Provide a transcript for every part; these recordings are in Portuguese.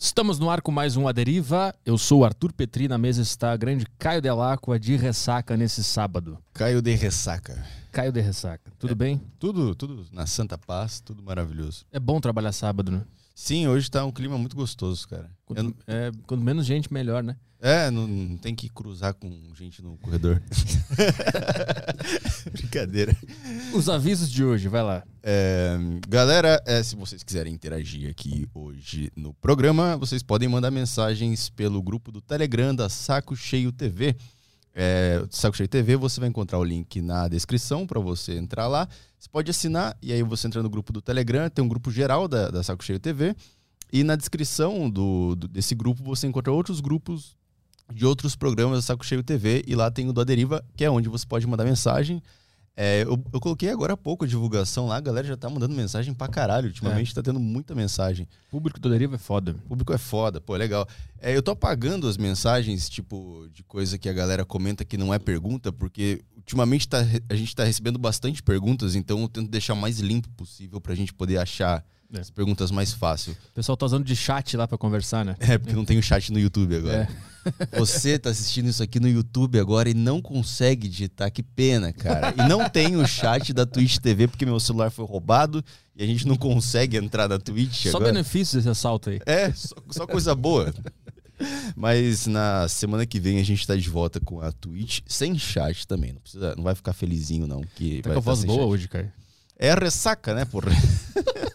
Estamos no ar com mais um A Deriva. Eu sou o Arthur Petri, na mesa está a grande Caio Delacqua de ressaca nesse sábado. Caio de ressaca. Caio de ressaca. Tudo É. bem? Tudo, tudo na santa paz, tudo maravilhoso. É bom trabalhar sábado, né? Sim, hoje tá um clima muito gostoso, cara. Quanto, não- é, quanto menos gente, melhor, né? é, não, não tem que cruzar com gente no corredor. Brincadeira. Os avisos de hoje, vai lá. É, galera, é, se vocês quiserem interagir aqui hoje no programa, vocês podem mandar mensagens pelo grupo do Telegram da Saco Cheio TV. É, Saco Cheio TV, você vai encontrar o link na descrição para você entrar lá. Você pode assinar e aí você entra no grupo do Telegram, tem um grupo geral da, da Saco Cheio TV. E na descrição do, do- desse grupo você encontra outros grupos de outros programas da Saco Cheio TV. E lá tem o do Aderiva, que é onde você pode mandar mensagem. É, eu, eu coloquei agora há pouco a divulgação lá, a galera já tá mandando mensagem pra caralho. Ultimamente tá tendo muita mensagem. O público do Deriva é foda. O público é foda, pô, legal. É, eu tô apagando as mensagens, tipo, de coisa que a galera comenta que não é pergunta, porque ultimamente tá, a gente tá recebendo bastante perguntas, então eu tento deixar o mais limpo possível pra gente poder achar É. as perguntas mais fácil. O pessoal tá usando de chat lá pra conversar, né? É, porque não tem o chat no YouTube agora. Você tá assistindo isso aqui no YouTube agora e não consegue digitar, que pena, cara. E não tem o chat da Twitch TV porque meu celular foi roubado e a gente não consegue entrar na Twitch Só agora. benefícios desse assalto aí. É, só, só coisa boa. Mas na semana que vem a gente tá de volta com a Twitch sem chat também. Não, precisa, não vai ficar felizinho, não. Que Tá vai com a voz boa chat. hoje, Caio. É ressaca, né, porra?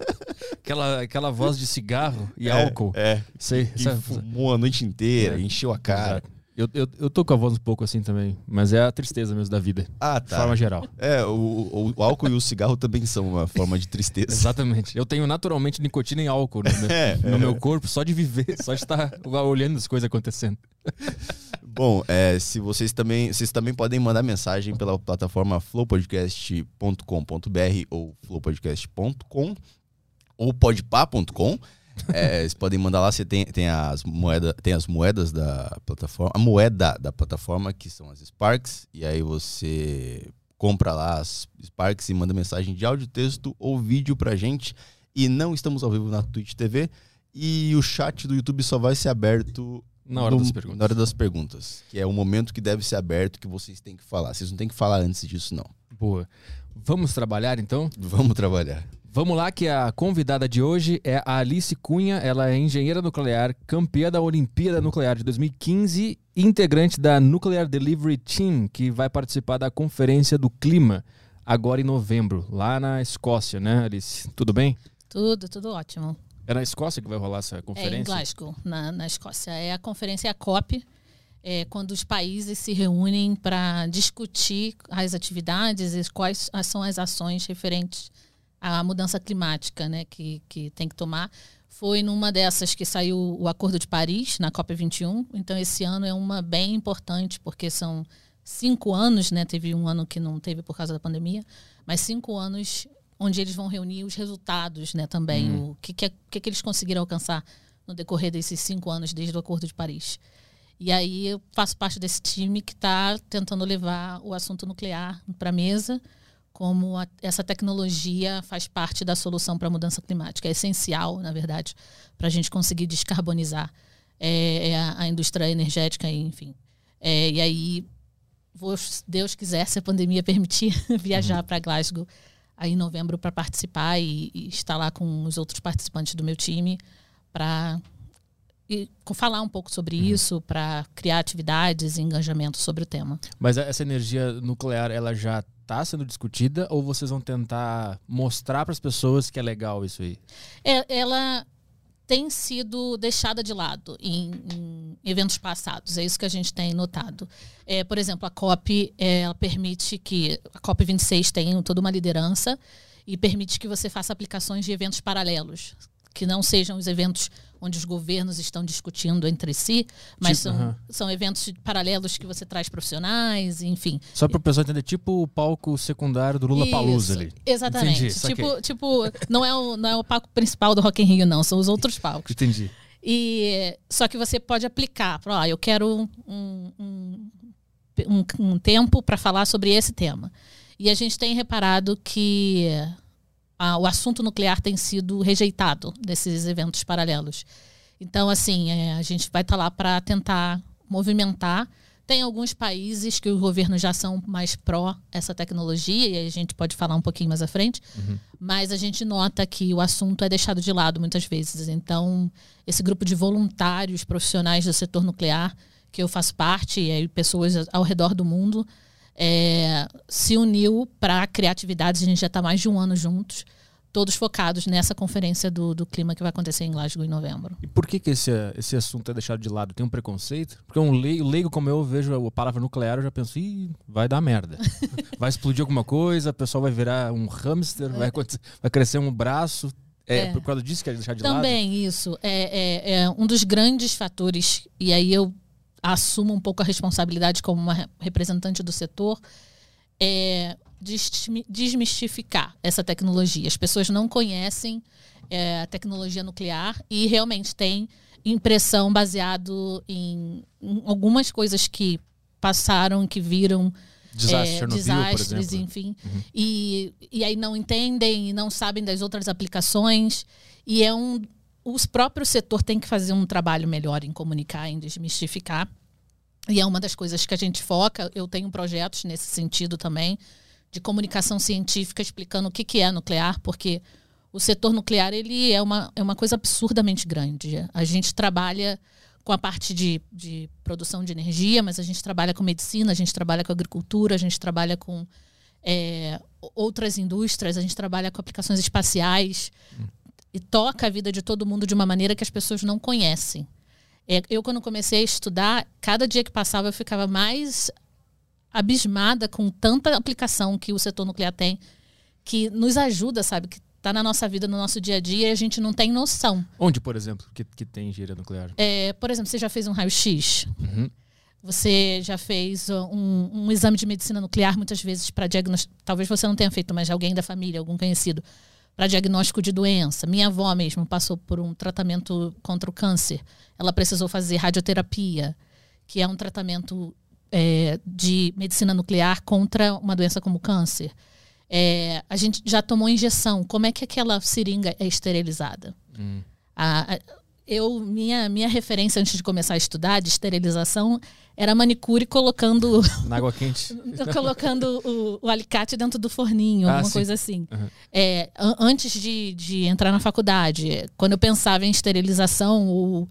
Aquela, aquela voz de cigarro e É, álcool. É. Sei. Essa- fumou a noite inteira, É. encheu a cara. Eu, eu, eu tô com a voz um pouco assim também, mas é a tristeza mesmo da vida, Ah, de tá. forma geral. É, o, o- álcool e o cigarro também são uma forma de tristeza. Exatamente. Eu tenho naturalmente nicotina e álcool no meu, É, no meu corpo, só de viver, só de estar olhando as coisas acontecendo. Bom, é, se vocês também, vocês também podem mandar mensagem pela plataforma flowpodcast.com.br ou flowpodcast.com ou podpá.com. É, vocês podem mandar lá, você tem, tem, as moeda, tem as moedas da plataforma, a moeda da plataforma, que são as Sparks, e aí você compra lá as Sparks e manda mensagem de áudio, texto ou vídeo pra gente. E não estamos ao vivo na Twitch TV. E o chat do YouTube só vai ser aberto Na hora no- das perguntas. Na hora das perguntas. Que é o momento que deve ser aberto, que vocês têm que falar. Vocês não têm que falar antes disso, não. Boa. Vamos trabalhar então? Vamos trabalhar. Vamos lá, que a convidada de hoje é a Alice Cunha. Ela é engenheira nuclear, campeã da Olimpíada Nuclear de 2015 e integrante da Nuclear Delivery Team, que vai participar da Conferência do Clima agora em novembro, lá na Escócia, né, Alice? Tudo bem? Tudo, tudo ótimo. É na Escócia que vai rolar essa É em conferência? Glasgow, na, na Escócia. É a conferência a COP, é quando os países se reúnem para discutir as atividades e quais são as ações referentes à mudança climática né, que, que tem que tomar. Foi numa dessas que saiu o Acordo de Paris, na COP21. Então, esse ano é uma bem importante, porque são cinco anos, né? Teve um ano que não teve por causa da pandemia, mas cinco anos onde eles vão reunir os resultados, né? Também o que, que, é- que, que eles conseguiram alcançar no decorrer desses cinco anos desde o Acordo de Paris. E aí eu faço parte desse time que está tentando levar o assunto nuclear para a mesa, como a- essa tecnologia faz parte da solução para a mudança climática. É essencial, na verdade, para a gente conseguir descarbonizar é, é a, a indústria energética, enfim. É, e aí, vou, se Deus quiser, se a pandemia permitir, viajar para Glasgow aí em novembro para participar e, e estar lá com os outros participantes do meu time para e falar um pouco sobre isso, para criar atividades e engajamento sobre o tema. Mas essa energia nuclear, ela já está sendo discutida ou vocês vão tentar mostrar para as pessoas que é legal isso aí? É, ela tem sido deixada de lado em, em eventos passados. É isso que a gente tem notado. É, por exemplo, a COP é, ela permite que a COP 26 tem toda uma liderança e permite que você faça aplicações de eventos paralelos, que não sejam os eventos onde os governos estão discutindo entre si, mas Tipo, são, aham. são eventos paralelos que você traz profissionais, enfim. Só para o pessoal entender, tipo o palco secundário do Lula Palusa ali. Exatamente. Entendi, saquei. tipo, tipo não, é o, não é o palco principal do Rock in Rio, não, são os outros palcos. Entendi. E só que você pode aplicar, para, ó, eu quero um, um, um, um tempo para falar sobre esse tema. E a gente tem reparado que ah, o assunto nuclear tem sido rejeitado desses eventos paralelos. Então, assim, é, a gente vai estar tá lá para tentar movimentar. Tem alguns países que os governos já são mais pró essa tecnologia, e a gente pode falar um pouquinho mais à frente, uhum. mas a gente nota que o assunto é deixado de lado muitas vezes. Então, esse grupo de voluntários profissionais do setor nuclear, que eu faço parte, e pessoas ao redor do mundo, é, se uniu para criar atividades. A gente já está mais de um ano juntos todos focados nessa conferência do, do clima que vai acontecer em Glasgow em novembro. E por que, que esse, esse assunto é deixado de lado? Tem um preconceito? Porque um leigo, leigo como eu vejo a palavra nuclear, eu já penso, ih, vai dar merda. vai explodir alguma coisa, o pessoal vai virar um hamster, vai, vai crescer um braço. É, é, por causa disso que é deixar de Também, lado? Também, isso. É, é, é um dos grandes fatores, e aí eu assumo um pouco a responsabilidade como uma representante do setor, é desmistificar essa tecnologia. As pessoas não conhecem é, a tecnologia nuclear e realmente tem impressão baseado em, em algumas coisas que passaram, que viram Desastre, é, desastres, enfim. Uhum. E, e aí não entendem e não sabem das outras aplicações. E é um. Os próprios setor tem que fazer um trabalho melhor em comunicar, em desmistificar. E é uma das coisas que a gente foca. Eu tenho projetos nesse sentido também de comunicação científica explicando o que, que é nuclear, porque o setor nuclear ele é uma, é uma coisa absurdamente grande. A gente trabalha com a parte de, de produção de energia, mas a gente trabalha com medicina, a gente trabalha com agricultura, a gente trabalha com é, outras indústrias, a gente trabalha com aplicações espaciais. E toca a vida de todo mundo de uma maneira que as pessoas não conhecem. É, eu, quando comecei a estudar, cada dia que passava eu ficava mais abismada com tanta aplicação que o setor nuclear tem, que nos ajuda, sabe? Que está na nossa vida, no nosso dia a dia, e a gente não tem noção. Onde, por exemplo, que, que tem engenharia nuclear? É, por exemplo, você já fez um raio-x? Uhum. Você já fez um, um, exame de medicina nuclear, muitas vezes, para diagnóstico. Talvez você não tenha feito, mas alguém da família, algum conhecido, para diagnóstico de doença. Minha avó mesmo passou por um tratamento contra o câncer. Ela precisou fazer radioterapia, que é um tratamento é, de medicina nuclear contra uma doença como câncer. É, a gente já tomou injeção. Como é que aquela seringa é esterilizada? Hum. A, a, eu minha minha referência antes de começar a estudar de esterilização era manicure colocando na água quente colocando o, o, alicate dentro do forninho ah, alguma sim. coisa assim uhum. é, antes de, de entrar na faculdade quando eu pensava em esterilização o,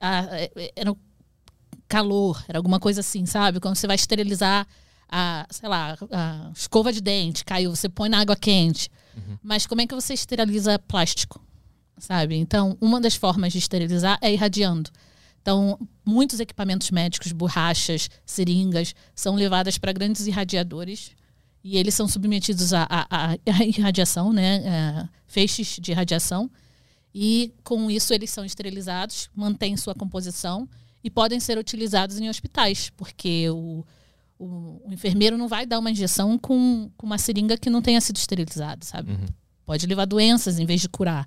a, era calor, era alguma coisa assim, sabe? Quando você vai esterilizar a, sei lá, a escova de dente, caiu, você põe na água quente. Uhum. Mas como é que você esteriliza plástico? Sabe? Então, uma das formas de esterilizar é irradiando. Então, muitos equipamentos médicos, borrachas, seringas, são levadas para grandes irradiadores e eles são submetidos à, à, à irradiação, né? É, feixes de radiação. E com isso eles são esterilizados, mantêm sua composição e podem ser utilizados em hospitais, porque o, o, o enfermeiro não vai dar uma injeção com, com, uma seringa que não tenha sido esterilizada, sabe? Uhum. Pode levar doenças em vez de curar.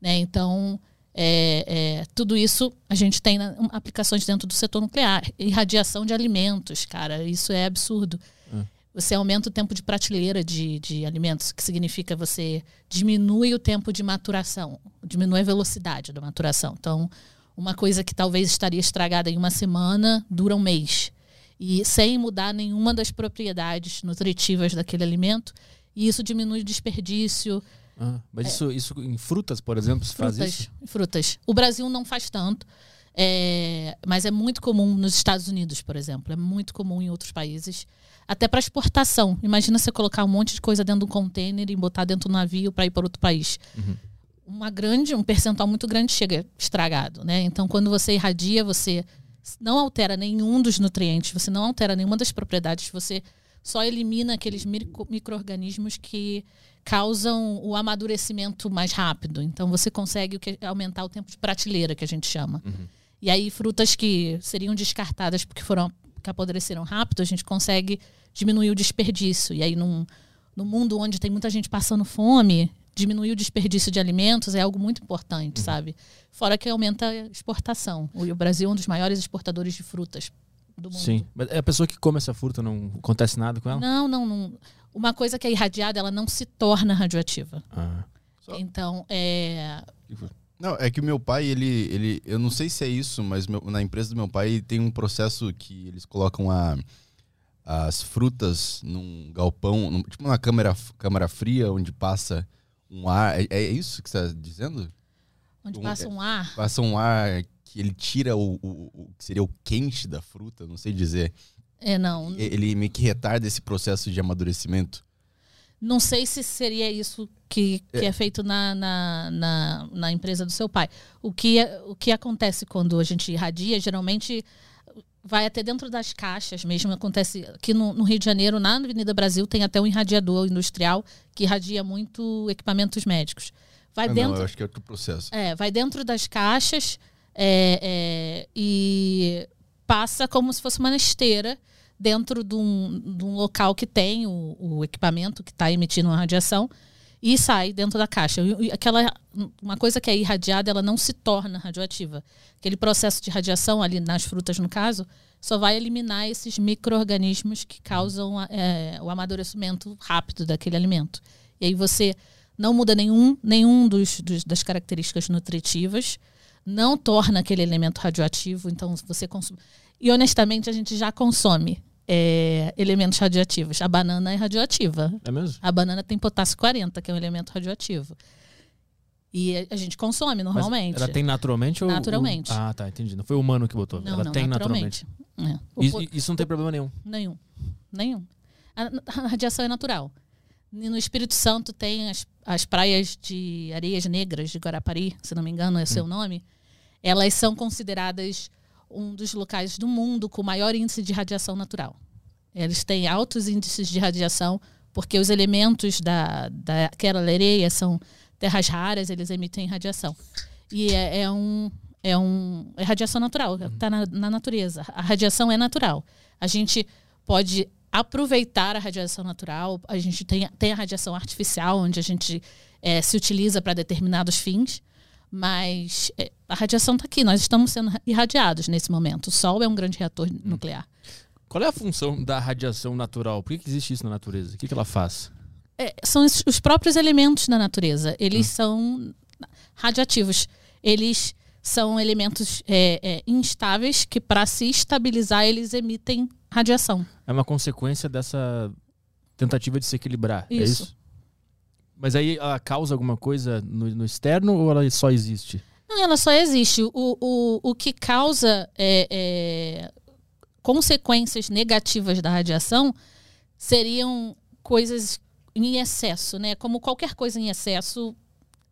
Né? Então, é, é, tudo isso a gente tem na, aplicações dentro do setor nuclear. Irradiação de alimentos, cara, isso é absurdo. Uhum. Você aumenta o tempo de prateleira de, de alimentos, que significa você diminui o tempo de maturação, diminui a velocidade da maturação. Então, uma coisa que talvez estaria estragada em uma semana dura um mês. E sem mudar nenhuma das propriedades nutritivas daquele alimento. E isso diminui o desperdício. Ah, mas é, isso, isso em frutas, por exemplo, se frutas, faz isso? Frutas. O Brasil não faz tanto. É, mas é muito comum nos Estados Unidos, por exemplo. É muito comum em outros países. Até para exportação. Imagina você colocar um monte de coisa dentro de um container e botar dentro do navio para ir para outro país. Uhum uma grande, um percentual muito grande chega estragado, né? Então, quando você irradia, você não altera nenhum dos nutrientes, você não altera nenhuma das propriedades, você só elimina aqueles micro-organismos que causam o amadurecimento mais rápido. Então, você consegue aumentar o tempo de prateleira, que a gente chama. Uhum. E aí, frutas que seriam descartadas porque foram que apodreceram rápido, a gente consegue diminuir o desperdício. E aí, num, no mundo onde tem muita gente passando fome, diminuir o desperdício de alimentos é algo muito importante, uhum. sabe? Fora que aumenta a exportação. O Brasil é um dos maiores exportadores de frutas do mundo. Sim, mas é a pessoa que come essa fruta não acontece nada com ela? Não, não, não. Uma coisa que é irradiada, ela não se torna radioativa. Ah. Então, é... Não, é que o meu pai, ele, ele. Eu não sei se é isso, mas meu- na empresa do meu pai tem um processo que eles colocam a, as frutas num galpão, num- tipo uma câmera, câmara fria, onde passa um ar. É, é isso que você está dizendo? Onde Um- passa um ar. Passa um ar que ele tira o, o- o que seria o quente da fruta, não sei dizer. É, não. Ele meio que retarda esse processo de amadurecimento. Não sei se seria isso que, que é. feito na, na, na, na empresa do seu pai. O que, é- o que acontece quando a gente irradia, geralmente vai até dentro das caixas mesmo. Acontece aqui no, no Rio de Janeiro, na Avenida Brasil, tem até um irradiador industrial que irradia muito equipamentos médicos. Vai Ah, dentro. Não, eu acho que é outro processo. É, vai dentro das caixas é, é, e passa como se fosse uma esteira dentro de um, de um local que tem o, o equipamento que está emitindo a radiação e sai dentro da caixa. E- aquela, uma coisa que é irradiada, ela não se torna radioativa. Aquele processo de radiação ali nas frutas, no caso, só vai eliminar esses micro-organismos que causam é, o amadurecimento rápido daquele alimento. E aí você não muda nenhum, nenhum dos, dos- das características nutritivas, não torna aquele elemento radioativo, então você consome. E honestamente, a gente já consome é, elementos radioativos. A banana é radioativa. É mesmo? A banana tem potássio 40, que é um elemento radioativo. E a- gente consome Mas normalmente. ela tem naturalmente ou. Naturalmente. ou- Ah, tá, entendi. Não foi o humano que botou. Não, ela não, tem naturalmente. naturalmente. É. Isso, po- isso não tem problema nenhum. Nenhum. Nenhum. A, a radiação é natural. E No Espírito Santo tem as, as praias de areias negras de Guarapari, se não me engano é o seu nome. Elas são consideradas um dos locais do mundo com maior índice de radiação natural. Eles têm altos índices de radiação porque os elementos da, daquela areia são terras raras, eles emitem radiação. E é, é um é um é radiação natural, está na, na natureza. A radiação é natural. A gente pode aproveitar a radiação natural. A gente tem, tem a radiação artificial, onde a gente eh, se utiliza para determinados fins. Mas eh, a radiação está aqui, nós estamos sendo irradiados nesse momento. O Sol é um grande reator nuclear. Qual é a função da radiação natural? Por que, que existe isso na natureza? O que, que ela faz? É, são os, os próprios elementos da natureza. Eles são radioativos. Eles são elementos é, é, instáveis que, para se estabilizar, eles emitem radiação. É uma consequência dessa tentativa de se equilibrar. É Isso. Mas aí ela causa alguma coisa no, no externo ou ela só existe? Não, ela só existe. O, o, o que causa é, é, consequências negativas da radiação seriam coisas em excesso, né? Como qualquer coisa em excesso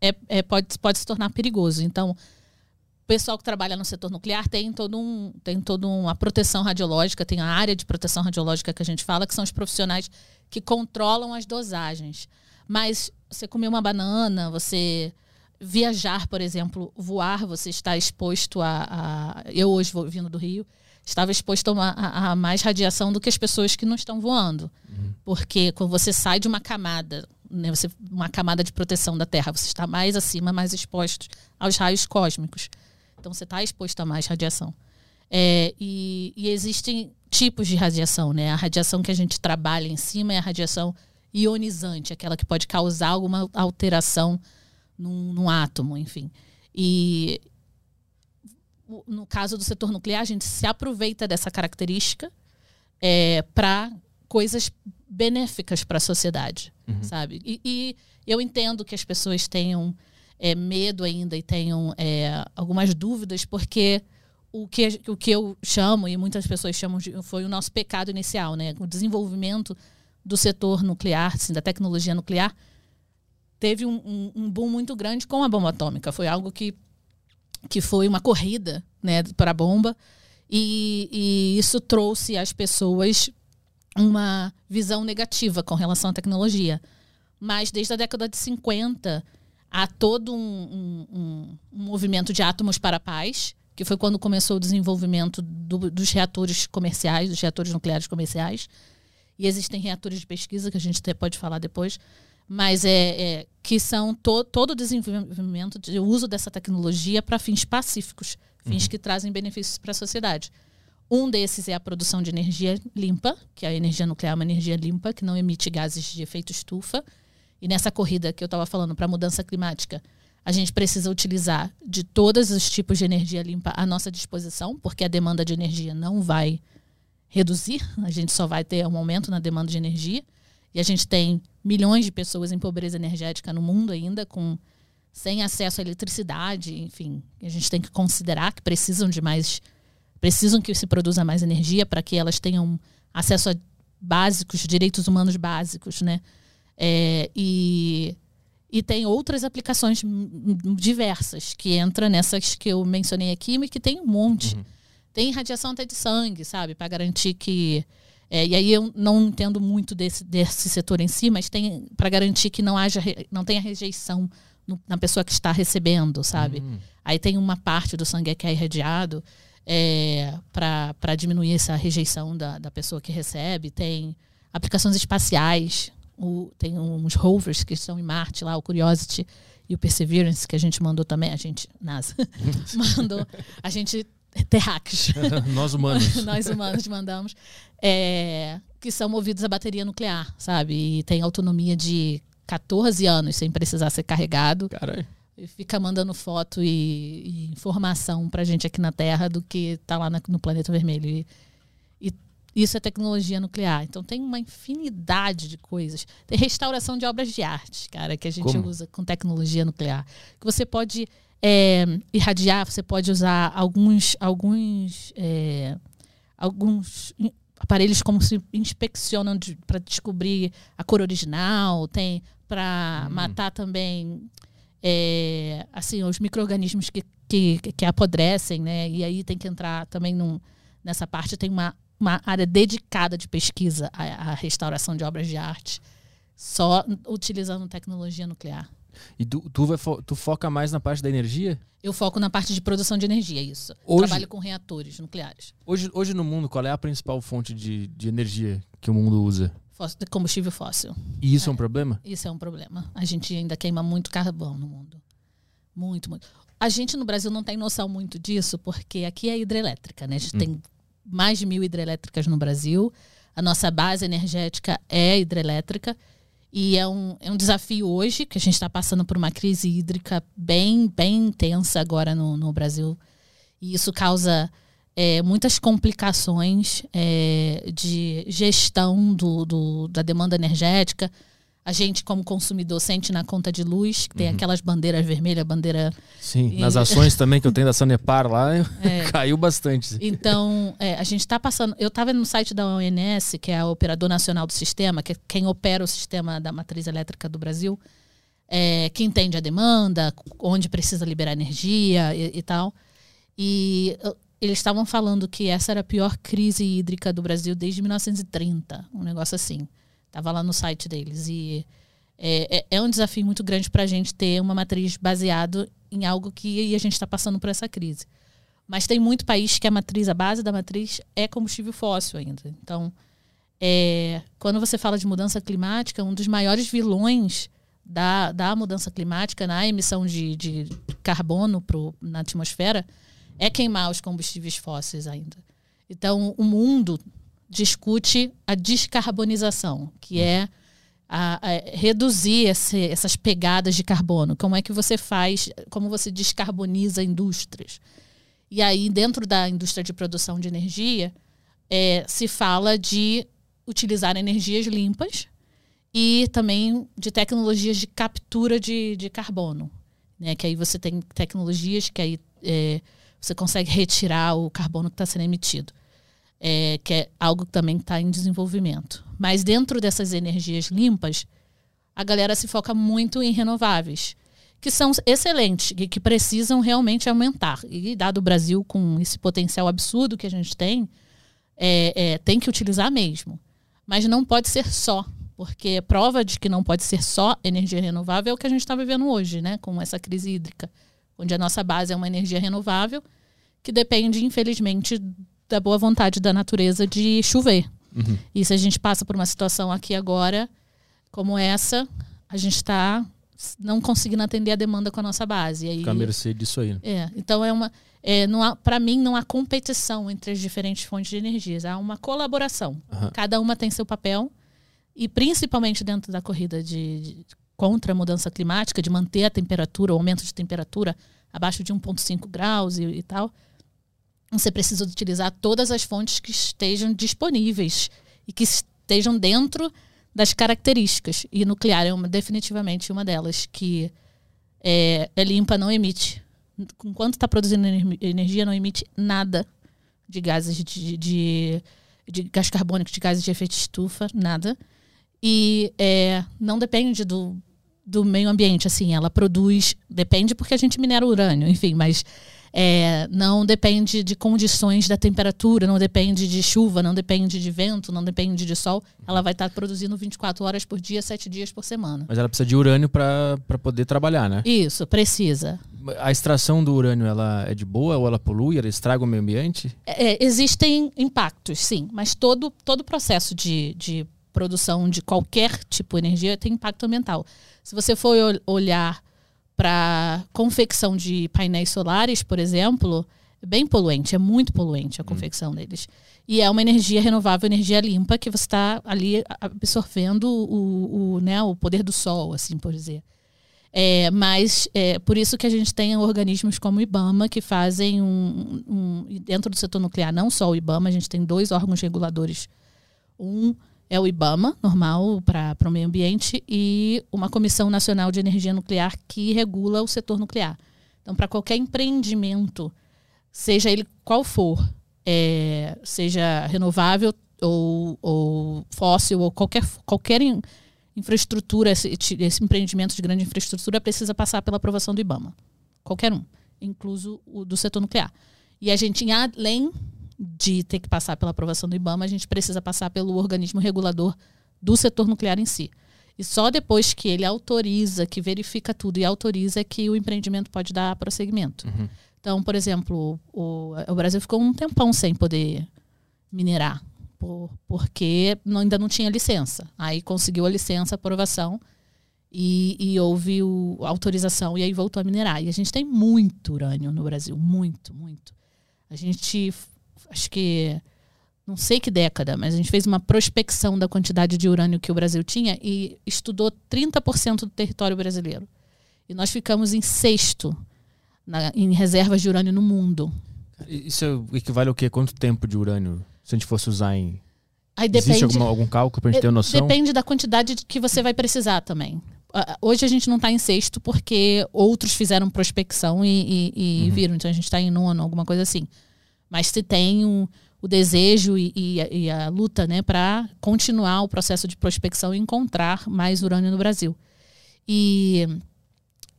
é, é- pode, pode se tornar perigoso. Então, o pessoal que trabalha no setor nuclear tem todo um tem toda uma proteção radiológica, tem a área de proteção radiológica que a gente fala, que são os profissionais que controlam as dosagens. Mas você comer uma banana, você viajar, por exemplo, voar, você está exposto a. a- eu hoje vou vindo do Rio, estava exposto a, uma- a- a mais radiação do que as pessoas que não estão voando. Porque quando você sai de uma camada, né, você, uma camada de proteção da Terra, você está mais acima, mais exposto aos raios cósmicos. Então você está exposto a mais radiação. É, e, e existem tipos de radiação, né? A radiação que a gente trabalha em cima é a radiação ionizante, aquela que pode causar alguma alteração num, num átomo, enfim. E no caso do setor nuclear, a gente se aproveita dessa característica para coisas benéficas para a sociedade, sabe? E, e eu entendo que as pessoas tenham é, medo ainda e tenham é, algumas dúvidas, porque o que, o que eu chamo, e muitas pessoas chamam de, foi o nosso pecado inicial, né? O desenvolvimento do setor nuclear, assim, da tecnologia nuclear, teve um, um, um boom muito grande com a bomba atômica. Foi algo que, que foi uma corrida né, para a bomba, e, e isso trouxe às pessoas uma visão negativa com relação à tecnologia. Mas desde a década de 50 há todo um, um- um- movimento de átomos para a paz, que foi quando começou o desenvolvimento do- dos reatores comerciais, dos reatores nucleares comerciais. E existem reatores de pesquisa que a gente pode falar depois, mas é, é que são to- todo o desenvolvimento de uso dessa tecnologia para fins pacíficos, fins que trazem benefícios para a sociedade. Um desses é a produção de energia limpa, que a energia nuclear é uma energia limpa, que não emite gases de efeito estufa. E nessa corrida que eu estava falando para a mudança climática, A gente precisa utilizar de todos os tipos de energia limpa à nossa disposição, porque a demanda de energia não vai reduzir, a gente só vai ter um aumento na demanda de energia. E a gente tem milhões de pessoas em pobreza energética no mundo ainda, com sem acesso à eletricidade, enfim. A gente tem que considerar que precisam de mais. precisam que se produza mais energia para que elas tenham acesso a básicos, direitos humanos básicos, né? É, e, e tem outras aplicações diversas que entram nessas que eu mencionei aqui, mas que tem um monte. Uhum. Tem radiação até de sangue, sabe? Para garantir que. É, e aí eu não entendo muito desse, desse setor em si, mas tem para garantir que não haja não tenha rejeição no, na pessoa que está recebendo, sabe? Uhum. Aí tem uma parte do sangue que é irradiado é, para diminuir essa rejeição da, da pessoa que recebe. Tem aplicações espaciais, o, tem uns rovers que estão em Marte lá, o Curiosity e o Perseverance, que a gente mandou também, a gente, NASA, mandou, a gente, terráqueos. Nós humanos. Nós humanos mandamos, é, que são movidos a bateria nuclear, sabe? E tem autonomia de 14 anos sem precisar ser carregado. Caralho fica mandando foto e, e informação pra gente aqui na Terra do que tá lá na, no planeta vermelho. E, e, isso é tecnologia nuclear. Então tem uma infinidade de coisas. Tem restauração de obras de arte, cara, que a gente Como? usa com tecnologia nuclear. Que você pode é, irradiar, você pode usar alguns, alguns, é, alguns aparelhos como se inspeccionam de, para descobrir a cor original, tem para hum. matar também é, assim, os micro-organismos que, que, que apodrecem, né? E aí tem que entrar também num, nessa parte, tem uma, uma área dedicada de pesquisa à, à restauração de obras de arte, só utilizando tecnologia nuclear. E tu, tu, vai fo tu foca mais na parte da energia? Eu foco na parte de produção de energia, isso. Hoje, Trabalho com reatores nucleares. Hoje, hoje no mundo, qual é a principal fonte de, de energia que o mundo usa? de combustível fóssil. E isso é. é um problema? Isso é um problema. A gente ainda queima muito carvão no mundo. Muito, muito. A gente no Brasil não tem noção muito disso, porque aqui é hidrelétrica, né? A gente hum. tem mais de mil hidrelétricas no Brasil. A nossa base energética é hidrelétrica. E é um, é um desafio hoje, que a gente está passando por uma crise hídrica bem, bem intensa agora no, no Brasil. E isso causa é, muitas complicações é, de gestão do, do, da demanda energética. A gente, como consumidor, sente na conta de luz, que tem uhum. aquelas bandeiras vermelhas, bandeira. Sim, e... nas ações também que eu tenho da Sanepar lá, é. caiu bastante. Então, é, a gente está passando. Eu estava no site da ONS, que é a Operador Nacional do Sistema, que é quem opera o sistema da matriz elétrica do Brasil, é, que entende a demanda, onde precisa liberar energia e, e tal. E eles estavam falando que essa era a pior crise hídrica do Brasil desde 1930, um negócio assim. Tava lá no site deles. E é, é, é um desafio muito grande para a gente ter uma matriz baseado em algo que a gente está passando por essa crise. Mas tem muito país que a matriz, a base da matriz é combustível fóssil ainda. Então, é, quando você fala de mudança climática, um dos maiores vilões da, da mudança climática na emissão de, de carbono pro, na atmosfera é queimar os combustíveis fósseis ainda. Então, o mundo discute a descarbonização, que é a, a reduzir esse, essas pegadas de carbono. Como é que você faz, como você descarboniza indústrias. E aí, dentro da indústria de produção de energia, é, se fala de utilizar energias limpas e também de tecnologias de captura de, de carbono. Né? Que aí você tem tecnologias que aí é, você consegue retirar o carbono que está sendo emitido, é, que é algo que também está em desenvolvimento. Mas dentro dessas energias limpas, a galera se foca muito em renováveis, que são excelentes e que precisam realmente aumentar. E dado o Brasil com esse potencial absurdo que a gente tem, é, é, tem que utilizar mesmo. Mas não pode ser só, porque prova de que não pode ser só energia renovável é o que a gente está vivendo hoje, né? Com essa crise hídrica onde a nossa base é uma energia renovável, que depende, infelizmente, da boa vontade da natureza de chover. Uhum. E se a gente passa por uma situação aqui agora, como essa, a gente está não conseguindo atender a demanda com a nossa base. E aí, Fica à mercê disso aí. Né? É, então é uma. É, para mim, não há competição entre as diferentes fontes de energias. Há uma colaboração. Uhum. Cada uma tem seu papel. E principalmente dentro da corrida de, de contra a mudança climática, de manter a temperatura, o aumento de temperatura abaixo de 1,5 graus e, e tal, você precisa utilizar todas as fontes que estejam disponíveis e que estejam dentro das características. E nuclear é uma, definitivamente uma delas, que é, é limpa, não emite. Enquanto está produzindo energia, não emite nada de gases de, de, de gás carbônico, de gases de efeito estufa, nada. E é, não depende do, do meio ambiente, assim, ela produz, depende porque a gente minera urânio, enfim, mas é, não depende de condições da temperatura, não depende de chuva, não depende de vento, não depende de sol. Ela vai estar produzindo 24 horas por dia, 7 dias por semana. Mas ela precisa de urânio para poder trabalhar, né? Isso, precisa. A extração do urânio ela é de boa ou ela polui, ela estraga o meio ambiente? É, existem impactos, sim, mas todo todo processo de, de produção de qualquer tipo de energia tem impacto ambiental. Se você for olhar para confecção de painéis solares, por exemplo, é bem poluente, é muito poluente a hum. confecção hum. deles. E é uma energia renovável, energia limpa, que você está ali absorvendo o, o, né, o poder do sol, assim por dizer. É, mas é por isso que a gente tem organismos como o IBAMA que fazem um, um, dentro do setor nuclear, não só o IBAMA, a gente tem dois órgãos reguladores. Um é o IBAMA, normal para o meio ambiente, e uma Comissão Nacional de Energia Nuclear que regula o setor nuclear. Então, para qualquer empreendimento, seja ele qual for, é, seja renovável ou, ou, fóssil, ou qualquer, qualquer infraestrutura, esse, esse empreendimento de grande infraestrutura precisa passar pela aprovação do IBAMA. Qualquer um, incluso o do setor nuclear. E a gente, além de ter que passar pela aprovação do IBAMA, a gente precisa passar pelo organismo regulador do setor nuclear em si. E só depois que ele autoriza, que verifica tudo e autoriza, é que o empreendimento pode dar prosseguimento. Uhum. Então, por exemplo, o, o, Brasil ficou um tempão sem poder minerar, por, porque não, ainda não tinha licença. Aí conseguiu a licença, a aprovação, e, e houve o, a autorização, e aí voltou a minerar. E a gente tem muito urânio no Brasil, muito, muito. A gente acho que não sei que década, mas a gente fez uma prospecção da quantidade de urânio que o Brasil tinha e estudou 30% do território brasileiro. E nós ficamos em sexto na, em reservas de urânio no mundo. Isso equivale ao quê? Quanto tempo de urânio se a gente fosse usar em. Aí depende, Existe alguma, algum cálculo para a gente ter noção? Depende da quantidade que você vai precisar também. Hoje a gente não está em sexto porque outros fizeram prospecção e, e, e uhum. viram, então a gente está em nono, alguma coisa assim mas se tem um, o desejo e, e, a, e a luta né, para continuar o processo de prospecção e encontrar mais urânio no Brasil. E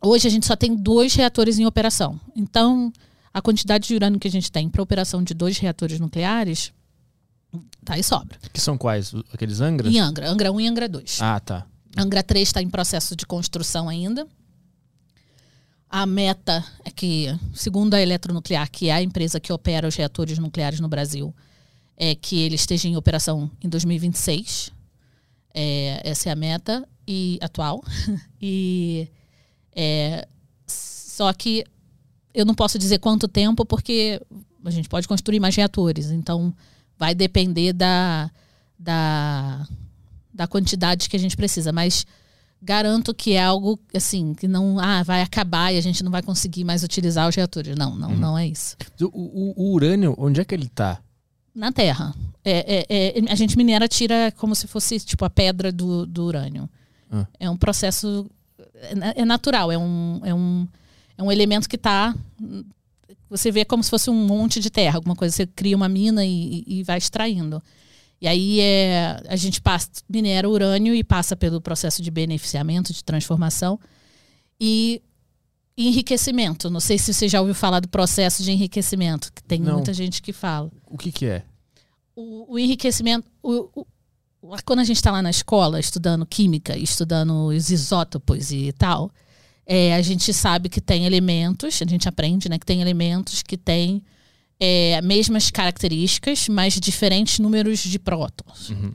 hoje a gente só tem dois reatores em operação. Então, a quantidade de urânio que a gente tem para operação de dois reatores nucleares tá e sobra. Que são quais? Aqueles Angra? Em Angra. Angra 1 e Angra 2. Ah, tá. Angra 3 está em processo de construção ainda. A meta é que, segundo a Eletronuclear, que é a empresa que opera os reatores nucleares no Brasil, é que ele esteja em operação em 2026. É, essa é a meta e, atual. e é, só que eu não posso dizer quanto tempo, porque a gente pode construir mais reatores. Então, vai depender da, da, da quantidade que a gente precisa. Mas garanto que é algo assim, que não ah, vai acabar e a gente não vai conseguir mais utilizar os reatores. Não, não, uhum. não é isso. O, o, o, urânio, onde é que ele está? Na Terra. É, é, é, a gente minera, tira como se fosse tipo a pedra do, do urânio. Ah. É um processo. É, é, natural, é um, é um, é um elemento que está. Você vê como se fosse um monte de terra, alguma coisa. Você cria uma mina e, e vai extraindo. E aí é, a gente passa, minera urânio e passa pelo processo de beneficiamento, de transformação e enriquecimento. Não sei se você já ouviu falar do processo de enriquecimento, que tem Não. muita gente que fala. O que, que é? O, o enriquecimento. O, o, quando a gente está lá na escola estudando química, estudando os isótopos e tal, é, a gente sabe que tem elementos, a gente aprende né, que tem elementos que têm é, mesmas características, mas diferentes números de prótons. Uhum.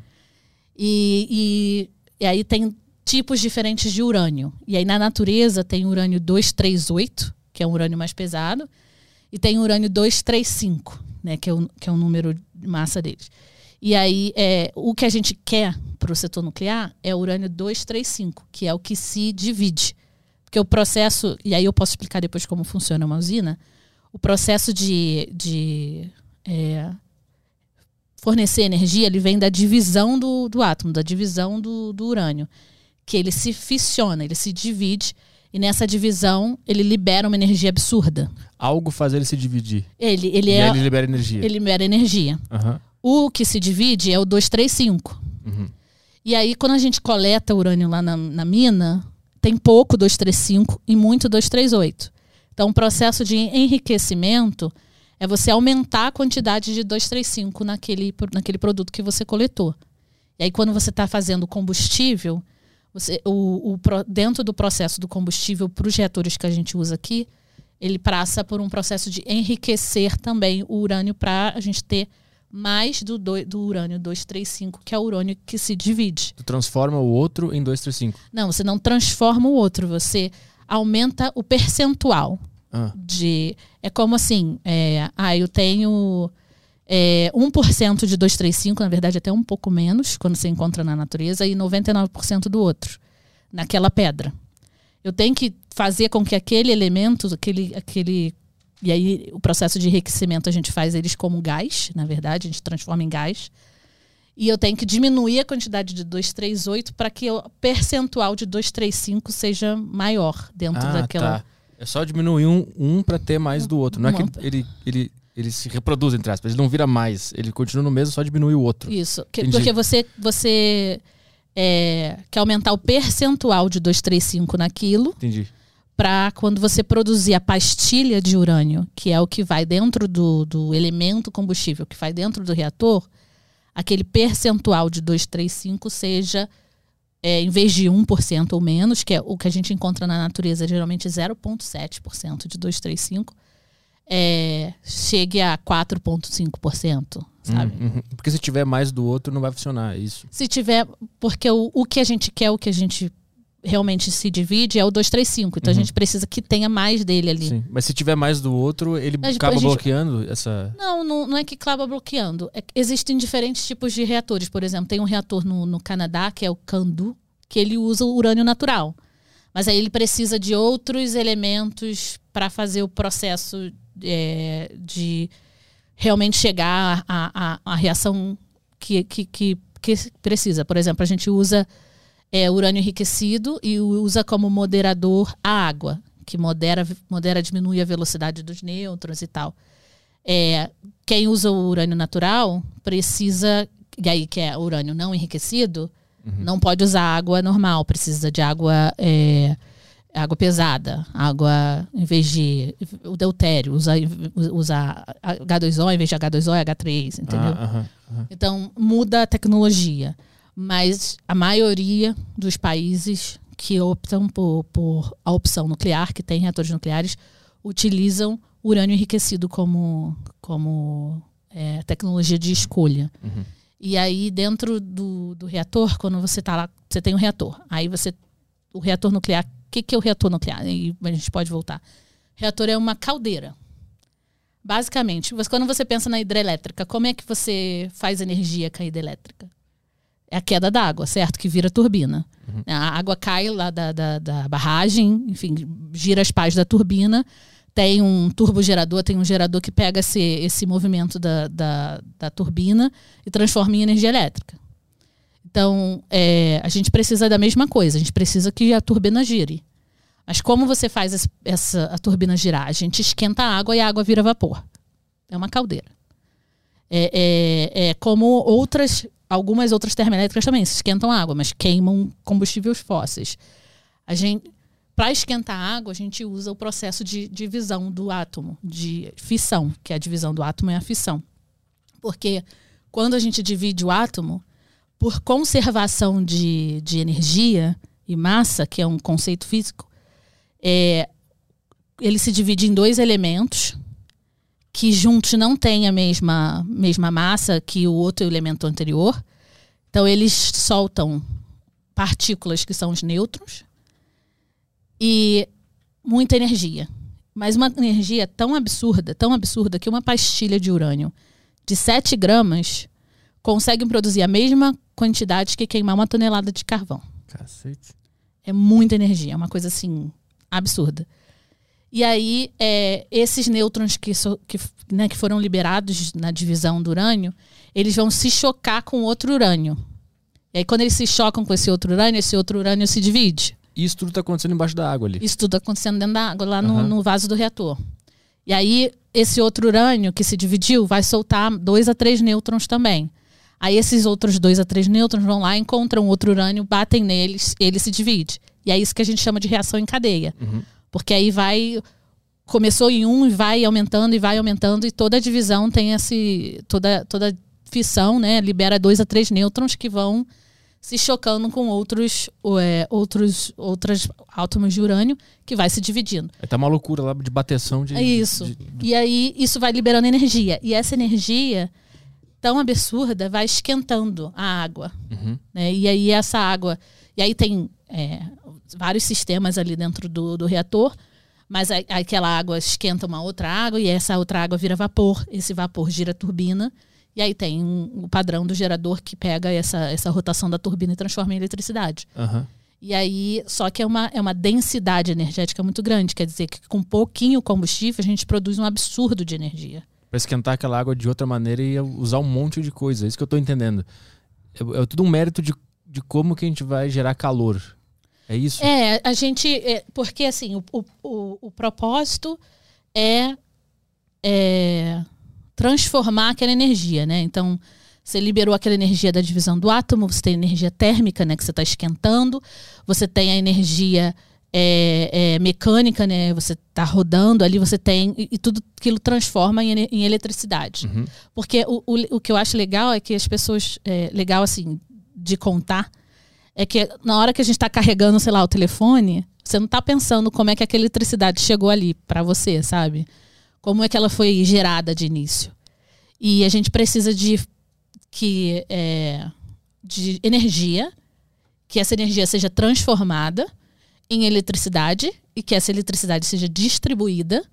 E, e, e, aí tem tipos diferentes de urânio. E aí na natureza tem urânio 238, que é um urânio mais pesado, e tem urânio 235, né, que é o, que é o número de massa deles. E aí é, o que a gente quer o setor nuclear é o urânio 235, que é o que se divide. Porque o processo, e aí eu posso explicar depois como funciona uma usina, o processo de, de é, fornecer energia ele vem da divisão do, do átomo, da divisão do, do urânio. Que ele se fissiona, ele se divide, e nessa divisão ele libera uma energia absurda. Algo faz ele se dividir. Ele, ele e é. ele libera energia. Ele libera energia. Aham. O que se divide é o 235. Uhum. E aí, quando a gente coleta urânio lá na, na mina, tem pouco 235 e muito 238. Então, o processo de enriquecimento é você aumentar a quantidade de 235 naquele, naquele produto que você coletou. E aí, quando você está fazendo combustível, você, o, o dentro do processo do combustível para os reatores que a gente usa aqui, ele passa por um processo de enriquecer também o urânio para a gente ter mais do, doi- do urânio 235, que é o urânio que se divide. Tu transforma o outro em 235. Não, você não transforma o outro, você aumenta o percentual Ah. de. É como assim, é, ah, eu tenho é, 1% de 235, na verdade até um pouco menos, quando você encontra na natureza, e 99% do outro, naquela pedra. Eu tenho que fazer com que aquele elemento, aquele, aquele. E aí o processo de enriquecimento a gente faz eles como gás, na verdade, a gente transforma em gás. E eu tenho que diminuir a quantidade de 238 para que o percentual de 235 seja maior dentro Ah, daquela. tá. É só diminuir um, um pra ter mais do outro. Não é Uma- que ele, ele, ele se reproduz, entre aspas. Ele não vira mais. Ele continua no mesmo, só diminui o outro. Isso. Que- porque você, você é, quer aumentar o percentual de 235 naquilo Entendi. para quando você produzir a pastilha de urânio, que é o que vai dentro do, do elemento combustível, que vai dentro do reator, aquele percentual de 235 seja, é, em vez de 1% ou menos, que é o que a gente encontra na natureza, geralmente 0,7% de 235, é, chegue a 4,5%, sabe? Uhum, uhum. Porque se tiver mais do outro, não vai funcionar. É isso. Se tiver. Porque o, o que a gente quer, o que a gente realmente se divide é o 235. Então a gente precisa que tenha mais dele ali. Sim. Mas se tiver mais do outro, ele Mas acaba a gente- bloqueando essa. Não, não, não é que acaba bloqueando. É existem diferentes tipos de reatores. Por exemplo, tem um reator no, no Canadá, que é o Candu, que ele usa o urânio natural. Mas aí ele precisa de outros elementos para fazer o processo é, de realmente chegar à, à- à reação que, que, que, que precisa. Por exemplo, a gente usa é, urânio enriquecido e usa como moderador a água, que modera, modera diminui a velocidade dos nêutrons e tal. É, quem usa o urânio natural precisa, e aí que é urânio não enriquecido, não pode usar água normal, precisa de água é, água pesada, água em vez de o deutério, usa, usa H2O em vez de H2O é H3, entendeu? Ah. Então muda a tecnologia, mas a maioria dos países que optam por, por a opção nuclear, que tem reatores nucleares, utilizam urânio enriquecido como, como é, tecnologia de escolha. Uhum. E aí, dentro do, do reator, quando você está lá, você tem um reator. Aí você. O reator nuclear. O que, que é o reator nuclear? Aí a gente pode voltar. Reator é uma caldeira. Basicamente, quando você pensa na hidrelétrica, como é que você faz energia com a hidrelétrica? É a queda da água, certo? Que vira turbina. A água cai lá da, da, da barragem, enfim, gira as pás da turbina. Tem um turbogerador, tem um gerador que pega esse, esse movimento da, da, da turbina e transforma em energia elétrica. Então, é, a gente precisa da mesma coisa, a gente precisa que a turbina gire. Mas como você faz essa, a turbina girar? A gente esquenta a água e a água vira vapor. É uma caldeira. É, é, é como outras, algumas outras termoelétricas também, esquentam água, mas queimam combustíveis fósseis. A gente, para esquentar a água, a gente usa o processo de divisão do átomo, de fissão, que a divisão do átomo é a fissão. Porque quando a gente divide o átomo, por conservação de, de energia e massa, que é um conceito físico, é, ele se divide em dois elementos que juntos não têm a mesma, mesma massa que o outro elemento anterior. Então, eles soltam partículas que são os nêutrons e muita energia. Mas uma energia tão absurda, tão absurda, que uma pastilha de urânio de 7 gramas consegue produzir a mesma quantidade que queimar uma tonelada de carvão. Cacete. É muita energia, é uma coisa assim absurda. E aí, é, esses nêutrons que, so, que, né, que foram liberados na divisão do urânio, eles vão se chocar com outro urânio. E aí, quando eles se chocam com esse outro urânio, esse outro urânio se divide. Isso tudo está acontecendo embaixo da água ali. Isso tudo acontecendo dentro da água, lá no, Aham. no vaso do reator. E aí, esse outro urânio que se dividiu vai soltar dois a três nêutrons também. Aí, esses outros dois a três nêutrons vão lá, encontram outro urânio, batem neles, ele se divide. E é isso que a gente chama de reação em cadeia. Uhum. Porque aí vai. Começou em um e vai aumentando e vai aumentando, e toda divisão tem esse. Toda, toda fissão, né? Libera dois a três nêutrons que vão se chocando com outros, é, outros outras átomos de urânio que vai se dividindo. Aí tá uma loucura lá de bateção de. É isso. de- de- E aí isso vai liberando energia. E essa energia tão absurda vai esquentando a água. Uhum. né? E aí essa água. E aí tem é, vários sistemas ali dentro do, do reator. Mas aí- aquela água esquenta uma outra água e essa outra água vira vapor. Esse vapor gira a turbina. E aí tem um- o padrão do gerador que pega essa, essa rotação da turbina e transforma em eletricidade. Aham. E aí, só que é uma, é uma densidade energética muito grande. Quer dizer que com pouquinho combustível a gente produz um absurdo de energia. Pra esquentar aquela água de outra maneira e usar um monte de coisa. É isso que eu tô entendendo. É, é tudo um mérito de, de como que a gente vai gerar calor. É isso? É, a gente. é, porque assim, o, o, o, propósito é, é transformar aquela energia, né? Então, você liberou aquela energia da divisão do átomo, você tem energia térmica, né? Que você está esquentando, você tem a energia é, é, mecânica, né? Você está rodando ali, você tem. E, e tudo aquilo transforma em, em eletricidade. Uhum. Porque o, o, o que eu acho legal é que as pessoas. É, legal, assim, de contar, é que na hora que a gente está carregando, sei lá, o telefone, você não está pensando como é que aquela eletricidade chegou ali para você, sabe? Como é que ela foi gerada de início. E a gente precisa de que é, de energia, que essa energia seja transformada em eletricidade e que essa eletricidade seja distribuída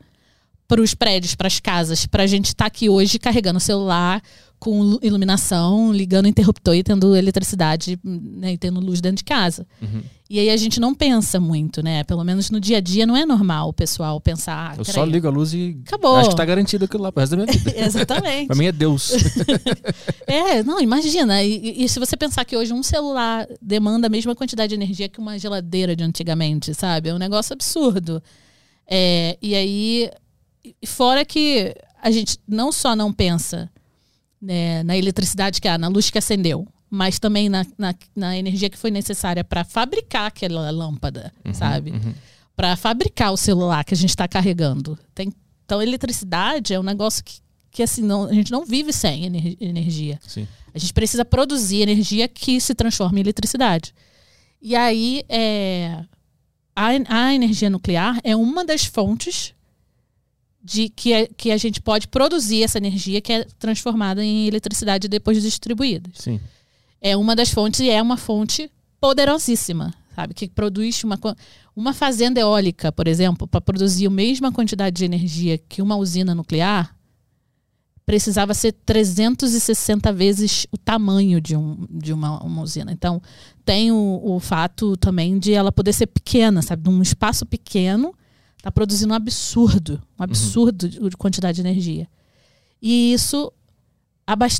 para os prédios, para as casas, para a gente estar aqui hoje carregando o celular com lu- iluminação, ligando o interruptor e tendo eletricidade né, e tendo luz dentro de casa. Uhum. E aí a gente não pensa muito, né? Pelo menos no dia a dia não é normal o pessoal pensar. Ah, Eu só peraí. ligo a luz e Acabou. acho que tá garantido aquilo lá pro resto da minha vida. Exatamente. pra mim é Deus. É, não, imagina. E, e- se você pensar que hoje um celular demanda a mesma quantidade de energia que uma geladeira de antigamente, sabe? É um negócio absurdo. É, e aí, fora que a gente não só não pensa né, na eletricidade que há, na luz que acendeu, mas também na, na, na energia que foi necessária para fabricar aquela lâmpada, sabe? Uhum. Para fabricar o celular que a gente está carregando. Tem, então, eletricidade é um negócio que, que assim, não, a gente não vive sem ener- energia. Sim. A gente precisa produzir energia que se transforma em eletricidade. E aí, é, a, a energia nuclear é uma das fontes de que, é- que a gente pode produzir essa energia que é transformada em eletricidade depois distribuída. Sim. É uma das fontes e é uma fonte poderosíssima, sabe? Que produz uma, uma fazenda eólica, por exemplo, para produzir a mesma quantidade de energia que uma usina nuclear, precisava ser 360 vezes o tamanho de, um, de uma, uma usina. Então, tem o, o fato também de ela poder ser pequena, sabe? Num espaço pequeno, tá produzindo um absurdo, um absurdo de, de quantidade de energia. E isso,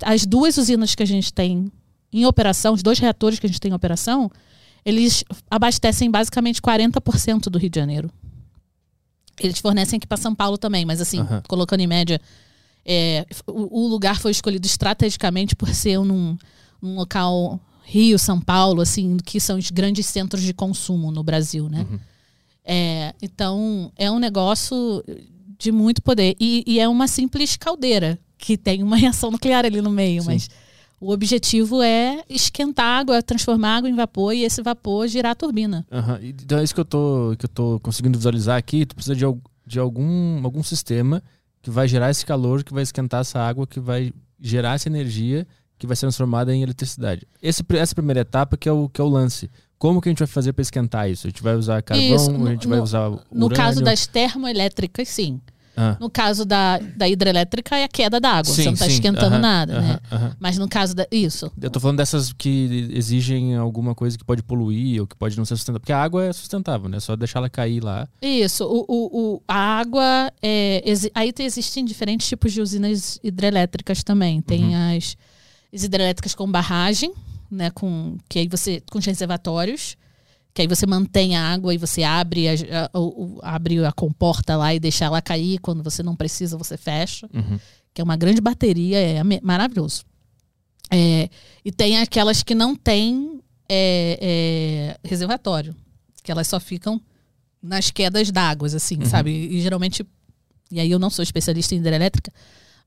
as duas usinas que a gente tem em operação, os dois reatores que a gente tem em operação, eles abastecem basicamente 40% do Rio de Janeiro. Eles fornecem aqui para São Paulo também, mas assim, Aham. colocando em média, é, o, o lugar foi escolhido estrategicamente por ser num, num local Rio, São Paulo, assim, que são os grandes centros de consumo no Brasil, né? Uhum. É, então, é um negócio de muito poder. E, e é uma simples caldeira, que tem uma reação nuclear ali no meio, Sim. mas o objetivo é esquentar água, transformar água em vapor e esse vapor girar a turbina. E Então é isso que eu tô, que eu tô conseguindo visualizar aqui. Tu precisa de, de algum, algum sistema que vai gerar esse calor, que vai esquentar essa água, que vai gerar essa energia, que vai ser transformada em eletricidade. Esse, essa primeira etapa que é, o, que é o lance. Como que a gente vai fazer para esquentar isso? A gente vai usar carvão, Isso, no- a gente vai no- usar No urânio? caso das termoelétricas, sim. Ah. No caso da, da hidrelétrica é a queda da água. você não está esquentando Aham, nada, né? aham. Mas no caso da. Isso. Eu tô falando dessas que exigem alguma coisa que pode poluir ou que pode não ser sustentável. Porque a água é sustentável, né? É só deixar ela cair lá. Isso. O, o, o- a água. É, aí te- existem diferentes tipos de usinas hidrelétricas também. Tem as, as hidrelétricas com barragem, né? Com, que aí você. com os reservatórios. Que aí você mantém a água e você abre a, a- o- abre a comporta lá e deixa ela cair. Quando você não precisa, você fecha. Uhum. que é uma grande bateria, é maravilhoso. É, e tem aquelas que não têm é, é, reservatório, que elas só ficam nas quedas d'água, assim, sabe? E geralmente, e aí eu não sou especialista em hidrelétrica,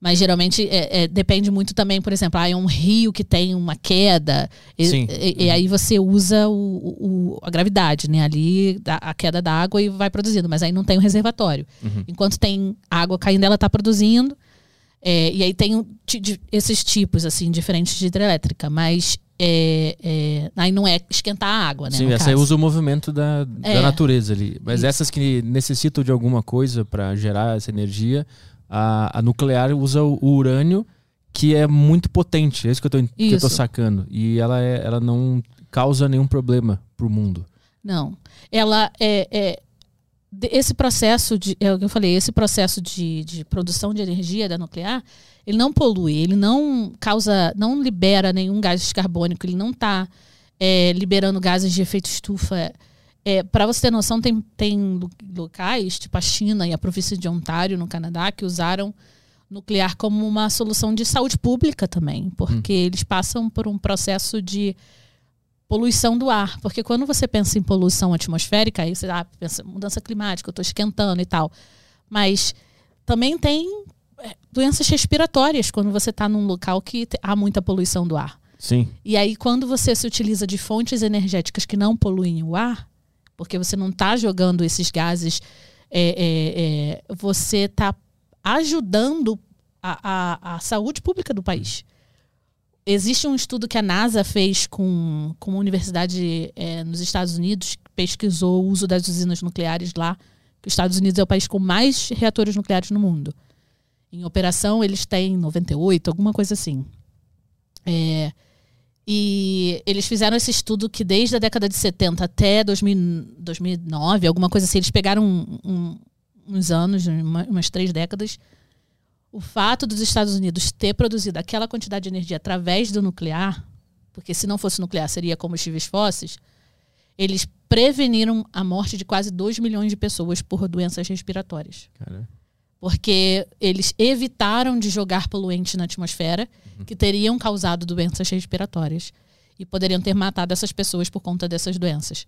mas geralmente é, é, depende muito também, por exemplo, ah, é um rio que tem uma queda, e, Sim. e- e aí você usa o, o- a gravidade, né? Ali, a, queda da água e vai produzindo, mas aí não tem o reservatório. Enquanto tem água caindo, ela está produzindo. É, e aí tem um esses tipos, assim, diferentes de hidrelétrica, mas é, é, aí não é esquentar a água, né? Sim, essa aí caso. usa o movimento da, da É. natureza ali. Mas Isso. essas que necessitam de alguma coisa para gerar essa energia, a, a nuclear usa o, o urânio, que é muito potente. É isso que eu tô, que eu tô sacando. E ela, é, ela não causa nenhum problema pro mundo. Não. Ela é, é- esse processo de, é o que eu falei, esse processo de, de produção de energia da nuclear, ele não polui, ele não causa, não libera nenhum gás carbônico, ele não está liberando gases de efeito estufa. É, Para você ter noção, tem, tem locais, tipo a China e a província de Ontário, no Canadá, que usaram nuclear como uma solução de saúde pública também, porque eles passam por um processo de poluição do ar. Porque quando você pensa em poluição atmosférica, aí você ah, pensa mudança climática, eu estou esquentando e tal. Mas também tem é, doenças respiratórias quando você está num local que há muita poluição do ar. Sim. E aí, quando você se utiliza de fontes energéticas que não poluem o ar, porque você não está jogando esses gases, é, é, é, você está ajudando a, a, a saúde pública do país. Existe um estudo que a NASA fez com, com uma universidade é, nos Estados Unidos, que pesquisou o uso das usinas nucleares lá, que os Estados Unidos é o país com mais reatores nucleares no mundo. Em operação, eles têm 98, alguma coisa assim. É, e eles fizeram esse estudo que desde a década de 70 até 2000, 2009, alguma coisa assim, eles pegaram um- um- uns anos, uma- umas três décadas. O fato dos Estados Unidos ter produzido aquela quantidade de energia através do nuclear, porque se não fosse nuclear seria combustíveis fósseis, eles preveniram a morte de quase 2 milhões de pessoas por doenças respiratórias Cara. Porque eles evitaram de jogar poluentes na atmosfera que teriam causado doenças respiratórias e poderiam ter matado essas pessoas por conta dessas doenças.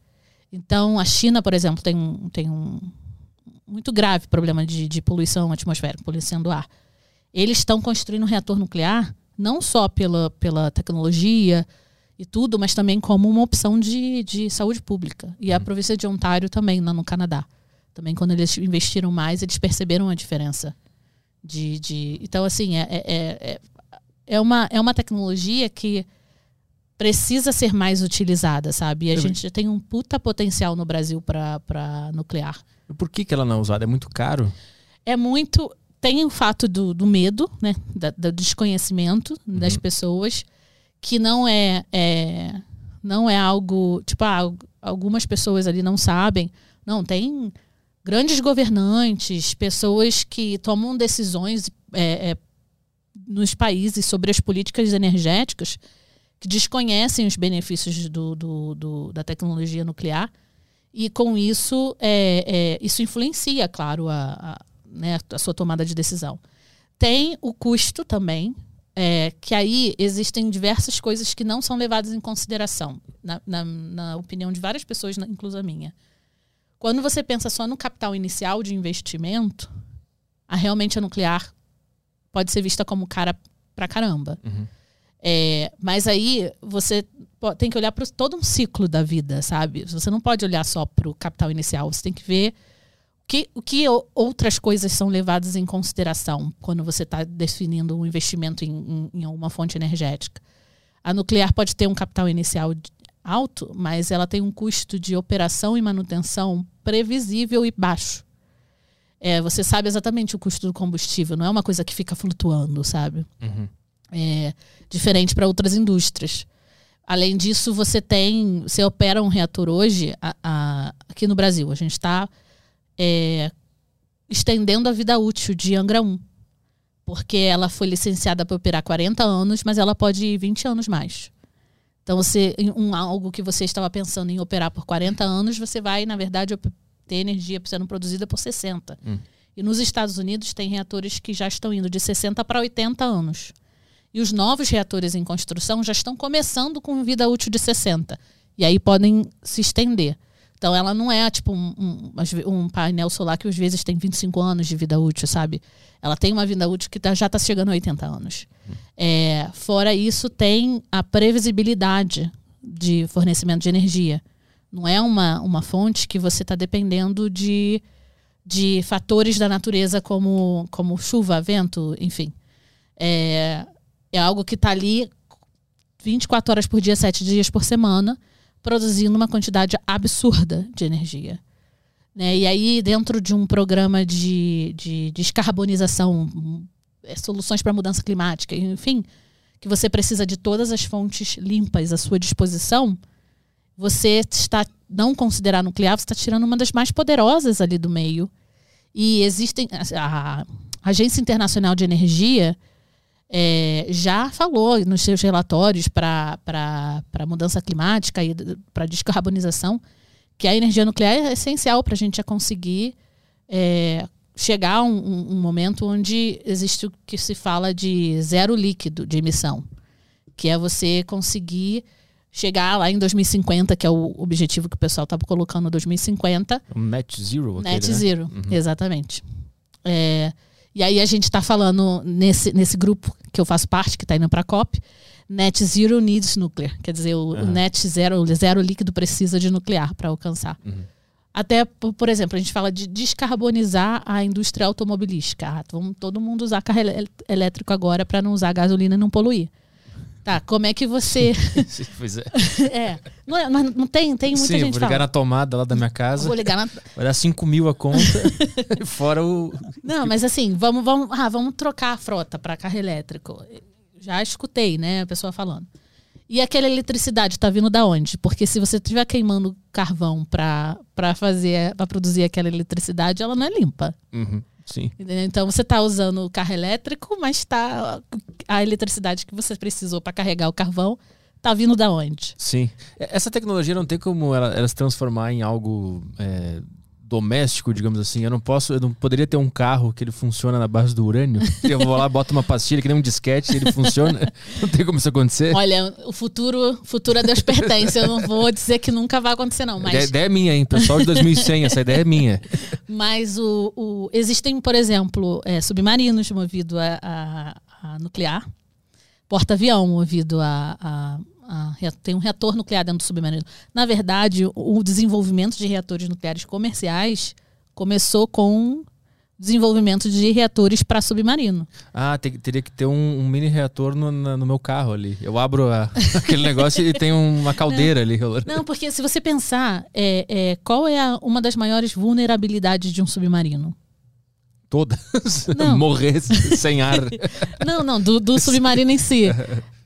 Então, a China, por exemplo, tem um, tem um muito grave problema de, de poluição atmosférica, poluição do ar. Eles estão construindo um reator nuclear não só pela, pela tecnologia e tudo, mas também como uma opção de, de saúde pública. E a província de Ontário também, lá no Canadá. Também quando eles investiram mais, eles perceberam a diferença. De, de... Então, assim, é, é, é, é, uma, é uma tecnologia que precisa ser mais utilizada, sabe? E a gente já tem um puta potencial no Brasil para nuclear. Por que, que ela não é usada? É muito caro? É muito. Tem o fato do, do medo, né? Da- do desconhecimento das pessoas, que não é, é- não é algo. Tipo, ah, algumas pessoas ali não sabem. Não, tem grandes governantes, pessoas que tomam decisões é, é, nos países sobre as políticas energéticas que desconhecem os benefícios do, do- do- da tecnologia nuclear e com isso é, é, isso influencia, claro, a, a, né, a sua tomada de decisão. Tem o custo também, é, que aí existem diversas coisas que não são levadas em consideração, na, na, na opinião de várias pessoas, inclusive a minha. Quando você pensa só no capital inicial de investimento, a realmente a nuclear pode ser vista como cara pra caramba. Uhum. É, mas aí você tem que olhar para todo um ciclo da vida, sabe? Você não pode olhar só para o capital inicial, você tem que ver o que, o que outras coisas são levadas em consideração quando você está definindo um investimento em, em, em alguma fonte energética. A nuclear pode ter um capital inicial de- alto, mas ela tem um custo de operação e manutenção previsível e baixo. é, você sabe exatamente o custo do combustível, não é uma coisa que fica flutuando, sabe? Uhum. É, diferente para outras indústrias. Além disso, você tem. Você opera um reator hoje a, a, aqui no Brasil. A gente está é, estendendo a vida útil de Angra 1. Porque ela foi licenciada para operar 40 anos, mas ela pode ir 20 anos mais. Então, você, um, algo que você estava pensando em operar por 40 anos, você vai, na verdade, ter energia sendo produzida por 60. Hum. E nos Estados Unidos tem reatores que já estão indo de 60 para 80 anos. E os novos reatores em construção já estão começando com vida útil de 60. E aí podem se estender. Então ela não é tipo um, um, um, painel solar que às vezes tem 25 anos de vida útil, sabe? Ela tem uma vida útil que tá, já está chegando a 80 anos. É, fora isso, tem a previsibilidade de fornecimento de energia. Não é uma, uma fonte que você está dependendo de, de fatores da natureza como, como chuva, vento, enfim. É, é algo que está ali 24 horas por dia, 7 dias por semana, produzindo uma quantidade absurda de energia. Né? E aí, dentro de um programa de, de descarbonização, é, soluções para mudança climática, enfim, que você precisa de todas as fontes limpas à sua disposição, você está não considerar nuclear, você está tirando uma das mais poderosas ali do meio. E existem a, a Agência Internacional de Energia é, já falou nos seus relatórios para a mudança climática e para descarbonização que a energia nuclear é essencial para a gente conseguir é, chegar a um, um, momento onde existe o que se fala de zero líquido de emissão, que é você conseguir chegar lá em 2050, que é o objetivo que o pessoal estava colocando 2050. Net zero. Net aquele, né? zero, uhum. exatamente. É, e aí a gente está falando nesse, nesse grupo que eu faço parte, que está indo para a COP, Net Zero Needs Nuclear. Quer dizer, o, uhum. o net zero, zero líquido precisa de nuclear para alcançar. Uhum. Até, por exemplo, a gente fala de descarbonizar a indústria automobilística. Ah, vamos todo mundo usar carro elétrico agora para não usar gasolina e não poluir. Tá, como é que você. pois é. é. Não, é, mas não tem, tem muita Sim, gente. Vou ligar fala. na tomada lá da minha casa. Vou ligar na. Vai dar 5 mil a conta, fora o. Não, mas assim, vamos, vamos, ah, vamos trocar a frota para carro elétrico. Já escutei, né, a pessoa falando. E aquela eletricidade está vindo da onde? Porque se você estiver queimando carvão para fazer, para produzir aquela eletricidade, ela não é limpa. Uhum. Sim. Então você está usando o carro elétrico, mas tá, a eletricidade que você precisou para carregar o carvão está vindo da onde? Sim. Essa tecnologia não tem como ela, ela se transformar em algo é, doméstico, digamos assim. Eu não posso, eu não poderia ter um carro que ele funciona na base do urânio. Eu vou lá, boto uma pastilha que nem um disquete ele funciona. Não tem como isso acontecer. Olha, o futuro, futuro a Deus pertence. Eu não vou dizer que nunca vai acontecer não, mas... A ideia é minha, hein? Pessoal de 2100, essa ideia é minha. Mas o, o existem, por exemplo, é, submarinos movidos a, a, a nuclear, porta-avião movido a, a tem um reator nuclear dentro do submarino. Na verdade, o desenvolvimento de reatores nucleares comerciais começou com desenvolvimento de reatores para submarino. Ah, tem, teria que ter um, um mini reator no, no, meu carro ali. Eu abro a, aquele negócio e tem uma caldeira não, ali. Não, porque se você pensar, é, é, qual é a, uma das maiores vulnerabilidades de um submarino? Todas? Morrer sem ar. Não, não, do, do submarino em si.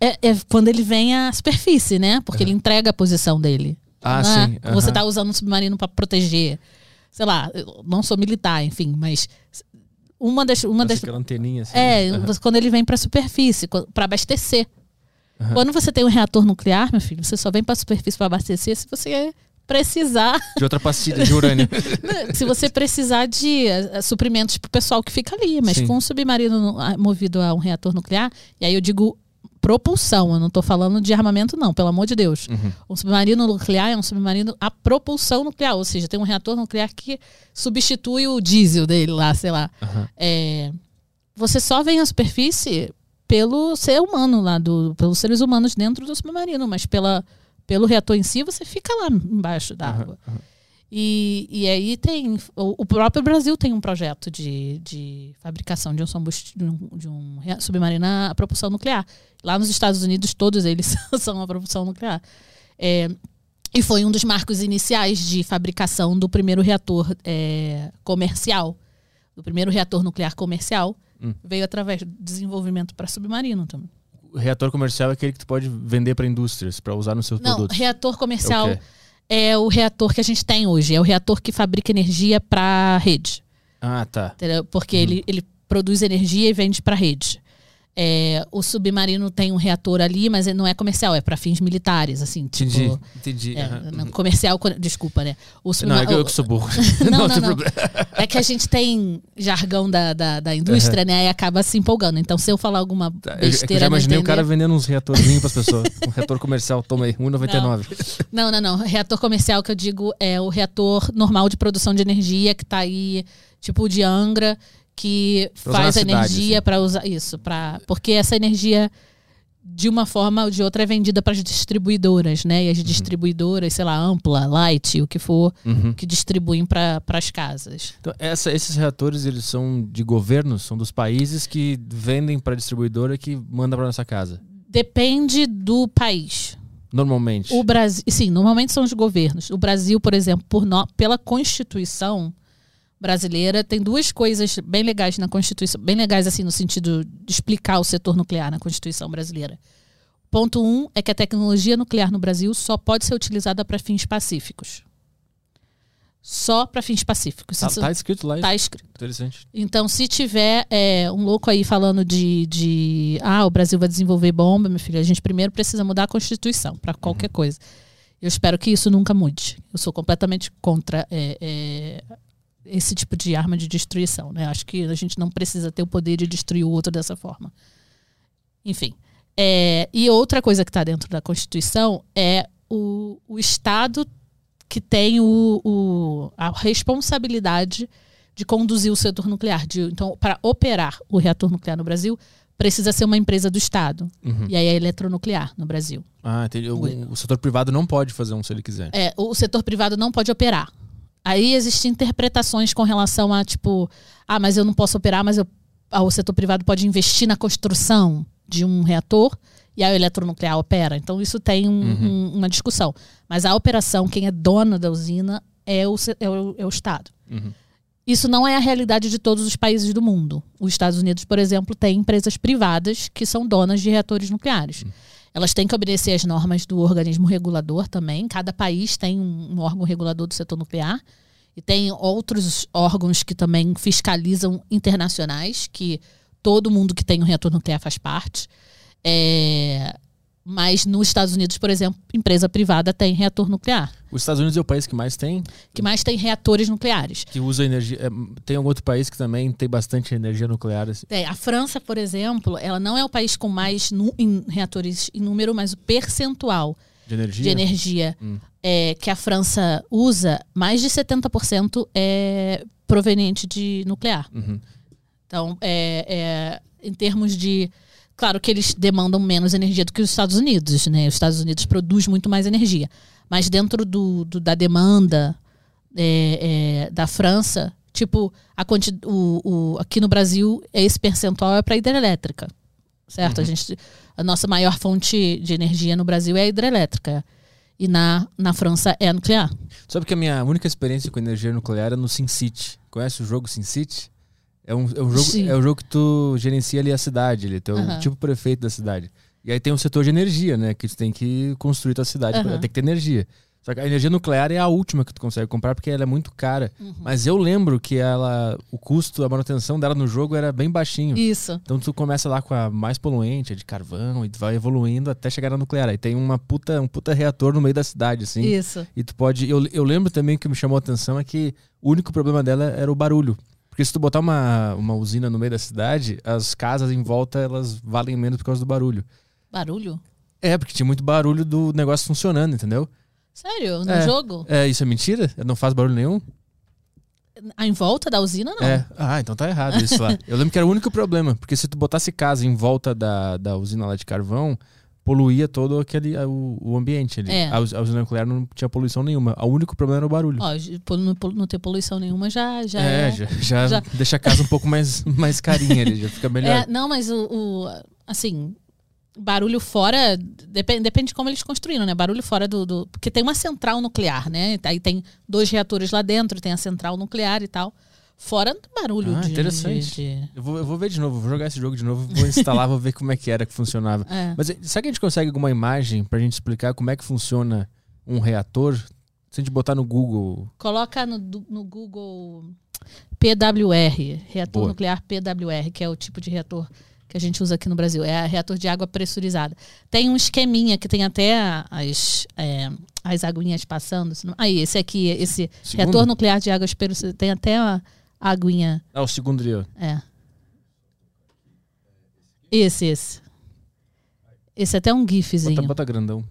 É, é, quando ele vem à superfície, né? Porque uhum. ele entrega a posição dele. Ah, né? sim. Uhum. Você está usando um submarino para proteger. Sei lá, eu não sou militar, enfim, mas uma das. Uma das aquela anteninha assim. É, uhum. quando ele vem para a superfície, para abastecer. Quando você tem um reator nuclear, meu filho, você só vem para a superfície para abastecer se você precisar. De outra pastilha de urânio. se você precisar de uh, suprimentos para o pessoal que fica ali. Mas Sim. com um submarino movido a um reator nuclear, e aí eu digo propulsão, eu não estou falando de armamento, não, pelo amor de Deus. Uhum. Um submarino nuclear é um submarino a propulsão nuclear, ou seja, tem um reator nuclear que substitui o diesel dele lá, sei lá. Uhum. É, você só vem à superfície pelo ser humano lá, do, pelos seres humanos dentro do submarino, mas pela, pelo reator em si você fica lá embaixo da água. Uhum. E, e aí tem. O, o, próprio Brasil tem um projeto de, de fabricação de um, de um, de um submarino a propulsão nuclear. Lá nos Estados Unidos, todos eles são a propulsão nuclear. É, e foi um dos marcos iniciais de fabricação do primeiro reator é, comercial. do primeiro reator nuclear comercial, Hum. veio através do desenvolvimento para submarino também. O reator comercial é aquele que tu pode vender para indústrias, para usar nos seus Não, produtos. reator comercial É? É o reator que a gente tem hoje. É o reator que fabrica energia para rede. Ah, tá. entendeu? Porque Uhum. ele, ele produz energia e vende para rede. É, o submarino tem um reator ali, mas não é comercial, é para fins militares, assim. Tipo, Entendi. Entendi. é, não, comercial, desculpa, né? O Não, é que eu que sou burro. Não, não, tem não. problema. É que a gente tem jargão da, da, da indústria, né? E acaba se empolgando. Então, se eu falar alguma Tá, eu- é eu besteira, já não imaginei o cara vendendo uns reatorzinhos pras pessoas. um reator comercial, toma aí, 1,99. Não, não, não. Reator comercial que eu digo é o reator normal de produção de energia que tá aí, tipo o de Angra, que Pra faz a energia assim. para usar isso, para porque essa energia de uma forma ou de outra é vendida para as distribuidoras, né? E as distribuidoras, sei lá, Ampla, Light, o que for, Uhum. que distribuem para as casas. Então, essa- esses reatores, eles são de governos, são dos países que vendem pra distribuidora que manda pra nossa casa. Depende do país. Normalmente. O Brasil, sim, normalmente são os governos. O Brasil, por exemplo, por no- pela Constituição brasileira, tem duas coisas bem legais na Constituição, bem legais assim no sentido de explicar o setor nuclear na Constituição brasileira. Ponto um é que a tecnologia nuclear no Brasil só pode ser utilizada para fins pacíficos. Só para fins pacíficos. Tá, Isso tá escrito lá. tá escrito. Interessante. Então, se tiver é, um louco aí falando de, de. Ah, o Brasil vai desenvolver bomba, meu filho, a gente primeiro precisa mudar a Constituição para qualquer coisa. Eu espero que isso nunca mude. Eu sou completamente contra é, é, esse tipo de arma de destruição. Né? Acho que a gente não precisa ter o poder de destruir o outro dessa forma. Enfim. É, e outra coisa que está dentro da Constituição é o, o Estado que tem o, o- a responsabilidade de conduzir o setor nuclear. De- então, para operar o reator nuclear no Brasil, precisa ser uma empresa do Estado. Uhum. E aí é eletronuclear no Brasil. Ah, entendi. O, o setor privado não pode fazer um se ele quiser. É, o setor privado não pode operar. Aí existem interpretações com relação a, tipo, ah, mas eu não posso operar, mas eu- ah, o setor privado pode investir na construção de um reator e o eletronuclear opera. Então isso tem um- um- uma discussão. Mas a operação, quem é dona da usina é o, é o- é o Estado. Uhum. Isso não é a realidade de todos os países do mundo. Os Estados Unidos, por exemplo, tem empresas privadas que são donas de reatores nucleares. Elas têm que obedecer às normas do organismo regulador também. Cada país tem um, órgão regulador do setor nuclear. E tem outros órgãos que também fiscalizam internacionais, que todo mundo que tem um reator nuclear faz parte. É, mas nos Estados Unidos, por exemplo, empresa privada tem reator nuclear. Os Estados Unidos é o país que mais tem, Que mais tem reatores nucleares. que usa energia. é, tem algum outro país que também tem bastante energia nuclear. assim. É, a França, por exemplo, ela não é o país com mais nu- em reatores em número, mas o percentual De energia? de energia Hum. é, que a França usa, mais de 70% é proveniente de nuclear. Uhum. Então, é, é, em termos de. Claro que eles demandam menos energia do que os Estados Unidos, né? Os Estados Unidos produz muito mais energia. Mas dentro do, do- da demanda é, é, da França, tipo, a quanti, o, o- aqui no Brasil, esse percentual é para hidrelétrica. Certo? A, gente, a nossa maior fonte de energia no Brasil é a hidrelétrica. E na, na França é a nuclear. Sabe que a minha única experiência com energia nuclear é no SimCity. Conhece o jogo SimCity? É um, é um jogo, Sim. é um jogo que tu gerencia ali a cidade, ele é o Aham. tipo prefeito da cidade. E aí tem um setor de energia, né? Que tu tem que construir tua cidade, pra- Aham. tem que ter energia. Só que a energia nuclear é a última que tu consegue comprar porque ela é muito cara. Uhum. Mas eu lembro que ela, o custo, a manutenção dela no jogo era bem baixinho. Isso. Então tu começa lá com a mais poluente, a de carvão, e tu vai evoluindo até chegar na nuclear. Aí tem uma puta, um puta reator no meio da cidade, assim. Isso. E tu pode. Eu, eu lembro também que me chamou a atenção é que o único problema dela era o barulho. Porque se tu botar uma, uma usina no meio da cidade, as casas em volta elas valem menos por causa do barulho. Barulho? É, porque tinha muito barulho do negócio funcionando, entendeu? Sério? No É. jogo? É, isso é mentira? Não faz barulho nenhum? Ah, Em volta da usina, não. É. Ah, então tá errado isso lá. Eu lembro que era o único problema, porque se tu botasse casa em volta da, da usina lá de carvão, poluía todo aquele o, o ambiente ali. É. A, a usina nuclear não tinha poluição nenhuma. O único problema era o barulho. Ó, não, não ter poluição nenhuma já, já é, é. já, já, já- deixa a casa um pouco mais, mais carinha ali, já fica melhor. É, não, mas o, o- assim, barulho fora depende, depende de como eles construíram, né? Barulho fora do, do- porque tem uma central nuclear, né? Aí tem dois reatores lá dentro, tem a central nuclear e tal. Fora do barulho Ah, de, interessante. de- de- Eu vou, eu vou ver de novo, vou jogar esse jogo de novo, vou instalar, vou ver como é que era que funcionava. É. Mas eh, será que a gente consegue alguma imagem pra gente explicar como é que funciona um reator? Se a gente botar no Google. Coloca no, no Google PWR, reator Boa. nuclear PWR, que é o tipo de reator que a gente usa aqui no Brasil. É reator de água pressurizada. Tem um esqueminha que tem até as, é, as aguinhas passando. Aí, esse aqui, esse Segundo? reator nuclear de água pressurizada, tem até a, a aguinha. Ah, o segundo ali, ó. É. Esse, esse. Esse é até um gifzinho. Bota, bota grandão.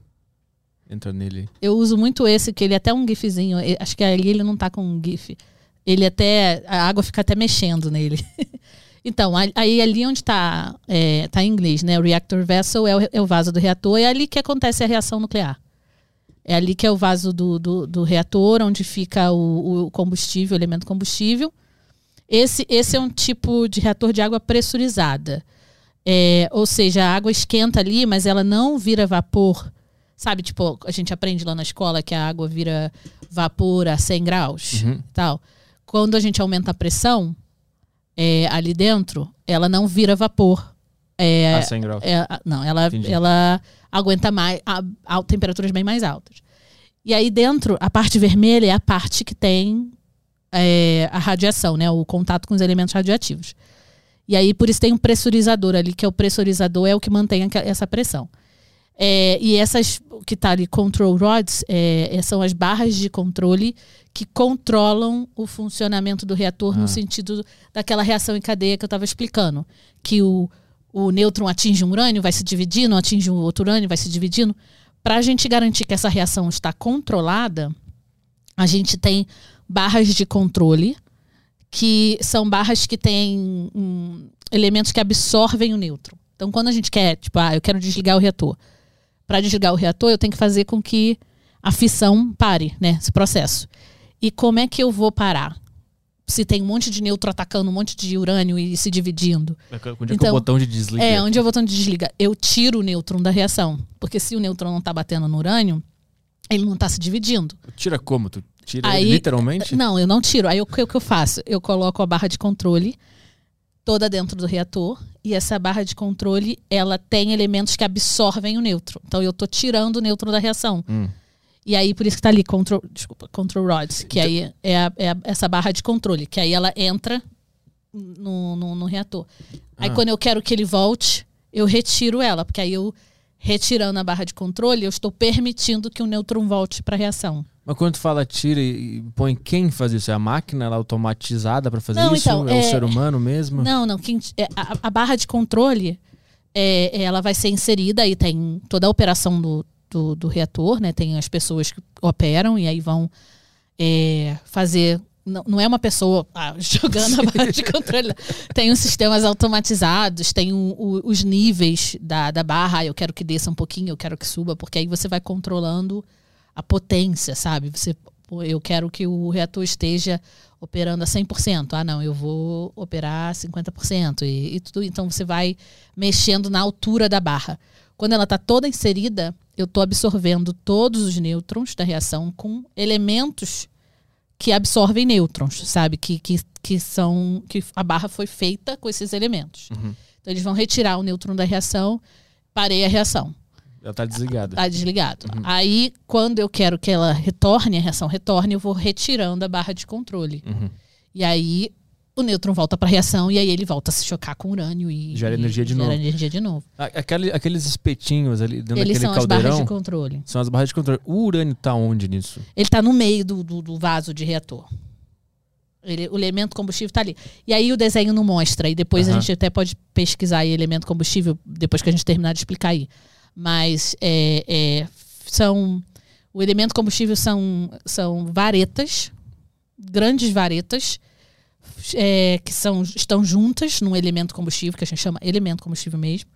Entra nele. Eu uso muito esse, que ele é até um gifzinho. Acho que ali ele não tá com um gif. Ele até. A água fica até mexendo nele. então, aí ali onde tá, é, tá em inglês, né? O reactor vessel é o, é o vaso do reator, é ali que acontece a reação nuclear. É ali que é o vaso do, do, do reator, onde fica o, o combustível, o elemento combustível. Esse, esse é um tipo de reator de água pressurizada. É, ou seja, a água esquenta ali, mas ela não vira vapor. Sabe, tipo, a gente aprende lá na escola que a água vira vapor a 100 graus Uhum. e tal. Quando a gente aumenta a pressão é, ali dentro, ela não vira vapor. É, a 100 graus. é, não, ela, Entendi. ela aguenta mais a, a temperaturas bem mais altas. E aí dentro, a parte vermelha é a parte que tem é, a radiação, né? O contato com os elementos radioativos. E aí, por isso tem um pressurizador ali, que é o pressurizador, é o que mantém essa pressão. É, e essas que tá ali, control rods, é, é, são as barras de controle que controlam o funcionamento do reator Ah. no sentido daquela reação em cadeia que eu estava explicando. Que o, o nêutron atinge um urânio, vai se dividindo, atinge um outro urânio, vai se dividindo. Para a gente garantir que essa reação está controlada, a gente tem barras de controle, que são barras que têm hum, elementos que absorvem o nêutron. Então, quando a gente quer, tipo, ah, eu quero desligar o reator. Para desligar o reator, eu tenho que fazer com que a fissão pare, né? Esse processo. E como é que eu vou parar? Se tem um monte de nêutron atacando um monte de urânio e se dividindo. Onde é que é o Então, botão de desliga? É, onde eu vou botando de desliga? Eu tiro o nêutron da reação. Porque se o nêutron não tá batendo no urânio, ele não tá se dividindo. Tira como? Tu tira Aí- ele literalmente? Não, eu não tiro. Aí o que, o que eu faço? Eu coloco a barra de controle toda dentro do reator e essa barra de controle ela tem elementos que absorvem o nêutron. Então eu tô tirando o nêutron da reação. Hum. E aí por isso que tá ali control, desculpa, control rods, que aí é, a- é a- essa barra de controle, que aí ela entra no, no, no reator. Aí Ah. quando eu quero que ele volte, eu retiro ela, porque aí eu retirando a barra de controle, eu estou permitindo que o nêutron volte para a reação. Mas quando tu fala tira e põe quem faz isso? É a máquina ela é automatizada pra fazer Não, isso? então, é, o é- ser humano mesmo? Não, não. Quem, é, a, a barra de controle, é, ela vai ser inserida e tem toda a operação do, do, do reator, né? Tem as pessoas que operam e aí vão é, fazer. Não, não é uma pessoa ah, jogando a barra de controle. Tem os sistemas automatizados, tem o- o- os níveis da, da barra. Ah, Eu quero que desça um pouquinho, eu quero que suba, porque aí você vai controlando a potência, sabe? Você, eu quero que o reator esteja operando a 100%. Ah, não, eu vou operar 50% e, e tudo. Então você vai mexendo na altura da barra. Quando ela está toda inserida, eu estou absorvendo todos os nêutrons da reação com elementos que absorvem nêutrons, sabe? Que, que, que são. que a barra foi feita com esses elementos. Uhum. Então eles vão retirar o nêutron da reação, parei a reação. Ela tá desligada. Tá desligado. Aí, quando eu quero que ela retorne, a reação retorne, eu vou retirando a barra de controle. Uhum. E aí o nêutron volta para a reação e aí ele volta a se chocar com urânio e Gera energia de gera novo. energia de novo. Aquele, aqueles espetinhos ali dentro Eles daquele são as barras de controle. são as barras de controle. O urânio tá onde nisso? Ele está no meio do, do, do vaso de reator. Ele- o elemento combustível está ali. E aí o desenho não mostra. E depois Aham. a gente até pode pesquisar aí elemento combustível, depois que a gente terminar de explicar aí. Mas é, é, são. O elemento combustível são, são varetas, grandes varetas, é, que são, estão juntas num elemento combustível, que a gente chama elemento combustível mesmo.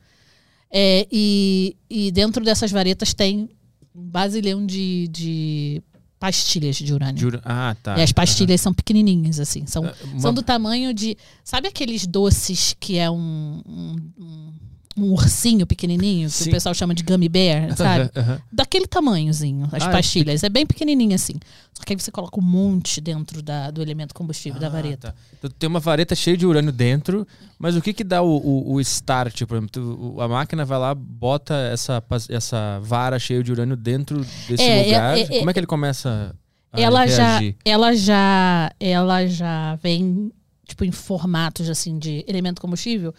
É, e, e dentro dessas varetas tem um basilhão de, de pastilhas de urânio. De ura- Ah, tá. E as pastilhas são pequenininhas, assim. São, Ah, uma- são do tamanho de. Sabe aqueles doces que é um, um, um- um ursinho pequenininho, que Sim. o pessoal chama de gummy bear, sabe? Aham. Daquele tamanhozinho, as Ah, é pastilhas. É bem pequenininho assim. Só que aí você coloca um monte dentro da, do elemento combustível da Ah, vareta. tá. Então tem uma vareta cheia de urânio dentro, mas o que que dá o, o, o start? Por exemplo, tu- a máquina vai lá, bota essa, essa vara cheia de urânio dentro desse É, é, lugar. é, Como é que ele começa a ela já, reagir? ela já, ela já vem tipo em formatos assim de elemento combustível.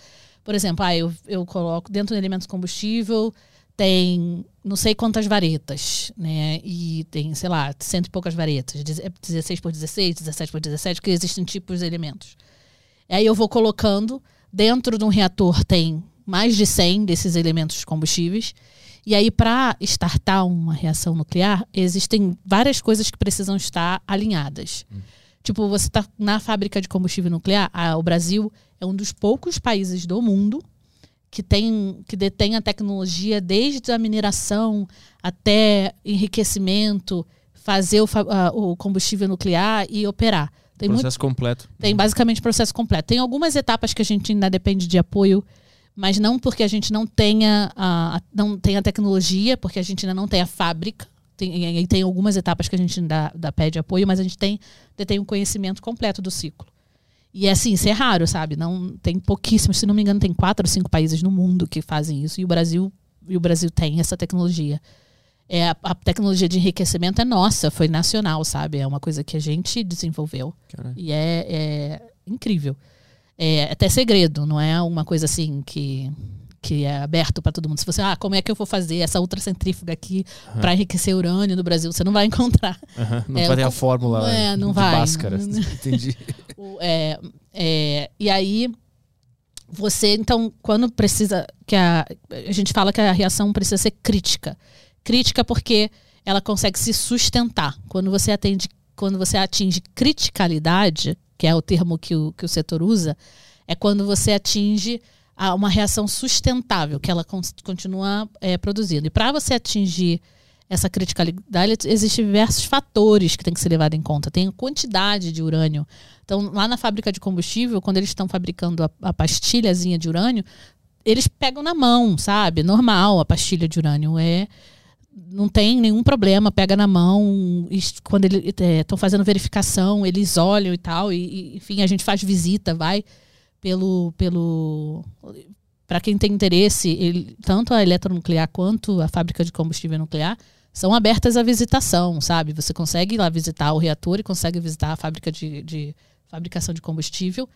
Por exemplo, ah, eu, eu coloco dentro do elemento combustível tem não sei quantas varetas, né? E tem, sei lá, cento e poucas varetas, deze- é 16 por 16, 17 por 17, que existem tipos de elementos. Aí eu vou colocando, dentro de um reator tem mais de 100 desses elementos combustíveis. E aí, para startar uma reação nuclear, existem várias coisas que precisam estar alinhadas. Tipo, você está na fábrica de combustível nuclear, a- o Brasil é um dos poucos países do mundo que tem que detém a tecnologia desde a mineração até enriquecimento, fazer o, a- o combustível nuclear e operar. Tem muito Processo completo. tem basicamente processo completo. Tem algumas etapas que a gente ainda depende de apoio, mas não porque a gente não tenha a, não tenha tecnologia, porque a gente ainda não tem a fábrica. Tem, e tem algumas etapas que a gente ainda dá, pede apoio, mas a gente tem, detém um conhecimento completo do ciclo. E assim, isso é raro, sabe? Não tem pouquíssimos, se não me engano, tem quatro ou cinco países no mundo que fazem isso. E o Brasil, e o Brasil tem essa tecnologia. É, a, a tecnologia de enriquecimento é nossa, foi nacional, sabe? É uma coisa que a gente desenvolveu. Caralho. E é, é incrível. É até segredo, não é uma coisa assim que, que é aberto para todo mundo. Se você, ah, como é que eu vou fazer essa ultracentrífuga aqui para enriquecer urânio no Brasil? Você não vai encontrar. Aham, Não É, vai ter a fórmula É, não de vai. Bhaskara. Entendi. O- é, é, e aí, você, então, quando precisa. que a, a gente fala que a reação precisa ser crítica. Crítica porque ela consegue se sustentar. Quando você atende, quando você atinge criticalidade, que é o termo que o, que o setor usa, é quando você atinge a- uma reação sustentável, que ela con- continua é, produzindo. E para você atingir essa criticalidade, existem diversos fatores que tem que ser levado em conta. Tem a quantidade de urânio. Então, lá na fábrica de combustível, quando eles estão fabricando a, a pastilhazinha de urânio, eles pegam na mão, sabe? Normal a pastilha de urânio. É, não tem nenhum problema, pega na mão. quando eles estão fazendo verificação, eles olham e tal. E, e, enfim, a gente faz visita, vai pelo. pelo para quem tem interesse, ele- tanto a eletronuclear quanto a fábrica de combustível nuclear são abertas à visitação, sabe? Você consegue ir lá visitar o reator e consegue visitar a fábrica de, de fabricação de combustível.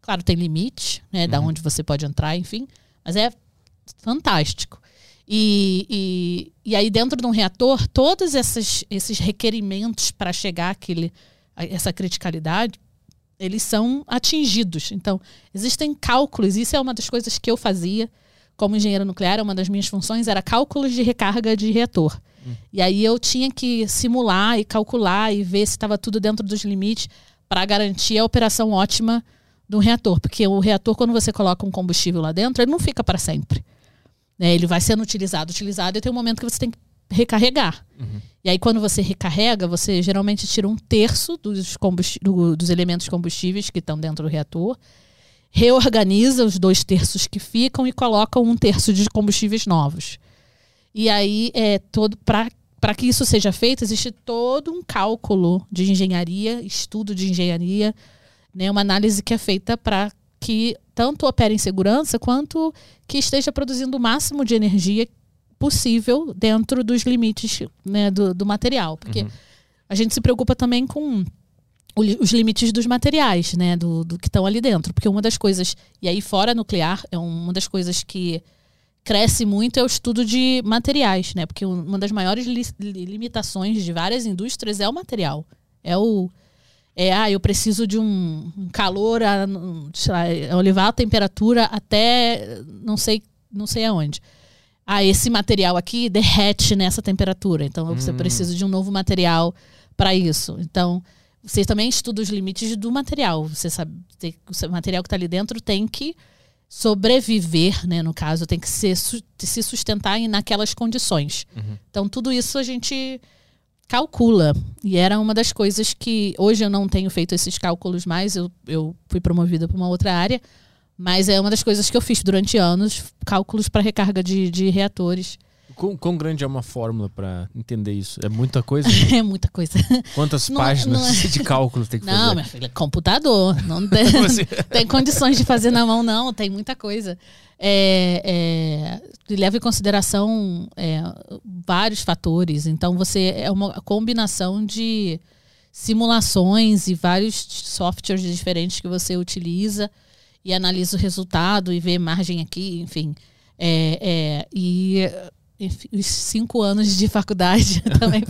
Claro, tem limite, né? Da onde você pode entrar, enfim. Mas é fantástico. E, e, e aí, dentro de um reator, todos esses, esses requerimentos para chegar àquele, a essa criticalidade, eles são atingidos. Então, existem cálculos. Isso é uma das coisas que eu fazia como engenheira nuclear. Uma das minhas funções era cálculos de recarga de reator. E aí eu tinha que simular e calcular e ver se estava tudo dentro dos limites para garantir a operação ótima do reator. Porque o reator, quando você coloca um combustível lá dentro, ele não fica para sempre. né? Ele vai sendo utilizado, utilizado, e tem um momento que você tem que recarregar. E aí, quando você recarrega, você geralmente tira um terço dos, do- dos elementos combustíveis que estão dentro do reator, reorganiza os dois terços que ficam e coloca um terço de combustíveis novos. E aí, é todo para que isso seja feito, existe todo um cálculo de engenharia, estudo de engenharia, né, uma análise que é feita para que tanto opere em segurança quanto que esteja produzindo o máximo de energia possível dentro dos limites né, do, do material. Porque a gente se preocupa também com os limites dos materiais, né, do, do que estão ali dentro. Porque uma das coisas, e aí fora nuclear, é uma das coisas que cresce muito é o estudo de materiais, né? Porque um- uma das maiores li- li- limitações de várias indústrias é o material. É o é, ah, eu preciso de um, um calor, a, sei lá, elevar a temperatura até não sei, não sei aonde. Ah, esse material aqui derrete nessa temperatura, então você Hum. precisa de um novo material para isso. Então, você também estuda os limites do material. Você sabe, o material que está ali dentro tem que sobreviver, né? No caso, tem que ser, se sustentar em- naquelas condições. Então, tudo isso a gente calcula. E era uma das coisas que hoje eu não tenho feito esses cálculos mais, eu, eu fui promovida para uma outra área, Mas é uma das coisas que eu fiz durante anos, cálculos para recarga de, de reatores. Quão, quão grande é uma fórmula para entender isso? É muita coisa? é muita coisa. Quantas Não- páginas não é- de cálculos tem que Não, fazer? minha filha, computador. Não tem, tem condições de fazer na mão, não. Tem muita coisa. É, é, leva em consideração é, vários fatores. Então, você é uma combinação de simulações e vários softwares diferentes que você utiliza e analisa o resultado e vê margem aqui, enfim. É, é, e os cinco anos de faculdade também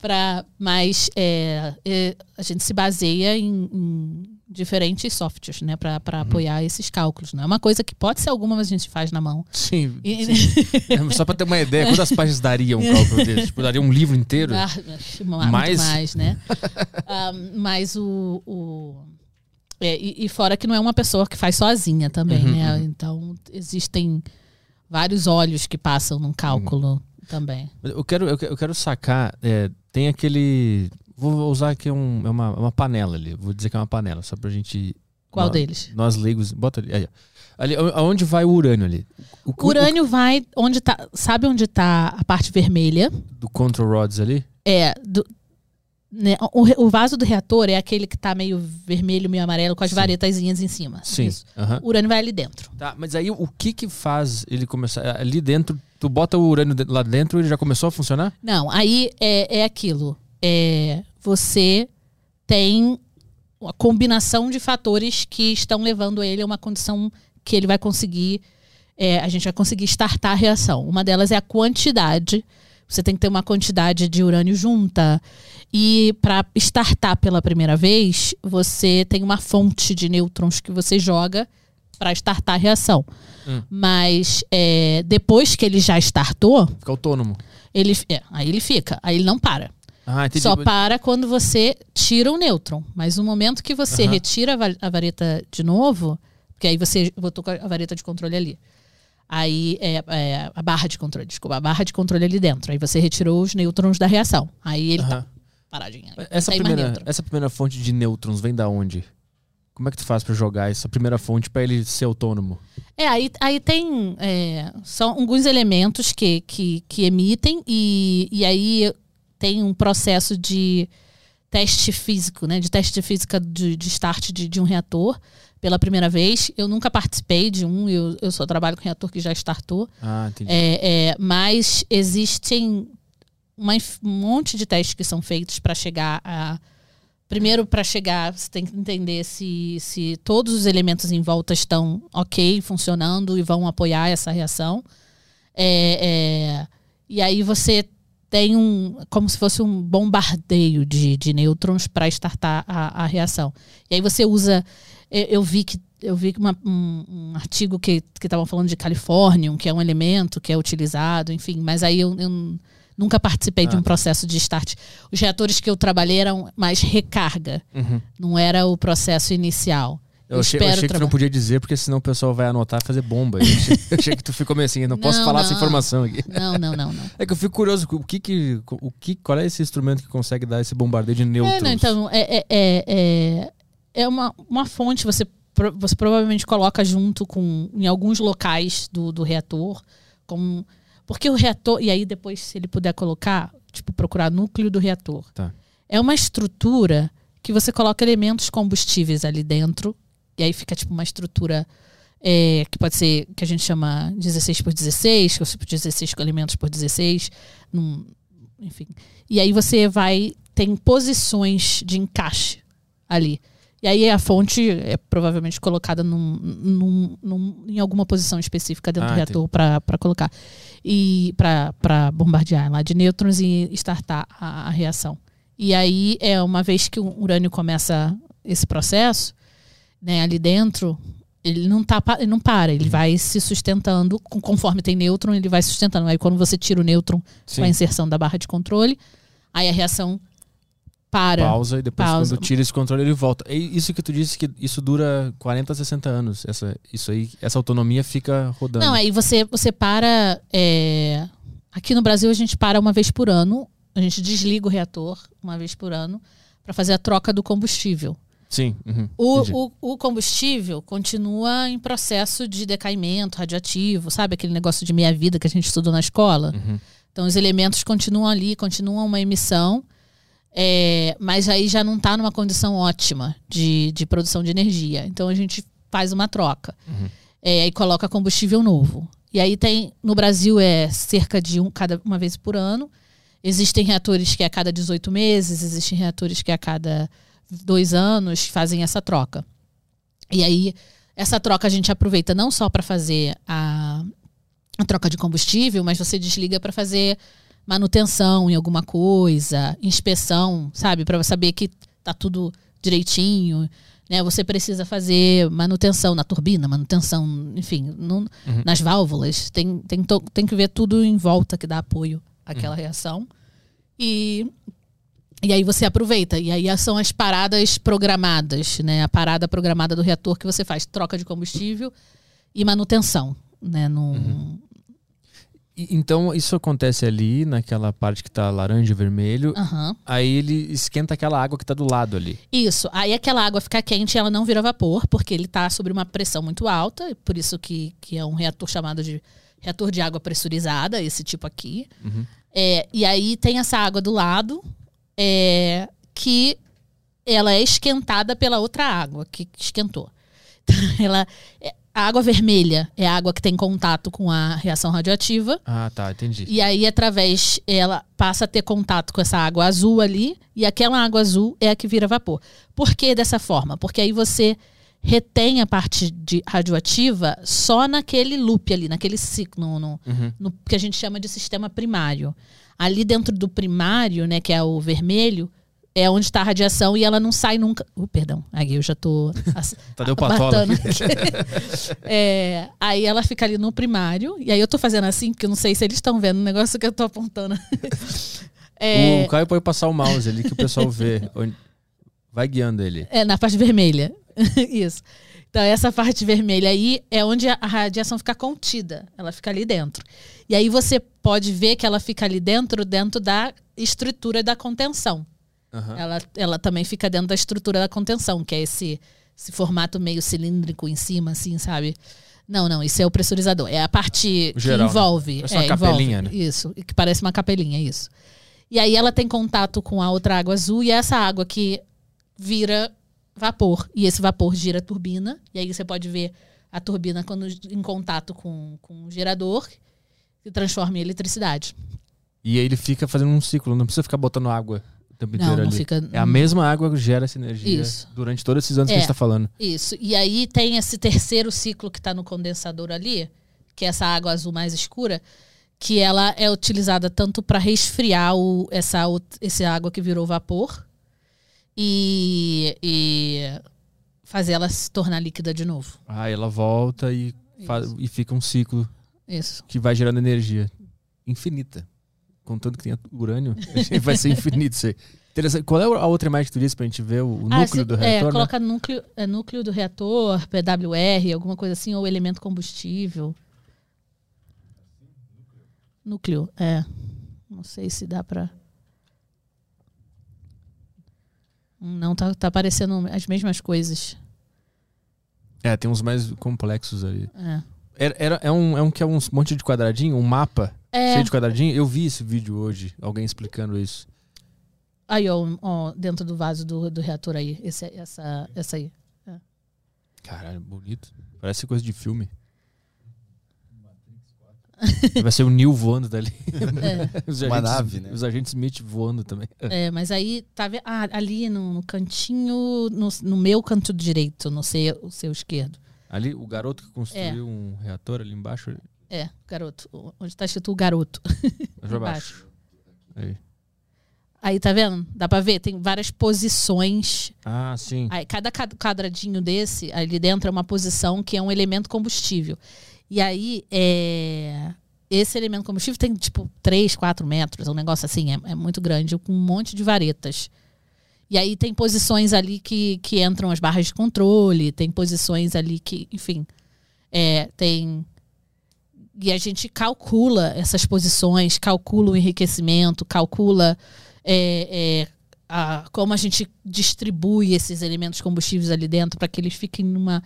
para mas é, é, a gente se baseia em, em diferentes softwares né para apoiar esses cálculos não é uma coisa que pode ser alguma mas a gente faz na mão Sim. E- sim. É, Só para ter uma ideia, quantas páginas daria um cálculo desse? Tipo, daria um livro inteiro? Ah, muito Mais? mais, né? Ah, mas o. o- é, e, e fora que não é uma pessoa que faz sozinha também, Uhum, né? uhum. Então, existem vários olhos que passam num cálculo também. Eu quero, eu quero, sacar. é, tem aquele. Vou usar aqui um, é uma, uma panela ali. Vou dizer que é uma panela, só pra gente. Qual nós, deles? Nós leigos. Bota ali. aí, ali aonde vai o urânio ali? O, O urânio vai onde tá. Sabe onde tá a parte vermelha? o- do control rods ali? É. Do, né, o, o vaso do reator é aquele que tá meio vermelho, meio amarelo, com as Sim. varetazinhas em cima. Sim. Isso. aham. O urânio vai ali dentro. Tá, mas aí o que que faz ele começar. Ali dentro, tu bota o urânio lá dentro ele já começou a funcionar? Não, aí é, é aquilo. É, você tem uma combinação de fatores que estão levando ele a uma condição que ele vai conseguir. é, a gente vai conseguir startar a reação. Uma delas é a quantidade. Você tem que ter uma quantidade de urânio junta. E para startar pela primeira vez, você tem uma fonte de nêutrons que você joga para startar a reação. Hum. Mas é, depois que ele já startou, Fica autônomo. ele, é, aí ele fica, aí ele não para. Ah, entendi. Só para quando você tira o nêutron. Mas no momento que você retira a va- a vareta de novo, porque aí você botou a vareta de controle ali. Aí é, é, a barra de controle, desculpa, a barra de controle ali dentro. Aí você retirou os nêutrons da reação. Aí ele tá Aham. paradinho. Aí Essa tem mais primeira, essa primeira fonte de nêutrons vem da onde? Como é que tu faz pra jogar essa primeira fonte pra ele ser autônomo? É, aí, aí tem. é, são alguns elementos que, que, que emitem, e, e aí tem um processo de teste físico, né? De teste de física de, de start de, de um reator pela primeira vez. Eu nunca participei de um, eu, eu só trabalho com reator que já startou. Ah, entendi. É, é, mas existem uma um monte de testes que são feitos para chegar a. Primeiro, para chegar, você tem que entender se, se todos os elementos em volta estão ok, funcionando e vão apoiar essa reação. É, é, e aí você tem um. como se fosse um bombardeio de, de nêutrons para startar a, a reação. E aí você usa. Eu, vi que. Eu vi uma- um, um artigo que estavam falando de Califórnio, que é um elemento que é utilizado, enfim, mas aí eu, eu nunca participei de Ah, um tá. processo de start. Os reatores que eu trabalhei eram mais recarga, Uhum. não era o processo inicial. Eu, achei, eu achei que tu não podia dizer, porque senão o pessoal vai anotar e fazer bomba. Eu achei, eu achei que tu ficou meio assim, eu não posso Não, falar essa não. informação aqui. Não, não, não, não. É que eu fico curioso, o que que, o que, qual é esse instrumento que consegue dar esse bombardeio de nêutrons? É, não, então, é, é, é, é, uma, uma fonte, você, você provavelmente coloca junto com, em alguns locais do, do reator, com, porque o reator, e aí depois, se ele puder colocar, tipo, procurar núcleo do reator. Tá. É uma estrutura que você coloca elementos combustíveis ali dentro, e aí fica tipo uma estrutura é, que pode ser, que a gente chama 16 por 16, que é tipo 16 elementos por 16, num, enfim. E aí você vai, tem posições de encaixe ali. E aí a fonte é provavelmente colocada num, num- num- em alguma posição específica dentro Ah, do reator para colocar. E para bombardear lá de nêutrons e startar a, a reação. E aí, é uma vez que o urânio começa esse processo, né, ali dentro, ele não, tá, ele não para, ele vai se sustentando. Conforme tem nêutron, ele vai sustentando. Aí quando você tira o nêutron Sim. com a inserção da barra de controle, aí a reação para. Pausa e depois Pausa. quando tira esse controle ele volta. É isso que tu disse que isso dura 40, 60 anos. Essa, isso aí, essa autonomia fica rodando. Não, aí você, você para. é, Aqui no Brasil a gente para uma vez por ano. A gente desliga o reator uma vez por ano para fazer a troca do combustível. Sim. uhum, O, o, o combustível continua em processo de decaimento radioativo, sabe? Aquele negócio de meia-vida que a gente estudou na escola. Uhum. Então, os elementos continuam ali, continuam uma emissão, é, mas aí já não está numa condição ótima de, de produção de energia. Então, a gente faz uma troca. Uhum. É, e coloca combustível novo. E aí tem, no Brasil é cerca de um, cada, uma vez por ano. Existem reatores que é a cada 18 meses, existem reatores que é a cada dois anos fazem essa troca. E aí, essa troca a gente aproveita não só para fazer a, a troca de combustível, mas você desliga para fazer manutenção em alguma coisa, inspeção, sabe? Para saber que tá tudo direitinho. Né? Você precisa fazer manutenção na turbina, manutenção, enfim, no- nas válvulas. Tem, tem, to- tem que ver tudo em volta que dá apoio àquela reação. E e aí você aproveita. E aí são as paradas programadas, né? A parada programada do reator que você faz troca de combustível e manutenção, né? No... E- Então, isso acontece ali, naquela parte que tá laranja e vermelho. Aham. Aí ele esquenta aquela água que tá do lado ali. Isso. Aí aquela água fica quente e ela não vira vapor, porque ele está sobre uma pressão muito alta, por isso que, que é um reator chamado de reator de água pressurizada, esse tipo aqui. Uhum. É, e aí tem essa água do lado, é, que ela é esquentada pela outra água que esquentou. Então, ela, é- a água vermelha é a água que tem contato com a reação radioativa. Ah, tá, entendi. E aí, através, ela passa a ter contato com essa água azul ali, e aquela água azul é a que vira vapor. Por que dessa forma? Porque aí você retém a parte de radioativa só naquele loop ali, naquele ciclo, no, no- Uhum. no que a gente chama de sistema primário. Ali dentro do primário, né, que é o vermelho, é onde está a radiação e ela não sai nunca. Uh, perdão, aí eu já tô. ass- Tadeu Patola. É, aí ela fica ali no primário, e aí eu tô fazendo assim, porque eu não sei se eles estão vendo o negócio que eu tô apontando. É, O Caio pode passar o mouse ali que o pessoal vê. Vai guiando ele. é, na parte vermelha. Isso. Então, essa parte vermelha aí é onde a radiação fica contida. Ela fica ali dentro. E aí você pode ver que ela fica ali dentro, dentro da estrutura da contenção. Aham. Ela, ela também fica dentro da estrutura da contenção, que é esse, esse formato meio cilíndrico em cima, assim, sabe? Não, não, isso é o pressurizador. É a parte geral, que envolve. né? Parece uma é, capelinha, envolve, né? Isso, que parece uma capelinha, isso. E aí ela tem contato com a outra água azul e é essa água que vira vapor. E esse vapor gira a turbina. E aí você pode ver a turbina quando em contato com, com o gerador, que transforma em eletricidade. E aí ele fica fazendo um ciclo, não precisa ficar botando água tempo Não, inteiro não ali. fica. É a mesma água que gera essa energia Isso. durante todos esses anos que É. a gente tá falando. Isso. E aí tem esse terceiro ciclo que está no condensador ali, que é essa água azul mais escura, que ela é utilizada tanto para resfriar o, essa, esse água que virou vapor e, e fazer ela se tornar líquida de novo. Ah, ela volta e, fa- Isso. e fica um ciclo Isso. que vai gerando energia infinita. Contanto que tenha urânio, vai ser infinito isso aí. Interessante. Qual é a outra imagem que tu disse pra gente ver o, o Ah, núcleo se- do é, reator? né? coloca núcleo, é, núcleo do reator, PWR, alguma coisa assim, ou elemento combustível. Núcleo, é. Não sei se dá pra. Hum, Não, tá, tá aparecendo as mesmas coisas. É, tem uns mais complexos ali. É. Era, era- é, um, é um que é um monte de quadradinho, um mapa É, cheio de quadradinho. Eu vi esse vídeo hoje, alguém explicando isso. aí, ó, ó, dentro do vaso do, do reator aí. Esse, essa, essa aí. Caralho, bonito. Parece coisa de filme. Vai ser o Neil voando dali. É. Os Uma agentes- nave, né? Os agentes Smith voando também. É, mas aí tá ah, ali no, no cantinho, no, no meu canto direito, no seu, o seu esquerdo. Ali, o garoto que construiu É. um reator ali embaixo. É, garoto. Onde tá escrito o garoto. Mais pra baixo. Aí. Aí tá vendo? Dá pra ver? Tem várias posições. Ah, sim. Aí cada ca- quadradinho desse, ali dentro é uma posição que é um elemento combustível. E aí, é, esse elemento combustível tem tipo 3, 4 metros, é um negócio assim, é, é muito grande, com um monte de varetas. E aí tem posições ali que, que entram as barras de controle, tem posições ali que, enfim, é, tem. E a gente calcula essas posições, calcula o enriquecimento, calcula é, é, a, como a gente distribui esses elementos combustíveis ali dentro para que eles fiquem numa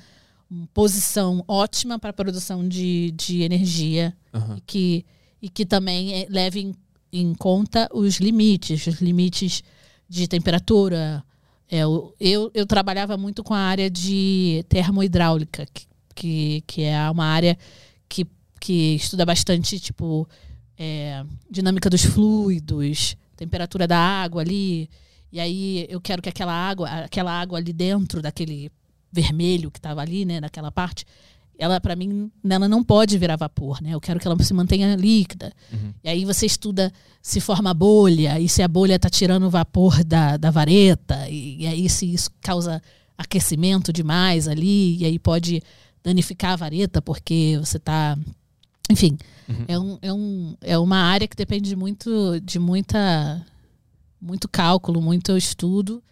posição ótima para a produção de, de energia Aham. e, que, e que também eh, leve em, em conta os limites, os limites de temperatura. É, eu, eu, eu trabalhava muito com a área de termohidráulica, que, que, que é uma área que, que estuda bastante, tipo, é, dinâmica dos fluidos, temperatura da água ali. E aí eu quero que aquela água, aquela água ali dentro daquele vermelho que estava ali, né, naquela parte, ela para mim, ela não pode virar vapor, né? Eu quero que ela se mantenha líquida. Uhum. E aí você estuda se forma bolha e se a bolha está tirando o vapor da, da vareta e, e aí se isso causa aquecimento demais ali e aí pode danificar a vareta porque você está enfim, Uhum. é, um, é, um, é uma área que depende muito de muita muito cálculo, muito estudo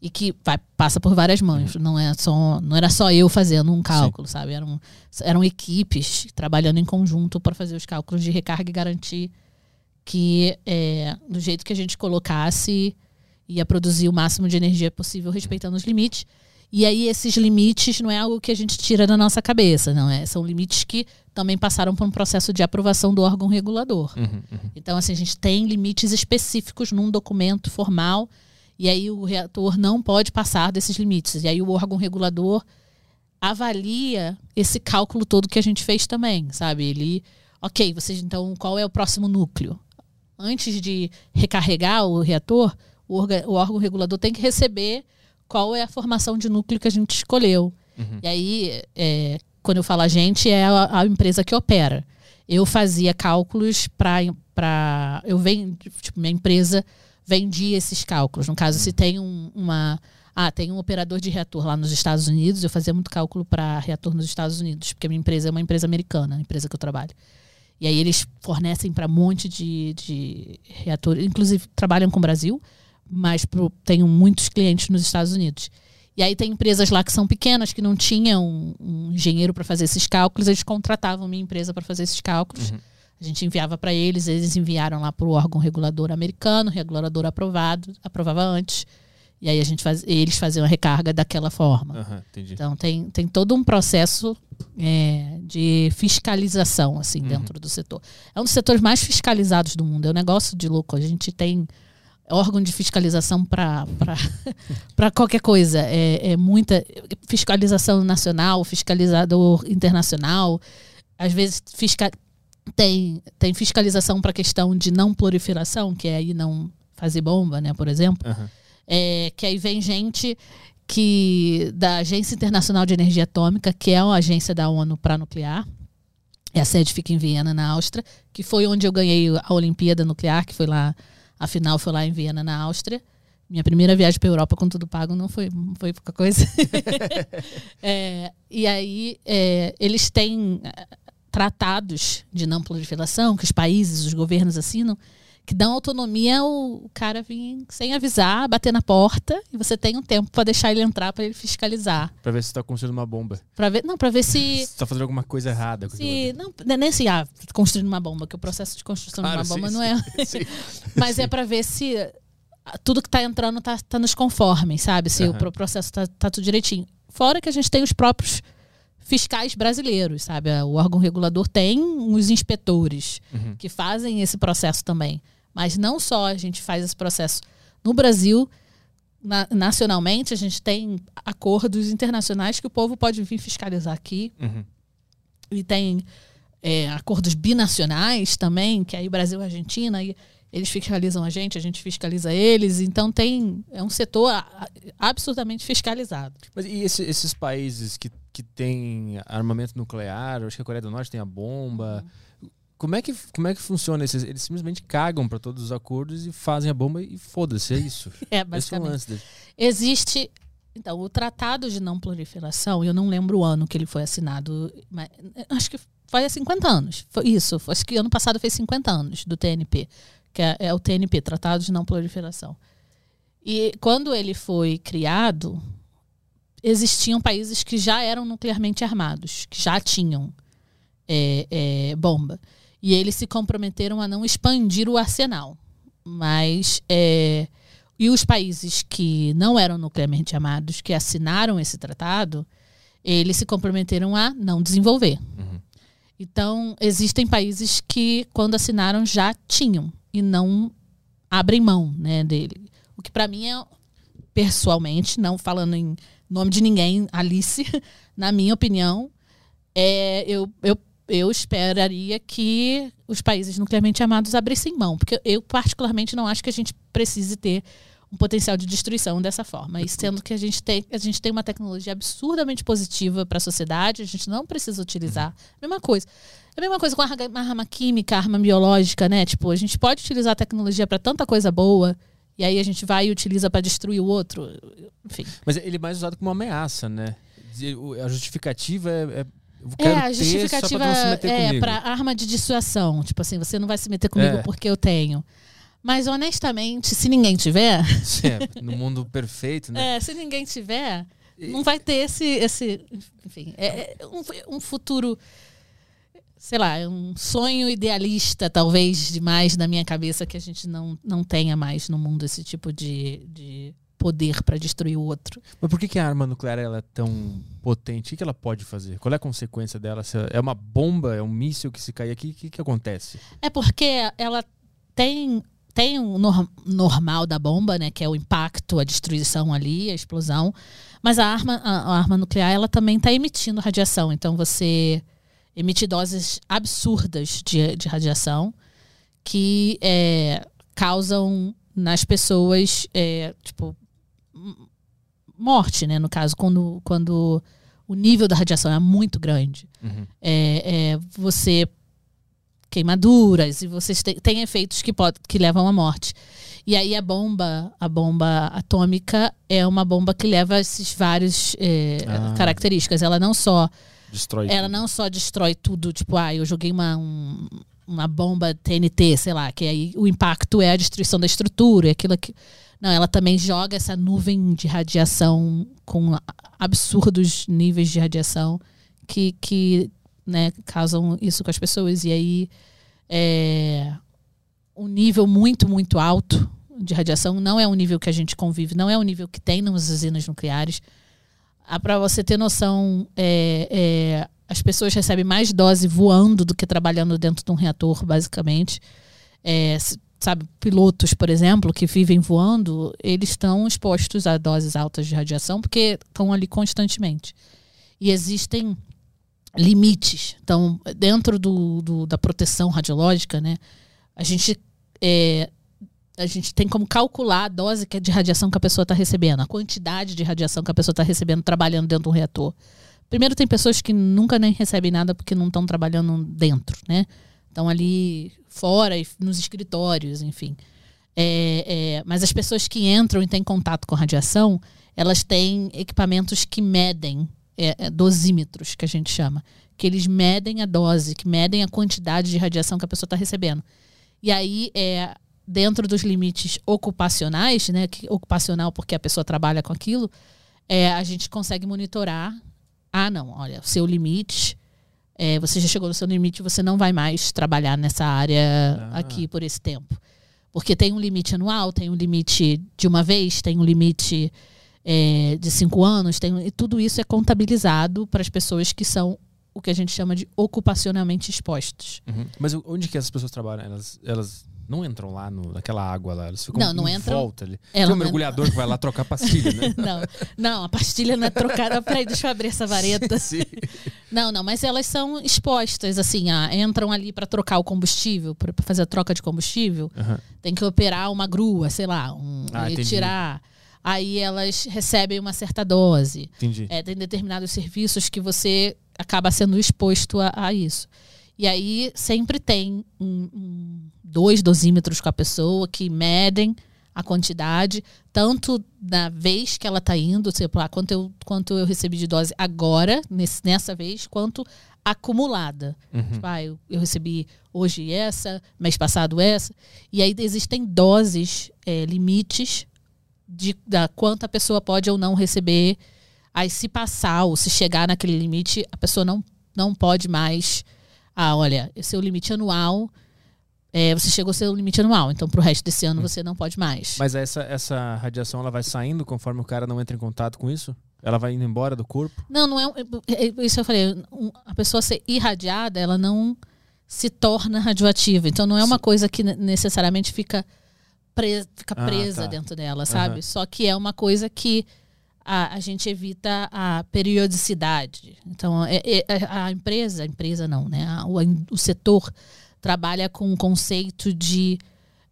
e que vai, passa por várias mãos. Não é só não era só eu fazendo um cálculo, sabe? Eram, eram equipes trabalhando em conjunto para fazer os cálculos de recarga e garantir que é, do jeito que a gente colocasse ia produzir o máximo de energia possível respeitando os limites. E aí esses limites não é algo que a gente tira da nossa cabeça, não é? São limites que também passaram por um processo de aprovação do órgão regulador. Uhum, uhum. Então, assim, a gente tem limites específicos num documento formal e aí o reator não pode passar desses limites. E aí o órgão regulador avalia esse cálculo todo que a gente fez também, sabe? Ele, ok, vocês então, qual é o próximo núcleo? Antes de recarregar o reator, o, o órgão regulador tem que receber qual é a formação de núcleo que a gente escolheu. Uhum. E aí, é, quando eu falo a gente, é a, a empresa que opera. Eu fazia cálculos para. Eu venho. Tipo, minha empresa vendia esses cálculos. No caso, se tem um- uma. Ah, tem um operador de reator lá nos Estados Unidos, eu fazia muito cálculo para reator nos Estados Unidos, porque a minha empresa é uma empresa americana, a empresa que eu trabalho. E aí eles fornecem para um monte de, de reatores, inclusive trabalham com o Brasil, mas pro, tenho muitos clientes nos Estados Unidos. E aí tem empresas lá que são pequenas, que não tinham um, um engenheiro para fazer esses cálculos, eles contratavam minha empresa para fazer esses cálculos. Uhum. A gente enviava para eles, eles enviaram lá para o órgão regulador americano, regulador aprovado, aprovava antes. E aí a gente faz, eles faziam a recarga daquela forma. Entendi. Então tem, tem todo um processo é, de fiscalização assim Uhum. dentro do setor. É um dos setores mais fiscalizados do mundo. É um negócio de louco. A gente tem órgão de fiscalização para qualquer coisa. É, é muita fiscalização nacional, fiscalizador internacional. Às vezes fisca, tem, tem fiscalização para questão de não proliferação, que é aí não fazer bomba, né, por exemplo. Aham. É, que aí vem gente que da Agência Internacional de Energia Atômica, que é uma agência da ONU para nuclear. E a sede fica em Viena, na Áustria, que foi onde eu ganhei a Olimpíada Nuclear, que foi lá, a final foi lá em Viena, na Áustria. Minha primeira viagem para Europa com tudo pago não foi, foi pouca coisa. É, e aí é, eles têm eh, tratados de não proliferação que os países, os governos assinam, que dão autonomia ao cara vir sem avisar, bater na porta e você tem um tempo para deixar ele entrar para ele fiscalizar, Pra ver se tá construindo uma bomba. para ver, não, para ver se Se tá fazendo alguma coisa errada. se não, é nem assim, ah, construindo uma bomba, que o processo de construção Claro, de uma sim, bomba sim, não é, sim. mas é para ver se ah, tudo que tá entrando tá, tá nos conformes, sabe? Se Aham. o pro- processo tá, tá tudo direitinho. Fora que a gente tem os próprios fiscais brasileiros, sabe? O órgão regulador tem os inspetores Uhum. que fazem esse processo também. Mas não só a gente faz esse processo no Brasil, na- nacionalmente, a gente tem acordos internacionais que o povo pode vir fiscalizar aqui. Uhum. E tem é, acordos binacionais também, que aí Brasil e Argentina, e eles fiscalizam a gente, a gente fiscaliza eles. Então tem é um setor a- a- absurdamente fiscalizado. Mas e esse- esses países que, que têm armamento nuclear, acho que a Coreia do Norte tem a bomba. Como é que, como é que funciona? Esses, eles simplesmente cagam pra todos os acordos e fazem a bomba e foda-se, é isso. É, Esse é o basicamente. lance. Existe. Então, o Tratado de Não Proliferação, eu não lembro o ano que ele foi assinado, mas acho que foi há 50 anos. Foi isso, acho que ano passado fez 50 anos do TNP, que é, é o TNP, Tratado de Não Proliferação. E quando ele foi criado, existiam países que já eram nuclearmente armados, que já tinham é, é, bomba. E eles se comprometeram a não expandir o arsenal. Mas é, e os países que não eram nuclearmente armados, que assinaram esse tratado, eles se comprometeram a não desenvolver. Uhum. Então, existem países que, quando assinaram, já tinham e não abrem mão né, dele. O que, para mim, é, pessoalmente, não falando em nome de ninguém, Alice, na minha opinião, é, eu, eu, eu esperaria que os países nuclearmente armados abrissem mão. Porque eu, particularmente, não acho que a gente precise ter um potencial de destruição dessa forma. E sendo que a gente tem, a gente tem uma tecnologia absurdamente positiva para a sociedade, a gente não precisa utilizar. Mesma coisa. É a mesma coisa com a arma química, a arma biológica, né? Tipo, a gente pode utilizar a tecnologia para tanta coisa boa, e aí a gente vai e utiliza para destruir o outro. Enfim. Mas ele é mais usado como uma ameaça, né? A justificativa é, é é, a justificativa é para arma de dissuasão. Tipo assim, você não vai se meter comigo é. porque eu tenho. Mas honestamente, se ninguém tiver. É, no mundo perfeito, né? É, se ninguém tiver, não vai ter esse. esse enfim, é, é um, um futuro sei lá, um sonho idealista, talvez, demais na minha cabeça, que a gente não, não tenha mais no mundo esse tipo de, de poder para destruir o outro. Mas por que, que a arma nuclear ela é tão potente? O que ela pode fazer? Qual é a consequência dela? É uma bomba? É um míssil que se cair aqui? O que, que acontece? É porque ela tem tem um normal da bomba, né, que é o impacto, a destruição ali, a explosão, mas a arma, a, a arma nuclear ela também está emitindo radiação. Então você emite doses absurdas de, de radiação que é, causam nas pessoas é, tipo morte, né? No caso, quando, quando o nível da radiação é muito grande, uhum. é, é, você queimaduras e vocês têm efeitos que, pode, que levam à morte. E aí a bomba, a bomba atômica é uma bomba que leva esses vários é, ah. características. Ela não só destrói ela tudo. não só destrói tudo, tipo, ah, eu joguei uma, um, uma bomba TNT, sei lá, que aí o impacto é a destruição da estrutura, aquilo que não, ela também joga essa nuvem de radiação com absurdos níveis de radiação que, que né, causam isso com as pessoas. E aí é um nível muito, muito alto de radiação. Não é um nível que a gente convive, não é um nível que tem nas usinas nucleares. Ah, Para você ter noção, é, é, as pessoas recebem mais dose voando do que trabalhando dentro de um reator, basicamente. É, sabe, pilotos, por exemplo, que vivem voando, eles estão expostos a doses altas de radiação porque estão ali constantemente. E existem limites. Então, dentro do, do, da proteção radiológica, né, a gente é, a gente tem como calcular a dose é de radiação que a pessoa está recebendo, a quantidade de radiação que a pessoa está recebendo trabalhando dentro de um reator. Primeiro, tem pessoas que nunca nem recebem nada porque não estão trabalhando dentro, né? Estão ali fora, nos escritórios, enfim. É, é, mas as pessoas que entram e têm contato com radiação, elas têm equipamentos que medem é, é, dosímetros, que a gente chama, que eles medem a dose, que medem a quantidade de radiação que a pessoa está recebendo. E aí, é, dentro dos limites ocupacionais, né, que, ocupacional porque a pessoa trabalha com aquilo, é, a gente consegue monitorar. Ah, não, olha, seu limite, é, você já chegou no seu limite, você não vai mais trabalhar nessa área ah. aqui por esse tempo. Porque tem um limite anual, tem um limite de uma vez, tem um limite é, de cinco anos, tem, e tudo isso é contabilizado para as pessoas que são o que a gente chama de ocupacionalmente expostos. Uhum. Mas onde que essas pessoas trabalham? Elas, elas não entram lá no, naquela água lá, elas ficam não, não em entram, volta ali. Tem um mergulhador não... que vai lá trocar pastilha, né? não, não, a pastilha não é trocada. Peraí, deixa eu abrir essa vareta. Sim. Não, não, mas elas são expostas, assim, ah, entram ali para trocar o combustível, para fazer a troca de combustível. Uhum. Tem que operar uma grua, sei lá, um, ah, e tirar aí elas recebem uma certa dose. Entendi. É, tem determinados serviços que você acaba sendo exposto a, a isso. E aí sempre tem um, um, dois dosímetros com a pessoa que medem a quantidade, tanto na vez que ela está indo, tipo, ah, quanto, eu, quanto eu recebi de dose agora, nesse, nessa vez, quanto acumulada. Uhum. Tipo, ah, eu, eu, recebi hoje essa, mês passado essa. E aí existem doses, é, limites de da quanto a pessoa pode ou não receber. Aí se passar ou se chegar naquele limite, a pessoa não, não pode mais. Ah, olha, esse é o limite anual. é, você chegou ao seu limite anual, então pro resto desse ano você não pode mais. Mas essa, essa radiação ela vai saindo conforme o cara não entra em contato com isso? Ela vai indo embora do corpo? Não, não é, é, é isso eu falei. A pessoa ser irradiada, ela não se torna radioativa. Então não é uma Sim. coisa que ne- necessariamente fica presa, fica Ah, presa tá. dentro dela, sabe? Aham. Só que é uma coisa que a, a gente evita a periodicidade. Então é- é- é- a empresa, a empresa não, né? A- O, o setor trabalha com um conceito de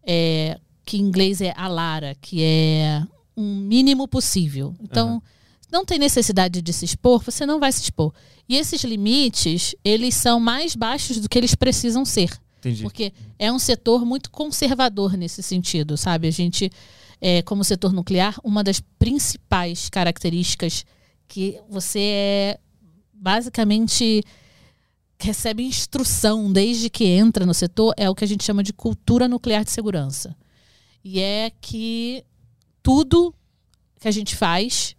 é, que em inglês é alara, que é um mínimo possível. Então Aham. não tem necessidade de se expor, você não vai se expor. E esses limites, eles são mais baixos do que eles precisam ser. Entendi. Porque é um setor muito conservador nesse sentido, sabe? A gente, é, como setor nuclear, uma das principais características que você é basicamente recebe instrução desde que entra no setor é o que a gente chama de cultura nuclear de segurança. E é que tudo que a gente faz,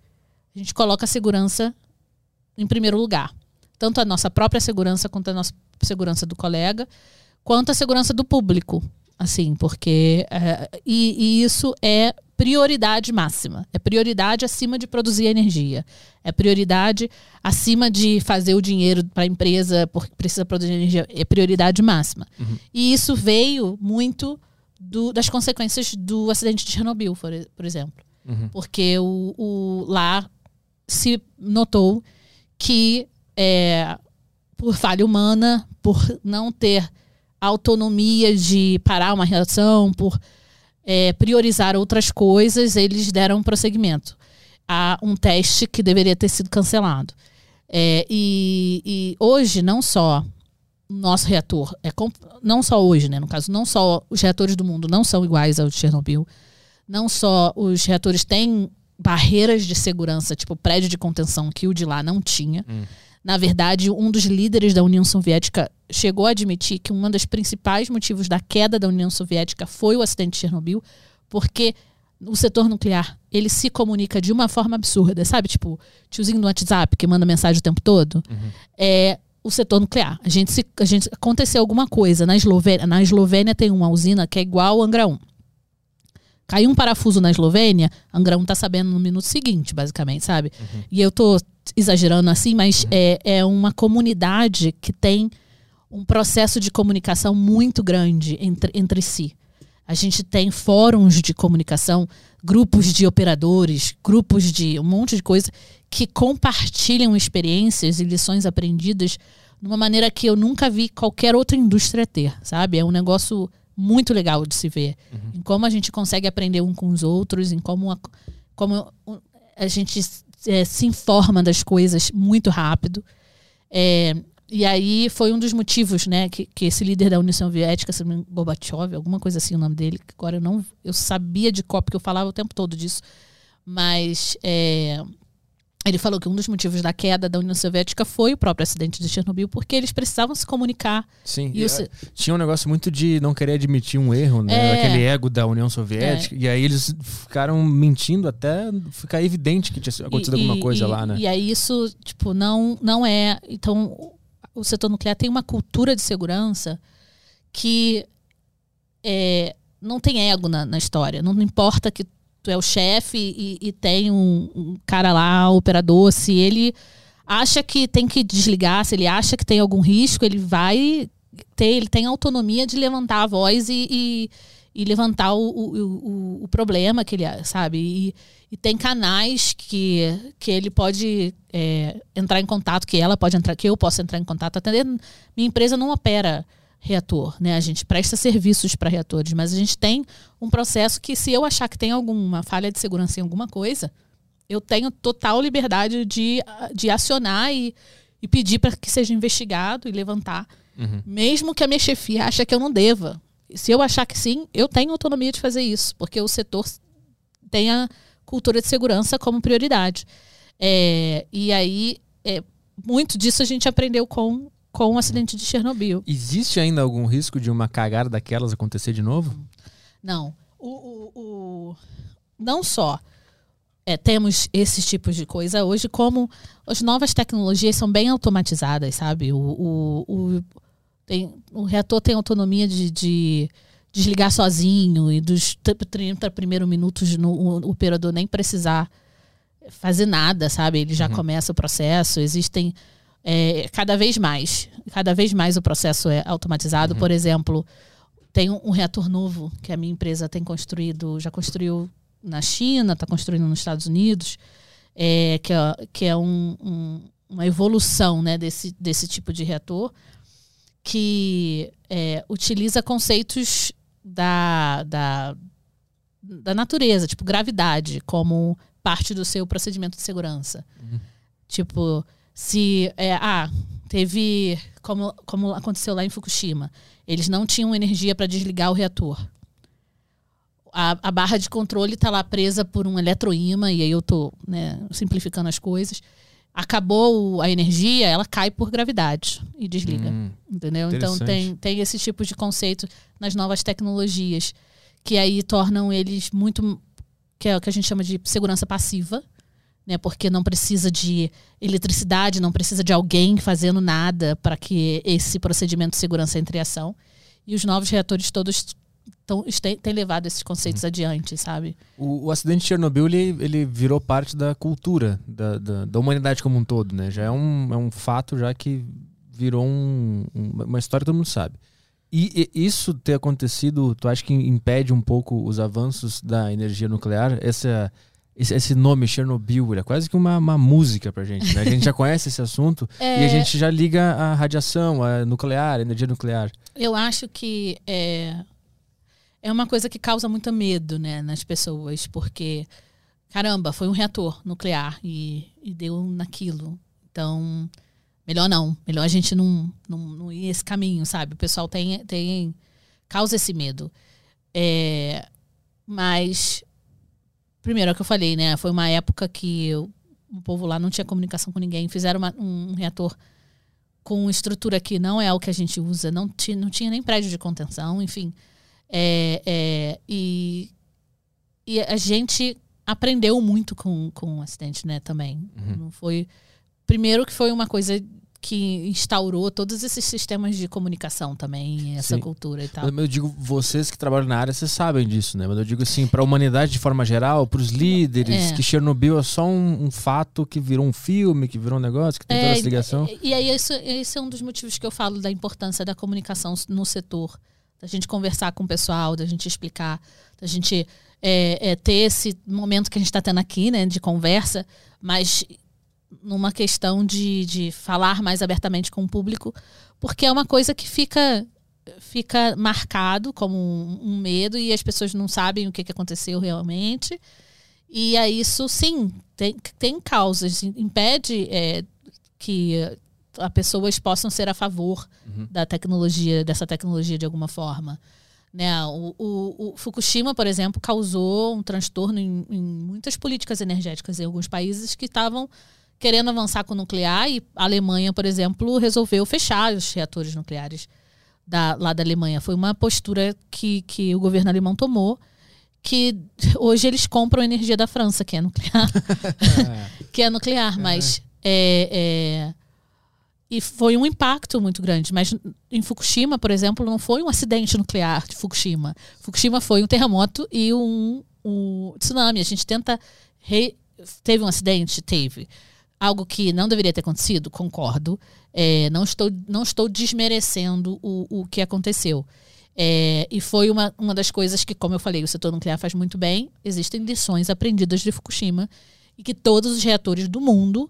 a gente coloca a segurança em primeiro lugar. Tanto a nossa própria segurança quanto a nossa segurança do colega, quanto a segurança do público. Assim, porque. é, e, e isso é prioridade máxima. É prioridade acima de produzir energia. É prioridade acima de fazer o dinheiro para a empresa porque precisa produzir energia. É prioridade máxima. Uhum. E isso veio muito do- das consequências do acidente de Chernobyl, por, por exemplo. Uhum. Porque o, o- lá se notou que é, por falha humana, por não ter autonomia de parar uma reação, por é, priorizar outras coisas, eles deram prosseguimento a um teste que deveria ter sido cancelado. É, e, e hoje, não só nosso reator, é não só hoje, né? No caso, não só os reatores do mundo não são iguais ao de Chernobyl, não só os reatores têm barreiras de segurança, tipo prédio de contenção, que o de lá não tinha. Hum. Na verdade, um dos líderes da União Soviética chegou a admitir que um dos principais motivos da queda da União Soviética foi o acidente de Chernobyl, porque o setor nuclear ele se comunica de uma forma absurda, sabe? Tipo, tiozinho do WhatsApp que manda mensagem o tempo todo. Uhum. É o setor nuclear. A gente, se, a gente aconteceu alguma coisa na Eslovênia. Na Eslovênia tem uma usina que é igual ao Angra 1. Caiu um parafuso na Eslovênia, Angra 1 tá sabendo no minuto seguinte, basicamente, sabe? E eu tô exagerando assim, mas é, é uma comunidade que tem um processo de comunicação muito grande entre, entre si. A gente tem fóruns de comunicação, grupos de operadores, grupos de um monte de coisa que compartilham experiências e lições aprendidas de uma maneira que eu nunca vi qualquer outra indústria ter, sabe? É um negócio muito legal de se ver. Em como a gente consegue aprender um com os outros, em como a, como a gente é, se informa das coisas muito rápido. É, e aí foi um dos motivos, né, que, que esse líder da União Soviética, se não Gorbachev, alguma coisa assim o nome dele, que agora eu não, eu sabia de cor, porque eu falava o tempo todo disso, mas é, ele falou que um dos motivos da queda da União Soviética foi o próprio acidente de Chernobyl, porque eles precisavam se comunicar. Sim. E e, se- eh, Tinha um negócio muito de não querer admitir um erro, né? É. Aquele ego da União Soviética. E aí eles ficaram mentindo até ficar evidente que tinha acontecido E- alguma coisa lá, né? E aí isso, tipo, não, não é. Então, o- o setor nuclear tem uma cultura de segurança que é, não tem ego na, na história. Não importa que tu é o chefe e, e tem um, um cara lá, operador, se ele acha que tem que desligar, se ele acha que tem algum risco, ele vai ter, ele tem autonomia de levantar a voz e, e, e levantar o, o, o, o problema que ele, sabe? E, e tem canais que, que ele pode é, entrar em contato, que ela pode entrar, que eu posso entrar em contato. Até minha empresa não opera reator, né? A gente presta serviços para reatores, mas a gente tem um processo que se eu achar que tem alguma falha de segurança em alguma coisa, eu tenho total liberdade de, de acionar e, e pedir para que seja investigado e levantar, Uhum. mesmo que a minha chefia ache que eu não deva. Se eu achar que sim, eu tenho autonomia de fazer isso, porque o setor tem a cultura de segurança como prioridade. É, e aí, é, muito disso a gente aprendeu com, com o acidente de Chernobyl. Existe ainda algum risco de uma cagada daquelas acontecer de novo? Não. O, o- o- não só é, temos esses tipos de coisa hoje, como as novas tecnologias são bem automatizadas, sabe? O, o- o- tem, o reator tem autonomia de, de desligar sozinho e dos 30 primeiros minutos no, o, operador nem precisar fazer nada, sabe? Ele já uhum. começa o processo. Existem é, cada vez mais, cada vez mais o processo é automatizado. Uhum. Por exemplo, tem um, um, reator novo que a minha empresa tem construído, já construiu na China, está construindo nos Estados Unidos, é, que é, que é um, um, uma evolução né, desse, desse tipo de reator que é, utiliza conceitos da, da, da natureza, tipo gravidade, como parte do seu procedimento de segurança. Uhum. Tipo, se. É, ah, teve. Como, como aconteceu lá em Fukushima. Eles não tinham energia para desligar o reator. A, a barra de controle está lá presa por um eletroímã, e aí eu estou né, simplificando as coisas. Acabou a energia, ela cai por gravidade e desliga. Hum, entendeu? Então tem, tem esse tipo de conceito nas novas tecnologias, que aí tornam eles muito que é o que a gente chama de segurança passiva, né? Porque não precisa de eletricidade, não precisa de alguém fazendo nada para que esse procedimento de segurança entre em ação. E os novos reatores todos tão, têm levado esses conceitos uhum. adiante, sabe? O, o, acidente de Chernobyl ele, ele virou parte da cultura da, da, da, humanidade como um todo, né? Já é um, é um fato já que virou um, uma história que todo mundo sabe. E, e, isso ter acontecido, tu acha que impede um pouco os avanços da energia nuclear? Essa, esse, esse nome, Chernobyl, é quase que uma, uma música pra gente, né? A gente já conhece esse assunto é... e a gente já liga a radiação, a nuclear, a energia nuclear. Eu acho que é, é uma coisa que causa muito medo né, nas pessoas, porque, caramba, foi um reator nuclear e, e deu naquilo. Então melhor não. Melhor a gente não, não, não ir esse caminho, sabe? O pessoal tem, tem causa esse medo. É, mas, primeiro, é o que eu falei, né? Foi uma época que eu, o povo lá não tinha comunicação com ninguém. Fizeram uma, um, reator com estrutura que não é o que a gente usa. Não, tinha, não tinha nem prédio de contenção, enfim. É, é, e, e a gente aprendeu muito com, com o acidente, né? Também. Uhum. Não foi... Primeiro que foi uma coisa que instaurou todos esses sistemas de comunicação também, essa Sim. cultura e tal. Eu digo, vocês que trabalham na área, vocês sabem disso, né? Mas eu digo assim, para a humanidade de forma geral, para os líderes, é. que Chernobyl é só um, um, fato que virou um filme, que virou um negócio, que tem é, toda essa ligação. E, e aí, isso, esse é um dos motivos que eu falo da importância da comunicação no setor. Da gente conversar com o pessoal, da gente explicar, da gente é, é ter esse momento que a gente está tendo aqui, né, de conversa, mas numa questão de, de falar mais abertamente com o público, porque é uma coisa que fica fica marcado como um, um medo e as pessoas não sabem o que, que aconteceu realmente. E é isso, sim, tem, tem causas, impede é, que as pessoas possam ser a favor uhum. da tecnologia, dessa tecnologia de alguma forma. Né? O, o, o, Fukushima, por exemplo, causou um transtorno em, em muitas políticas energéticas em alguns países que estavam querendo avançar com o nuclear e a Alemanha, por exemplo, resolveu fechar os reatores nucleares da, lá da Alemanha. Foi uma postura que, que o governo alemão tomou que hoje eles compram energia da França, que é nuclear. Que é nuclear, é. mas é, é, e foi um impacto muito grande. Mas em Fukushima, por exemplo, não foi um acidente nuclear de Fukushima. Fukushima foi um terremoto e um, um tsunami. A gente tenta. Re... Teve um acidente? Teve algo que não deveria ter acontecido, concordo. É, não, estou, não estou desmerecendo o, o que aconteceu. É, e foi uma, uma das coisas que, como eu falei, o setor nuclear faz muito bem. Existem lições aprendidas de Fukushima e que todos os reatores do mundo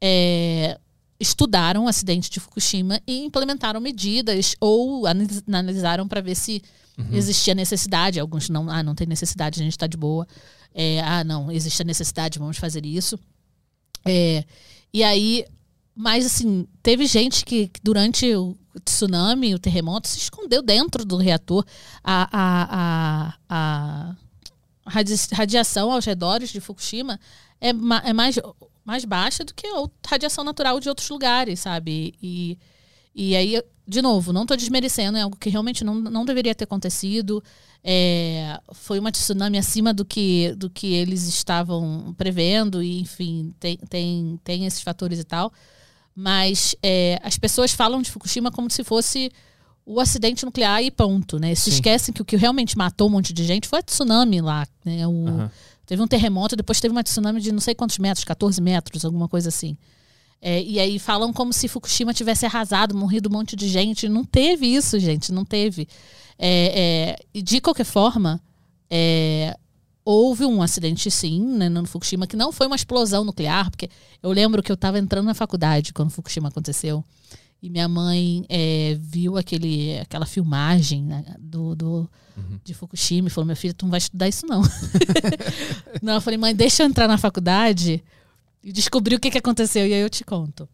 é, estudaram o acidente de Fukushima e implementaram medidas ou analisaram para ver se uhum. existia necessidade. Alguns não, ah, não tem necessidade, a gente está de boa. É, ah, não, existe a necessidade, vamos fazer isso. É, e aí, mas assim, teve gente que, que durante o tsunami, o terremoto, se escondeu dentro do reator. A, a, a, a radiação aos redores de Fukushima é, ma, é mais, mais baixa do que a radiação natural de outros lugares, sabe? E, e aí, de novo, não estou desmerecendo, é algo que realmente não, não deveria ter acontecido. É, foi uma tsunami acima do que, do que eles estavam prevendo, e enfim, tem, tem, tem esses fatores e tal. Mas é, as pessoas falam de Fukushima como se fosse o acidente nuclear e ponto, né? Se Sim. esquecem que o que realmente matou um monte de gente foi a tsunami lá, né? O, Aham. Teve um terremoto, depois teve uma tsunami de não sei quantos metros, 14 metros, alguma coisa assim. É, e aí falam como se Fukushima tivesse arrasado, morrido um monte de gente. Não teve isso, gente, não teve. É, é, e de qualquer forma, é, houve um acidente sim, né, no Fukushima, que não foi uma explosão nuclear, porque eu lembro que eu estava entrando na faculdade quando Fukushima aconteceu. E minha mãe é, viu aquele, aquela filmagem né, do, do- de Fukushima e falou: Meu filho, tu não vai estudar isso, não. não, eu falei, mãe, deixa eu entrar na faculdade e descobrir o que, que aconteceu, e aí eu te conto.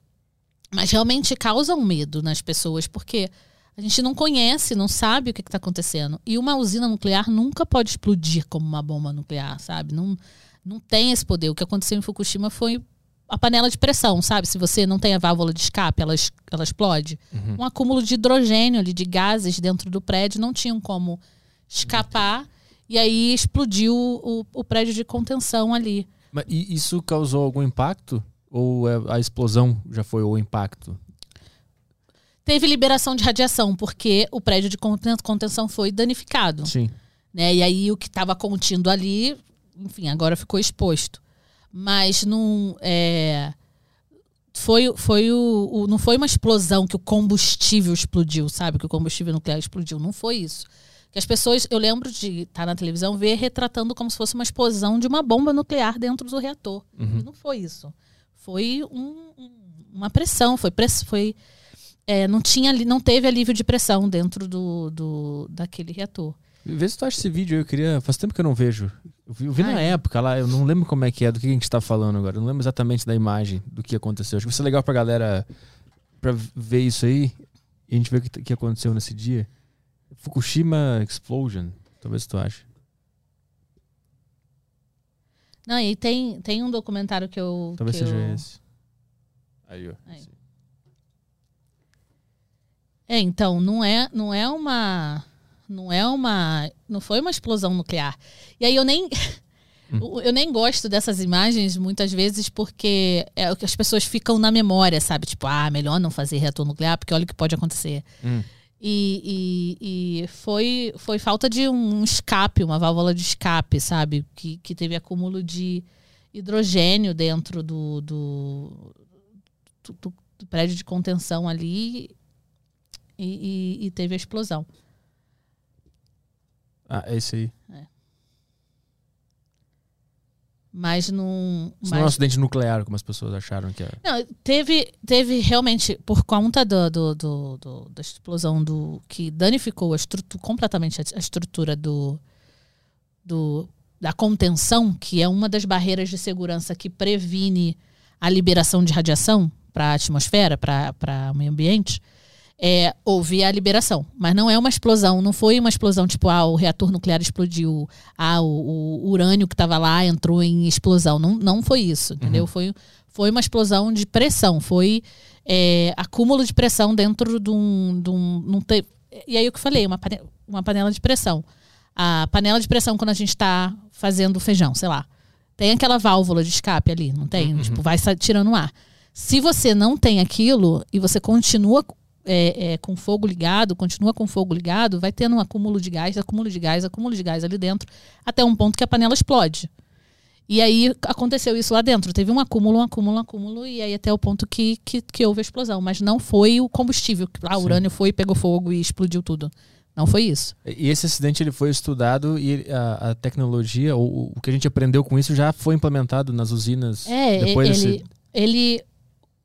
Mas realmente causa um medo nas pessoas, porque a gente não conhece, não sabe o que está acontecendo. E uma usina nuclear nunca pode explodir como uma bomba nuclear, sabe? Não, não tem esse poder. O que aconteceu em Fukushima foi a panela de pressão, sabe? Se você não tem a válvula de escape, ela, ela explode. Um acúmulo de hidrogênio ali, de gases dentro do prédio, não tinham como escapar. E aí explodiu o, o prédio de contenção ali. Mas isso causou algum impacto? Ou é- a explosão já foi o impacto? Teve liberação de radiação, porque o prédio de conten- contenção foi danificado. Sim. né? E aí o que estava contido ali, enfim, agora ficou exposto. Mas não é, foi, foi o, o- não foi uma explosão que o combustível explodiu, sabe? Que o combustível nuclear explodiu. Não foi isso. Que as pessoas, eu lembro de estar na televisão ver retratando como se fosse uma explosão de uma bomba nuclear dentro do reator. Uhum. E não foi isso. Foi um- um- uma pressão, foi, press, foi é, não tinha não teve alívio de pressão dentro do, do daquele reator. Vê se tu acha esse vídeo eu queria. Faz tempo que eu não vejo. Eu vi, eu vi na época lá, eu não lembro como é que é, do que a gente tá falando agora. Eu não lembro exatamente da imagem do que aconteceu. Acho que vai ser legal pra galera pra ver isso aí e a gente ver o que, que aconteceu nesse dia. Fukushima Explosion. Talvez tu ache. Não, e tem, tem um documentário que eu. Talvez que seja eu- esse. Aí, ó. Aí. É, então, não é, não é uma. Não é uma. Não foi uma explosão nuclear. E aí eu nem. Eu nem gosto dessas imagens muitas vezes porque é o que as pessoas ficam na memória, sabe? Tipo, ah, melhor não fazer reator nuclear porque olha o que pode acontecer. Hum. E, e, e foi, foi falta de um escape, uma válvula de escape, sabe? Que, que teve acúmulo de hidrogênio dentro do, do, do- do- prédio de contenção ali e, e- e teve a explosão. Ah, é esse aí. Mas não. Isso não é um acidente nuclear, como as pessoas acharam que era. Não, teve, teve realmente, por conta do, do- do- do- da explosão do. que danificou a estrutura, completamente a, a estrutura do, do. da contenção, que é uma das barreiras de segurança que previne a liberação de radiação para a atmosfera, para o meio ambiente. É, houve a liberação, mas não é uma explosão, não foi uma explosão tipo, ah, o reator nuclear explodiu, ah, o, o urânio que estava lá entrou em explosão. Não, não foi isso, entendeu? Foi, foi uma explosão de pressão, foi é, acúmulo de pressão dentro de um. De um te- e aí o que eu falei, uma, pane- uma panela de pressão. A panela de pressão, quando a gente está fazendo feijão, sei lá, tem aquela válvula de escape ali, não tem? Tipo, vai tirando ar. Se você não tem aquilo e você continua é, é, com fogo ligado, continua com fogo ligado, vai tendo um acúmulo de gás, acúmulo de gás, acúmulo de gás ali dentro, até um ponto que a panela explode. E aí aconteceu isso lá dentro. Teve um acúmulo, um acúmulo, um acúmulo, e aí até o ponto que, que, que houve a explosão. Mas não foi o combustível. Ah, o urânio foi, pegou fogo e explodiu tudo. Não foi isso. E esse acidente ele foi estudado e a, a tecnologia, ou o que a gente aprendeu com isso já foi implementado nas usinas É, depois ele, desse... ele,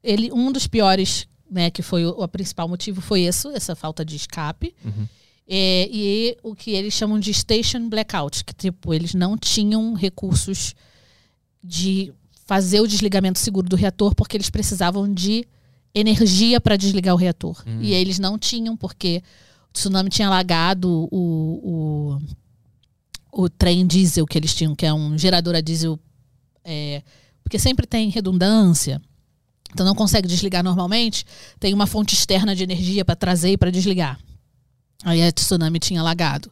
ele, um dos piores, né, que foi o, o principal motivo foi isso, essa falta de escape. Uhum. É, e o que eles chamam de station blackout, que tipo, eles não tinham recursos de fazer o desligamento seguro do reator porque eles precisavam de energia para desligar o reator. Hum. E eles não tinham porque o tsunami tinha alagado o, o, o trem diesel que eles tinham, que é um gerador a diesel, é, porque sempre tem redundância. Então não consegue desligar normalmente, tem uma fonte externa de energia para trazer e para desligar. Aí a tsunami tinha alagado.